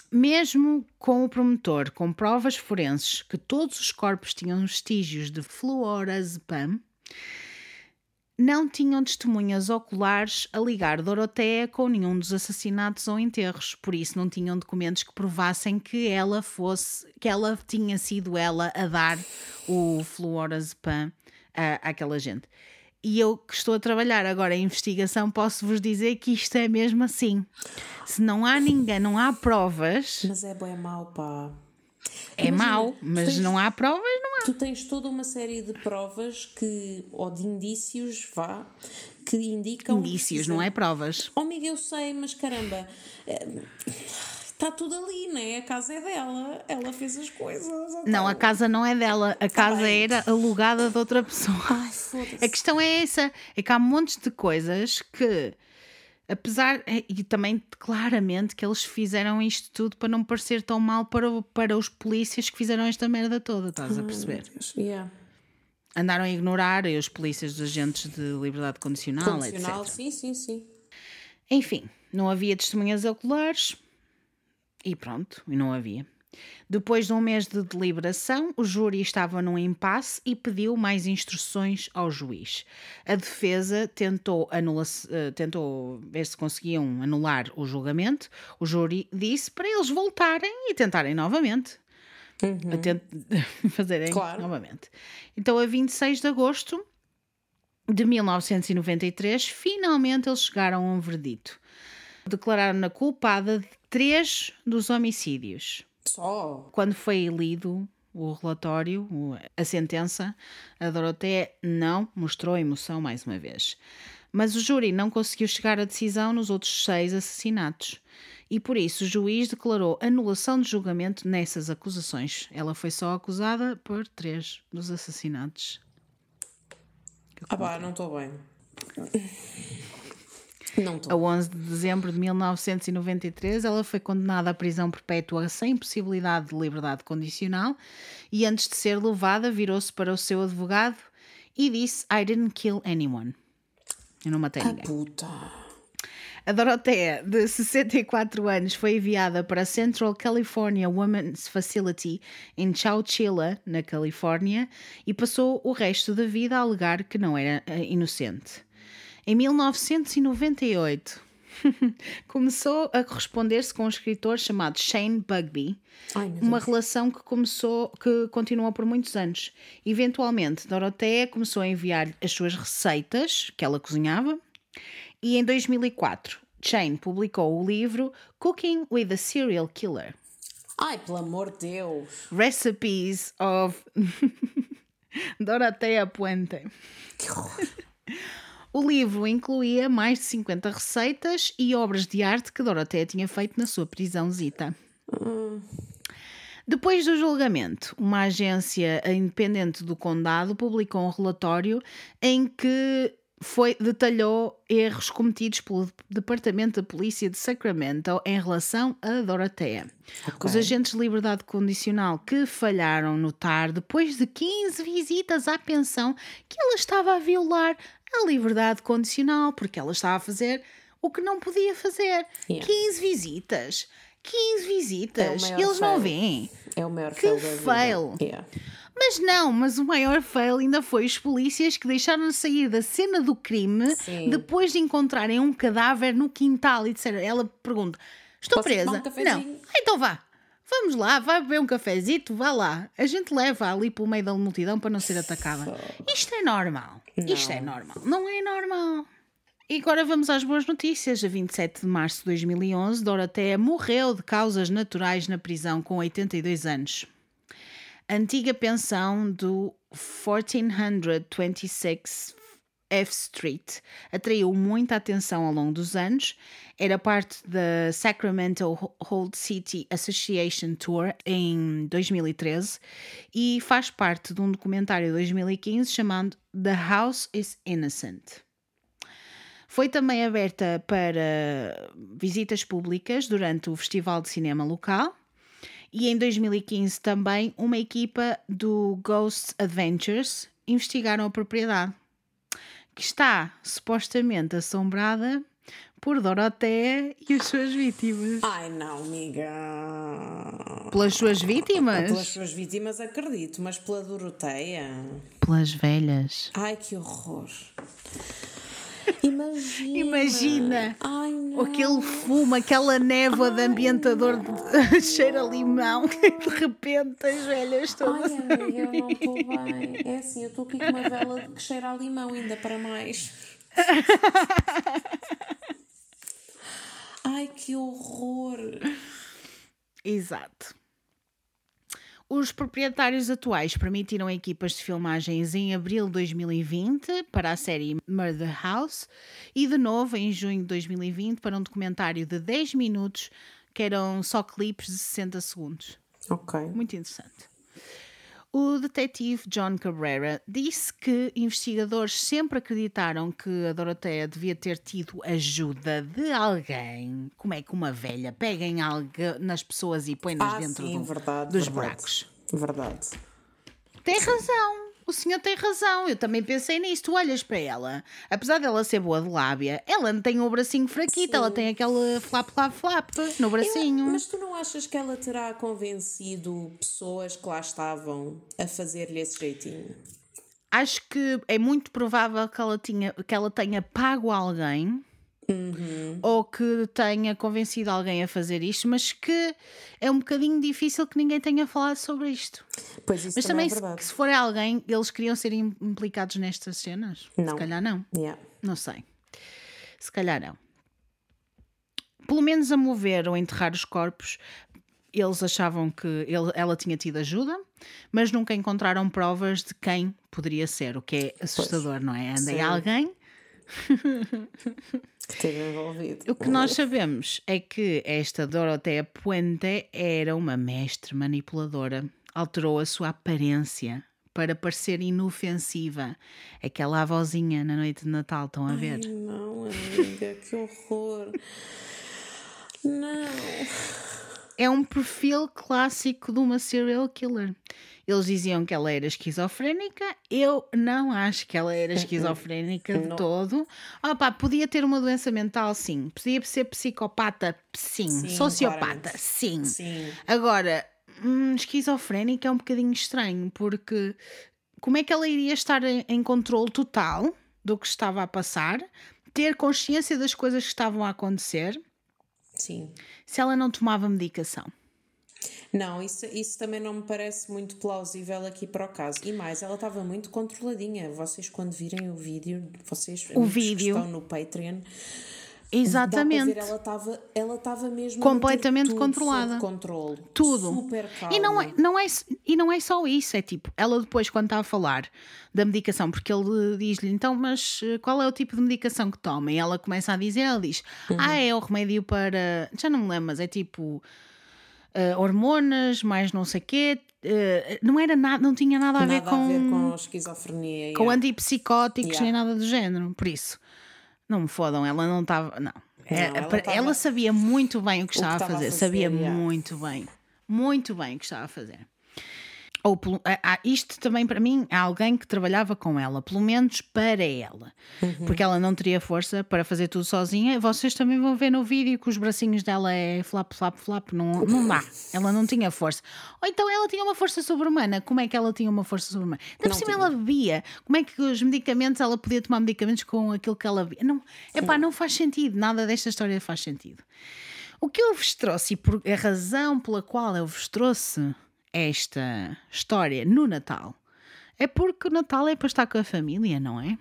Mesmo com o promotor com provas forenses que todos os corpos tinham vestígios de fluorazepam, não tinham testemunhas oculares a ligar Doroteia com nenhum dos assassinatos ou enterros, por isso não tinham documentos que provassem que ela fosse, que ela tinha sido ela a dar o fluorazepam à- àquela gente. E eu que estou a trabalhar agora em investigação, posso-vos dizer que isto é mesmo assim. Se não há ninguém, não há provas, Mas é bem mau, pá. É Imagina, mau, mas tens- não há provas, não há. Tu tens toda uma série de provas que, ou de indícios, vá, que indicam. Indícios, não é provas. Oh, amiga, eu sei, mas caramba, está tudo ali, né? A casa é dela, ela fez as coisas. Não, a casa não é dela, a casa bem. era alugada de outra pessoa. Ai. A questão é essa: é que há montes de coisas que, apesar. E também claramente que eles fizeram isto tudo para não parecer tão mal para, para os polícias que fizeram esta merda toda, estás a perceber? Yeah. Andaram a ignorar e os polícias, os agentes de liberdade condicional, Condicional, etc. sim, sim, sim. Enfim, não havia testemunhas oculares e pronto, e não havia. Depois de um mês de deliberação, o júri estava num impasse e pediu mais instruções ao juiz. A defesa tentou, anula eh, tentou ver se conseguiam anular o julgamento. O júri disse para eles voltarem e tentarem novamente. A tent- fazerem Claro. novamente. Então, a 26 de agosto de 1993, finalmente eles chegaram a um verdito. Declararam-na culpada de três dos homicídios. Só. Quando foi lido o relatório, a sentença, a Doroteia não mostrou emoção mais uma vez. Mas o júri não conseguiu chegar à decisão nos outros seis assassinatos. E por isso o juiz declarou anulação de julgamento nessas acusações. Ela foi só acusada por três dos assassinatos. Ah pá, não estou bem. Não A estou. 11 de dezembro de 1993, ela foi condenada à prisão perpétua sem possibilidade de liberdade condicional e, antes de ser levada, virou-se para o seu advogado e disse: I didn't kill anyone. Eu não matei Ah, ninguém. puta. A Dorotea, de 64 anos, foi enviada para a Central California Women's Facility em Chowchilla, na Califórnia, e passou o resto da vida a alegar que não era eh, inocente. Em 1998, começou a corresponder-se com um escritor chamado Shane Bugby, Ai, uma relação que começou, que continuou por muitos anos. Eventualmente, Doroteia começou a enviar as suas receitas que ela cozinhava e em 2004, Shane publicou o livro Cooking with a Serial Killer: Ai, pelo amor de Deus. Recipes of Doroteia Puente. Que horror. O livro incluía mais de 50 receitas e obras de arte que Doroteia tinha feito na sua prisãozita. Depois do julgamento, uma agência independente do condado publicou um relatório em que foi, detalhou erros cometidos pelo Departamento da Polícia de Sacramento em relação a Doroteia. Os agentes de liberdade condicional que falharam notar, depois de 15 visitas à pensão, que ela estava a violar a liberdade condicional, porque ela estava a fazer o que não podia fazer. Yeah. 15 visitas. 15 visitas. maior Eles não fail. veem. É o maior Que fail da fail. Yeah. Mas não, mas o maior fail ainda foi os polícias que deixaram de sair da cena do crime Sim. depois de encontrarem um cadáver no quintal e disseram, ela pergunta: Estou Posso presa? um cafezinho?" não. "Ah, Então vá. Vamos lá, vai beber um cafezito, vá lá. A gente leva ali pelo meio da multidão para não ser atacada. Isto é normal. Isto é normal. Não é normal. E agora vamos às boas notícias. A 27 de março de 2011, Doroteia morreu de causas naturais na prisão com 82 anos. A antiga pensão do 1426 F Street atraiu muita atenção ao longo dos anos. Era parte da Sacramento Old City Association Tour em 2013 e faz parte de um documentário de 2015 chamado The House is Innocent. Foi também aberta para visitas públicas durante o Festival de Cinema local. E em 2015 também uma equipa do Ghost Adventures investigaram a propriedade, que está supostamente assombrada por Doroteia e as suas vítimas. Ai, não, amiga. Pelas suas vítimas? Pelas suas vítimas acredito, mas pela Doroteia. Pelas velhas. Ai, que horror. Imagina. Imagina. Ai, não. Aquele fumo, aquela névoa de ambientador de cheiro a limão, que de repente as velhas todas. Ai, amiga, eu não estou bem. É assim, eu estou aqui com uma vela que cheira a limão, ainda para mais. Ai, que horror. Exato. Os proprietários atuais permitiram equipas de filmagens em abril de 2020 para a série Murder House e de novo em junho de 2020 para um documentário de 10 minutos que eram só clipes de 60 segundos. Ok. Muito interessante. O detetive John Cabrera disse que investigadores sempre acreditaram que a Doroteia devia ter tido ajuda de alguém. Como é que uma velha pega em algo nas pessoas e põe-nas Ah, dentro sim, do- verdade, dos verdade. buracos? Verdade. Tem razão. O senhor tem razão. Eu também pensei nisso. Tu olhas para ela. Apesar dela ser boa de lábia, ela não tem o bracinho fraquito. Ela tem aquele flap, flap, flap no bracinho. Mas tu não achas que ela terá convencido pessoas que lá estavam a fazer-lhe esse jeitinho? acho que é muito provável que ela, tinha, que ela tenha pago alguém ou que tenha convencido alguém a fazer isto, mas que é um bocadinho difícil que ninguém tenha falado sobre isto. Pois isso Mas também, também, é se, se for alguém, eles queriam ser im- implicados nestas cenas? Não. Se calhar não. Yeah. Não sei. Se calhar não. Pelo menos a mover ou enterrar os corpos, eles achavam que ele- ela tinha tido ajuda, mas nunca encontraram provas de quem poderia ser, o que é assustador, não é? Anda aí alguém. Esteve envolvido. O que nós sabemos é que esta Dorotea Puente era uma mestre manipuladora. Alterou a sua aparência para parecer inofensiva. Aquela avózinha na noite de Natal, estão a ver? Ai, não, amiga, que horror. Não. É um perfil clássico de uma serial killer. Eles diziam que ela era esquizofrénica. Eu não acho que ela era esquizofrénica de Não. todo. Opa, podia ter uma doença mental, sim. Podia ser psicopata, sim. Sim, Sociopata, sim. Sim. Agora, hum, esquizofrénica é um bocadinho estranho, porque como é que ela iria estar em, em controle total do que estava a passar, ter consciência das coisas que estavam a acontecer, Sim. se ela não tomava medicação? Não, isso, isso também não me parece muito plausível aqui para o caso. E mais, ela estava muito controladinha. Vocês, quando virem o vídeo, vocês O vídeo. estão no Patreon, Exatamente. Ver, ela estava ela mesmo Completamente controlada. controle. Tudo. Super calma. E não é, não é, e não é só isso, é tipo, ela depois, quando está a falar da medicação, porque ele diz-lhe, então, mas eh, qual é o tipo de medicação que toma? E ela começa a dizer, ela diz, Uhum. ah, é o remédio para. Já não me lembro, mas é tipo. eh, hormonas, mais não sei quê. eh, não era nada, não tinha nada a ver Nada com, a ver com esquizofrenia. com yeah. antipsicóticos Yeah. nem nada do género. Por isso, não me fodam, ela não estava. Não. É, ela para- estava- ela sabia muito bem o que estava a fazer, fazer, sabia yeah. muito bem, muito bem o que estava a fazer. Ou, isto também para mim é alguém que trabalhava com ela, pelo menos para ela, Uhum. porque ela não teria força para fazer tudo sozinha. Vocês também vão ver no vídeo que os bracinhos dela é flap, flap, flap, não, não dá. Ela não tinha força. Ou então ela tinha uma força sobre-humana. Como é que ela tinha uma força sobre-humana? Ainda por Não cima ela bebia. Como é que os medicamentos, ela podia tomar medicamentos com aquilo que ela bebia? Não, epá, não faz sentido. Nada desta história faz sentido. O que eu vos trouxe e por a razão pela qual eu vos trouxe esta história no Natal é porque o Natal é para estar com a família, não é?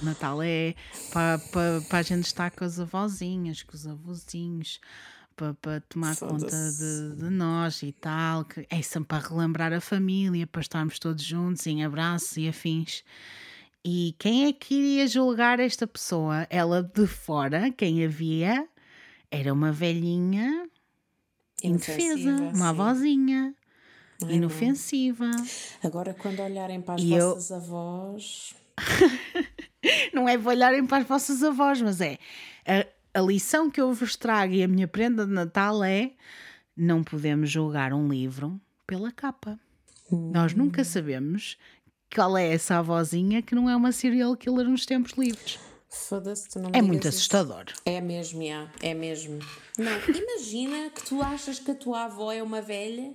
O Natal é para, para, para a gente estar com as avózinhas, com os avôzinhos, para, para tomar conta de, de nós e tal. Que é sempre para relembrar a família, para estarmos todos juntos em abraços e afins. E quem é que iria julgar esta pessoa? Ela de fora, quem a via, era uma velhinha indefesa, uma avózinha, Ai, inofensiva. Agora, quando olharem para as E eu- vossas avós. Não é para olharem para as vossas avós, mas é a, a lição que eu vos trago e a minha prenda de Natal é não podemos julgar um livro pela capa. Nós nunca sabemos qual é essa avózinha que não é uma serial killer nos tempos livres. Foda-se, tu não me É muito isso. assustador. É mesmo, yeah, é mesmo. Não, imagina que tu achas que a tua avó é uma velha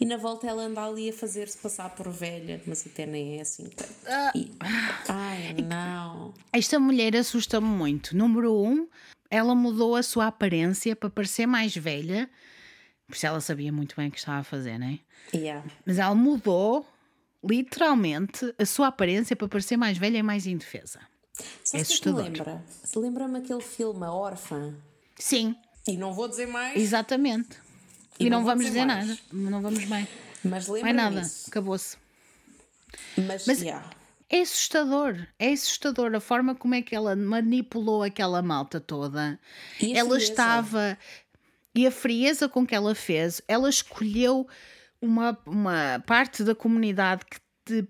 e na volta ela anda ali a fazer-se passar por velha, mas até nem é assim tanto. E- Ai, não. Esta mulher assusta-me muito. Número um, ela mudou a sua aparência para parecer mais velha, por isso ela sabia muito bem o que estava a fazer, não é? Yeah. Mas ela mudou literalmente a sua aparência para parecer mais velha e mais indefesa. Sabe É que é que assustador. lembra? Lembra-me aquele filme A Órfã. Sim, E não vou dizer mais, exatamente. E, E não, não vamos dizer dizer nada. Não vamos bem. mas Não é lembra-me nada. Acabou-se. Mas, Mas- yeah. É assustador. É assustador a forma como é que ela manipulou aquela malta toda. E a ela frieza? estava. E a frieza com que ela fez, ela escolheu uma, uma parte da comunidade que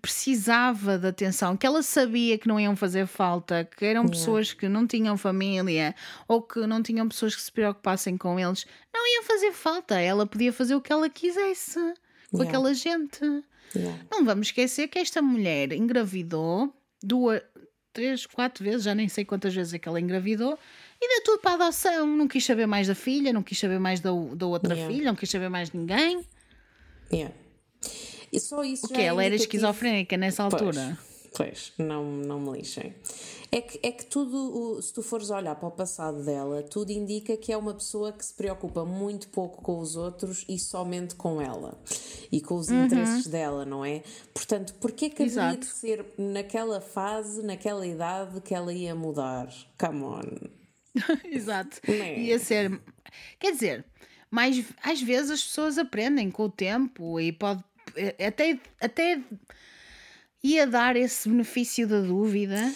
precisava de atenção, que ela sabia que não iam fazer falta, que eram pessoas que não tinham família ou que não tinham pessoas que se preocupassem com eles, não iam fazer falta. Ela podia fazer o que ela quisesse com Yeah. aquela gente. Yeah. Não vamos esquecer que esta mulher engravidou duas, três, quatro vezes, já nem sei quantas vezes é que ela engravidou, e deu tudo para a adoção. Não quis saber mais da filha, não quis saber mais da, da outra Yeah. filha, não quis saber mais de ninguém. Yeah. E só isso O que é ela era esquizofrénica nessa altura. Pois, pois, não, não me lixem. É que, é que tudo, se tu fores olhar para o passado dela, tudo indica que é uma pessoa que se preocupa muito pouco com os outros e somente com ela e com os interesses dela, não é? Portanto, porquê que Exato. de ser naquela fase, naquela idade, que ela ia mudar? Come on. Exato. Né? Ia ser. Quer dizer, mais às vezes as pessoas aprendem com o tempo e pode até, até ia dar esse benefício da dúvida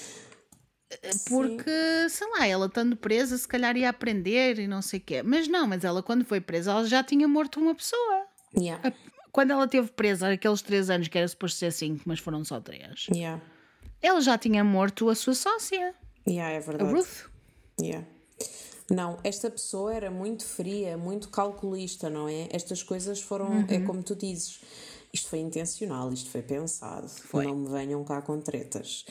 porque, sei lá, ela estando presa, se calhar ia aprender e não sei o quê. Mas não, mas ela quando foi presa, ela já tinha morto uma pessoa. Yeah. Quando ela teve presa aqueles três anos, que era suposto ser cinco, mas foram só três, Yeah. ela já tinha morto a sua sócia, Yeah, é a verdade. Ruth. Yeah. Não, esta pessoa era muito fria, muito calculista, não é? Estas coisas foram, é como tu dizes, isto foi intencional, isto foi pensado. Não me venham cá com tretas.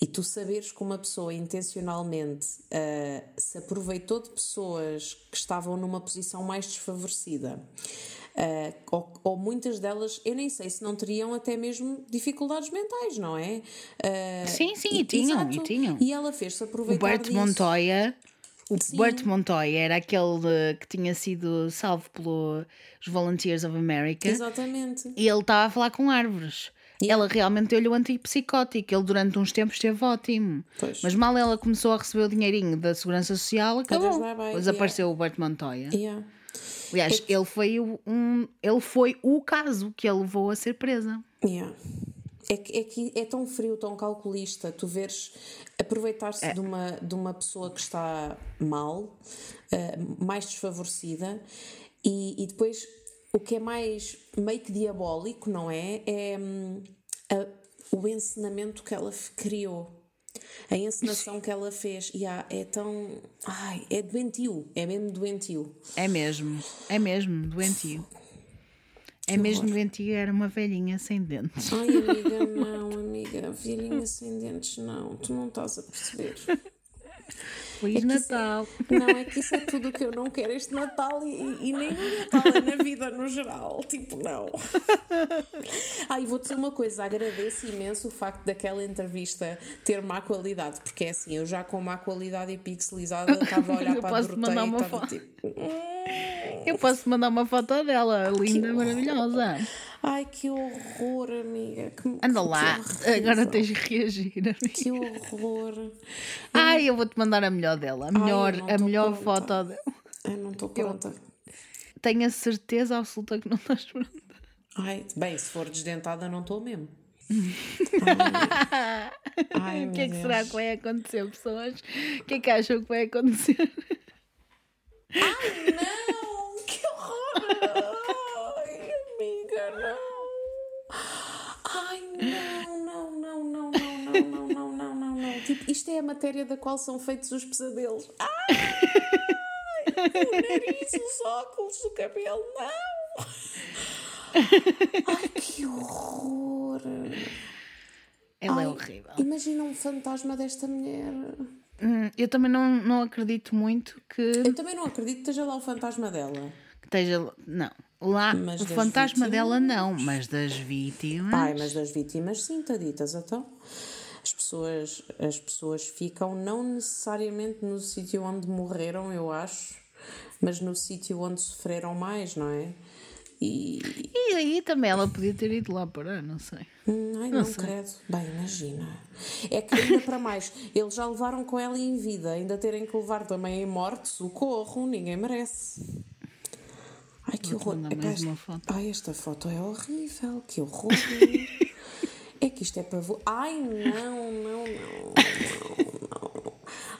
E tu saberes que uma pessoa intencionalmente ah, se aproveitou de pessoas que estavam numa posição mais desfavorecida. ah, ou, ou muitas delas, eu nem sei se não teriam até mesmo dificuldades mentais, não é? Ah, Sim, sim, e tinham, e exato. tinham. E ela fez-se O aproveitar Bert disso. Montoya. O Sim. Bert Montoya era aquele eh, que tinha sido salvo pelos Volunteers of America. Exatamente. E ele estava a falar com árvores. Ela realmente deu-lhe o antipsicótico. Ele durante uns tempos esteve ótimo. Pois. Mas mal ela começou a receber o dinheirinho da Segurança Social, acabou. bye bye, Desapareceu o Bert Montoya. Yeah. Aliás, ele foi, um, ele foi o caso que a levou a ser presa. Yeah. É que, é que é tão frio, tão calculista, tu veres aproveitar-se de, uma, de uma pessoa que está mal, eh, mais desfavorecida, e, e depois o que é mais meio que diabólico, não é? É hum, a- o ensinamento que ela criou. A encenação que ela fez. Yeah, é tão. Ai, é doentio. É mesmo doentio. É mesmo, é mesmo, doentio. É mesmo doentio, era uma velhinha sem dentes. Ai, amiga, não, amiga. Velhinha sem dentes, não. Tu não estás a perceber. Feliz isso- Natal. Não, é que isso é tudo o que eu não quero este Natal e, e- nem no Natal, é na vida no geral. Tipo, não. Ah, e vou dizer uma coisa: agradeço imenso o facto daquela entrevista ter má qualidade, porque é assim, eu já com má qualidade e pixelizada estava a olhar Eu para a Doroteia mandar e uma estava foto. tipo. Eu posso mandar uma foto dela, linda, maravilhosa. Ai, que horror, amiga. Que, Anda que lá, horrível. agora tens de reagir. amiga. Que horror. Ai, eu vou-te mandar a melhor dela, a melhor, não a melhor pronta. foto dela. Ai, não estou pronta. Tenho a certeza absoluta que não estás pronta. Ai, bem, se for desdentada, não estou mesmo. Ai, O que é que será Deus. que vai acontecer, pessoas? O que é que acham que vai acontecer? Não, que horror! Não! Ai, não, não, não, não, não, não, não, não, não, não, não. Tipo, isto é a matéria da qual são feitos os pesadelos. Ai, o nariz, os óculos, o cabelo, não! Ai, que horror! Ela é Ai, horrível. Imagina um fantasma desta mulher. Hum, Eu também não, não acredito muito que Eu também não acredito que esteja lá o fantasma dela. esteja. Não. Lá, Mas o fantasma vítimas? dela não, mas das vítimas. Ai, mas das vítimas, sim, taditas, então. As pessoas, as pessoas ficam não necessariamente no sítio onde morreram, eu acho, mas no sítio onde sofreram mais, não é? E. E aí também ela podia ter ido lá parar, não sei. Ai, não, credo. Bem, imagina. É que ainda para mais, eles já levaram com ela em vida, ainda terem que levar também em morte, socorro, ninguém merece. Ai, que horror. Epá, mais esta-. Ai, esta foto é horrível, que horror. é que isto é para vo... Ai, não, não, não,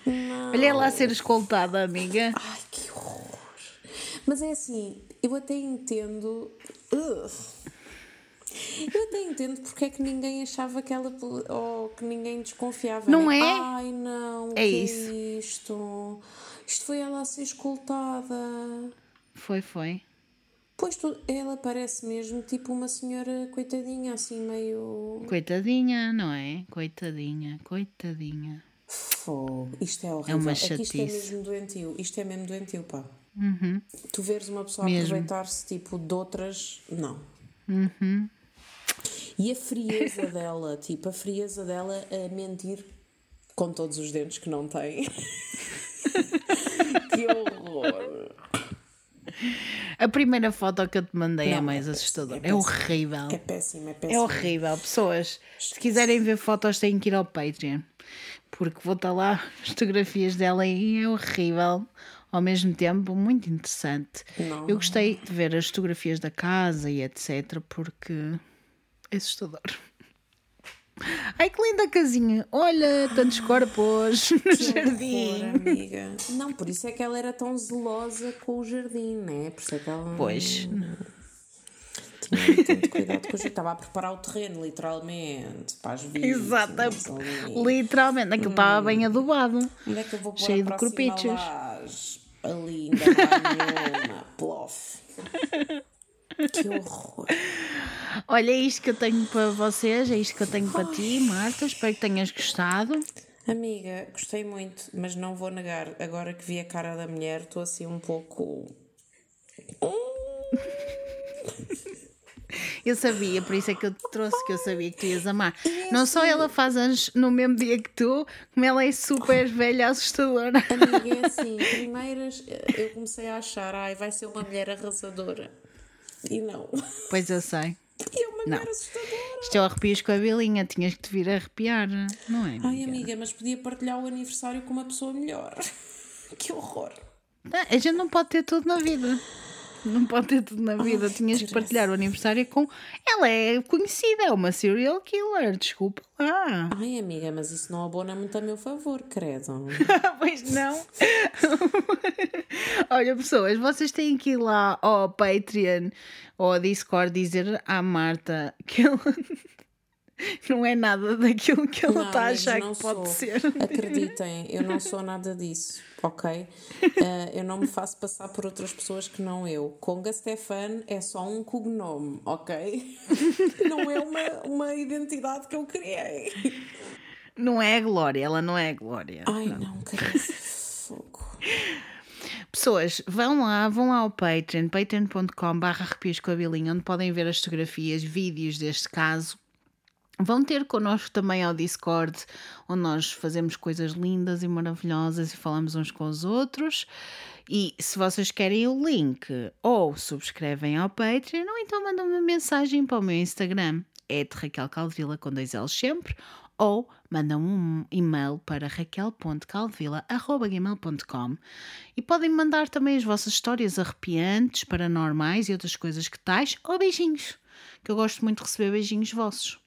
não, não. Olha a ser escoltada, amiga. Ai, que horror. Mas é assim, eu até entendo. Ugh. Eu até entendo porque é que ninguém achava que ela. ou que ninguém desconfiava. Não né? é? Ai, não. É isso. isto? Isto foi ela a ser escoltada. Foi, foi. Pois tu, ela parece mesmo tipo uma senhora coitadinha, assim meio. Coitadinha, não é? Coitadinha, coitadinha. Fogo. Isto é horrível. uma é que isto é chatice. Uhum. mesmo doentio. Isto é mesmo doentio, pá. Tu veres uma pessoa aproveitar-se tipo de outras. Não. Uhum. E a frieza dela, tipo, a frieza dela a mentir com todos os dentes que não tem. que horror. A primeira foto que eu te mandei é Não, mais é assustadora. É, é horrível. É péssimo, é É péssimo. horrível. Pessoas, se quiserem ver fotos, têm que ir ao Patreon. Porque vou estar lá as fotografias dela e é horrível. ao mesmo tempo muito interessante. Não. Eu gostei de ver as fotografias da casa e etc. porque é assustador. Ai que linda casinha! Olha, tantos corpos no Que jardim. horror, amiga. Não, por isso é que ela era tão zelosa com o jardim, né? Por isso é que ela Pois, tinha tanto cuidado com o jardim. Estava a preparar o terreno, literalmente, para as vítimas. exatamente. Literalmente, aquilo estava bem adubado. Onde é que eu vou pôr Cheio a de corpichos. laje? Ali, ainda nenhuma. Plof. Que horror. Olha, é isto que eu tenho para vocês, é isto que eu tenho para ti, Marta. Espero que tenhas gostado. Amiga, gostei muito, mas não vou negar. Agora que vi a cara da mulher, estou assim um pouco. Eu sabia, por isso é que eu te trouxe, que eu sabia que tu ias amar. Não só ela faz anos no mesmo dia que tu, como ela é super velha, assustadora. Amiga, é assim, primeiras eu comecei a achar, ai, vai ser uma mulher arrasadora. E não. Pois eu sei. E é uma Não. mulher assustadora. Isto é o arrepios com a bilinha, tinhas que te vir arrepiar, não é? Ai, amiga, mas podia partilhar o aniversário com uma pessoa melhor. Que horror. Ah, A gente não pode ter tudo na vida. Não pode ter tudo na vida. Tinhas que partilhar o aniversário com. Ela é conhecida, é uma serial killer, desculpa lá. Ai, amiga, mas isso não abona muito a meu favor, credo. pois não. Olha, pessoas, vocês têm que ir lá ao Patreon ou ao Discord dizer à Marta que ela não é nada daquilo que ela Não, está a achar não que pode sou. ser. Acreditem, eu não sou nada disso, ok? Eh, eu não me faço passar por outras pessoas que não eu. Conga Stefan é só um cognome, ok? Não é uma, uma identidade que eu criei. Não é a Glória, ela não é a Glória. Ai, não, caralho. Fogo. Pessoas, vão lá, vão lá ao Patreon, patreon.com.br arrepios com a bilinha, onde podem ver as fotografias, vídeos deste caso. Vão ter connosco também ao Discord, onde nós fazemos coisas lindas e maravilhosas e falamos uns com os outros. E se vocês querem o link, ou subscrevem ao Patreon, ou então mandam uma mensagem para o meu Instagram, é de Raquel Caldevila com dois L's sempre, ou mandam um e-mail para raquel.caldevila.gmail.com e podem mandar também as vossas histórias arrepiantes, paranormais e outras coisas que tais, ou beijinhos, que eu gosto muito de receber beijinhos vossos.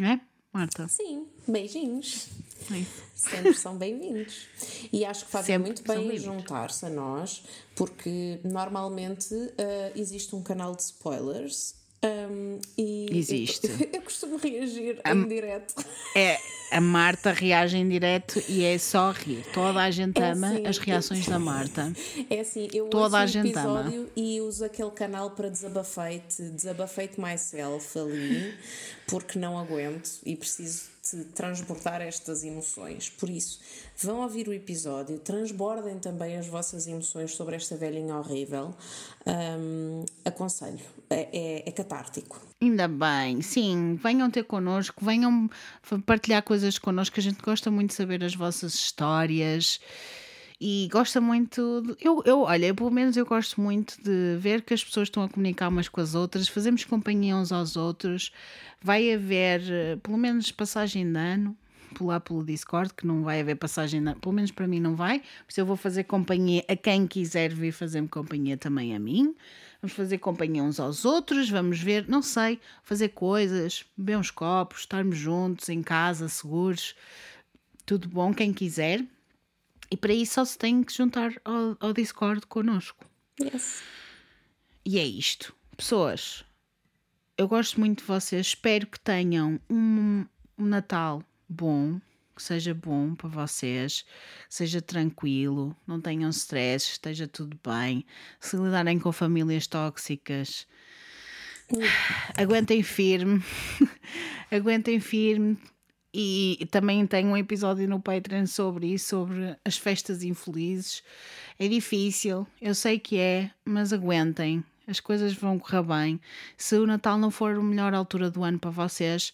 Não é, Marta? Sim, beijinhos. É. Sempre são bem-vindos. E acho que fazem Sempre muito bem juntar-se a nós, porque normalmente ah, existe um canal de spoilers. E Existe. Eu, eu costumo reagir em direto. É, a Marta reage em direto e é só rir. Toda a gente É ama assim, as reações da Marta. É assim, eu Toda a um gente ama. episódio e uso aquele canal para desabafeite, desabafeite myself ali, porque não aguento e preciso de transportar estas emoções. Por isso, vão ouvir o episódio, transbordem também as vossas emoções sobre esta velhinha horrível. Hum, aconselho, é, é, é catártico. Ainda bem, sim, venham ter connosco, venham partilhar coisas connosco, a gente gosta muito de saber as vossas histórias e gosta muito. De, eu, eu, olha, pelo menos eu gosto muito de ver que as pessoas estão a comunicar umas com as outras, fazemos companhia uns aos outros. Vai haver, eh, pelo menos, passagem de ano. lá pelo Discord, que não vai haver passagem, pelo menos para mim não vai, isso eu vou fazer companhia a quem quiser vir fazer-me companhia também a mim. Vamos fazer companhia uns aos outros, vamos ver, não sei, fazer coisas, beber uns copos, estarmos juntos em casa, seguros, tudo bom, quem quiser. E para isso só se tem que juntar ao, ao Discord connosco. Yes. E é isto. Pessoas, eu gosto muito de vocês. Espero que tenham um, um Natal bom, que seja bom para vocês, seja tranquilo, não tenham stress, esteja tudo bem. Se lidarem com famílias tóxicas, aguentem firme, aguentem firme. E também tenho um episódio no Patreon sobre isso, sobre as festas infelizes. É difícil, eu sei que é, mas aguentem, as coisas vão correr bem. Se o Natal não for a melhor altura do ano para vocês,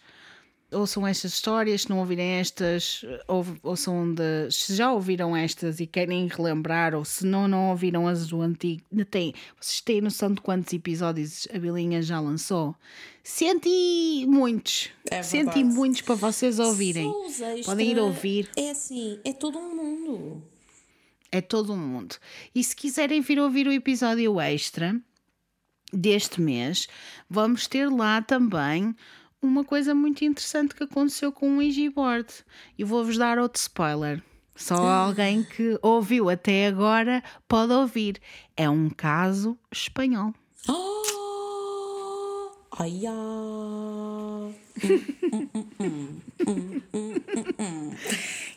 ouçam estas histórias, se não ouvirem estas, ou- ouçam de, se já ouviram estas e querem relembrar, ou se não, não ouviram as do antigo, têm, vocês têm noção de quantos episódios a Bilinha já lançou? Senti muitos, É senti muitos para vocês ouvirem. Extra Podem ir ouvir. É assim, é todo um mundo. É todo um mundo. E se quiserem vir ouvir o episódio extra deste mês, vamos ter lá também uma coisa muito interessante que aconteceu com um Ouija board. E vou-vos dar outro spoiler. Só alguém que ouviu até agora pode ouvir. É um caso espanhol. Oh, ai, ah.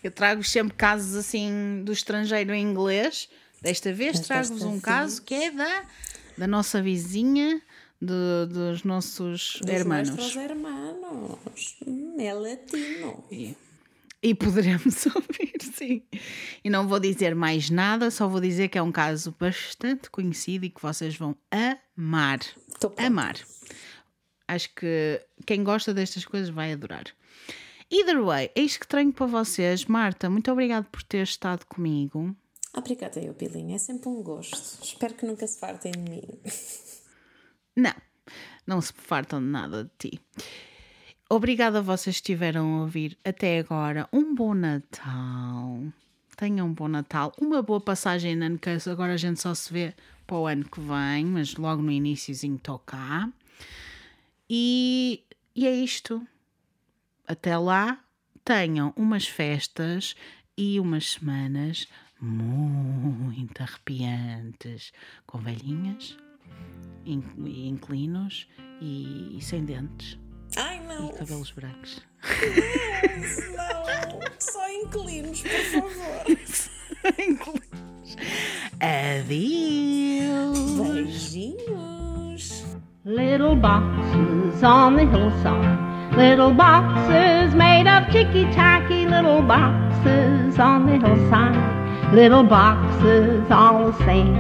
Eu trago sempre casos assim do estrangeiro em inglês. Desta vez trago-vos um caso que é da, da nossa vizinha, de- dos nossos Dos hermanos. nuestros hermanos. Hum, É latino. E, e poderemos ouvir, sim. E não vou dizer mais nada, só vou dizer que é um caso bastante conhecido e que vocês vão amar. Amar. Acho que quem gosta destas coisas vai adorar. Either way, é isto que tenho para vocês. Marta, muito obrigado por ter estado comigo. Obrigada, eu, Pilinha. É sempre um gosto. Espero que nunca se fartem de mim. Não, não se fartam de nada de ti. Obrigada a vocês que estiveram a ouvir até agora. Um bom Natal. Tenham um bom Natal. Uma boa passagem de ano, que agora a gente só se vê para o ano que vem, mas logo no iníciozinho cá. E, e é isto. Até lá, tenham umas festas e umas semanas muito arrepiantes, com velhinhas, in- inclinos e, e sem dentes Ai, e não. cabelos brancos. Não. Só inclinos, por favor. inclinos. Adeus. Beijinhos. Little boxes on the hillside. Little boxes made of ticky tacky. Little boxes on the hillside. Little boxes all the same.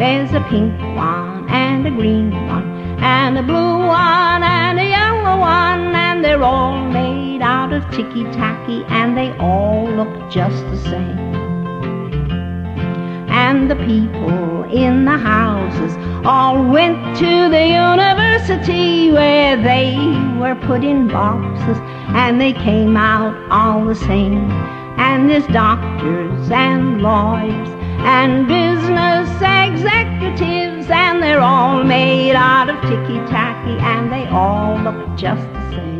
There's a pink one and a green one and a blue one and a yellow one. And they're all made out of ticky tacky and they all look just the same. And the people in the houses all went to the university where they were put in boxes and they came out all the same. And there's doctors and lawyers and business executives and they're all made out of ticky tacky and they all look just the same.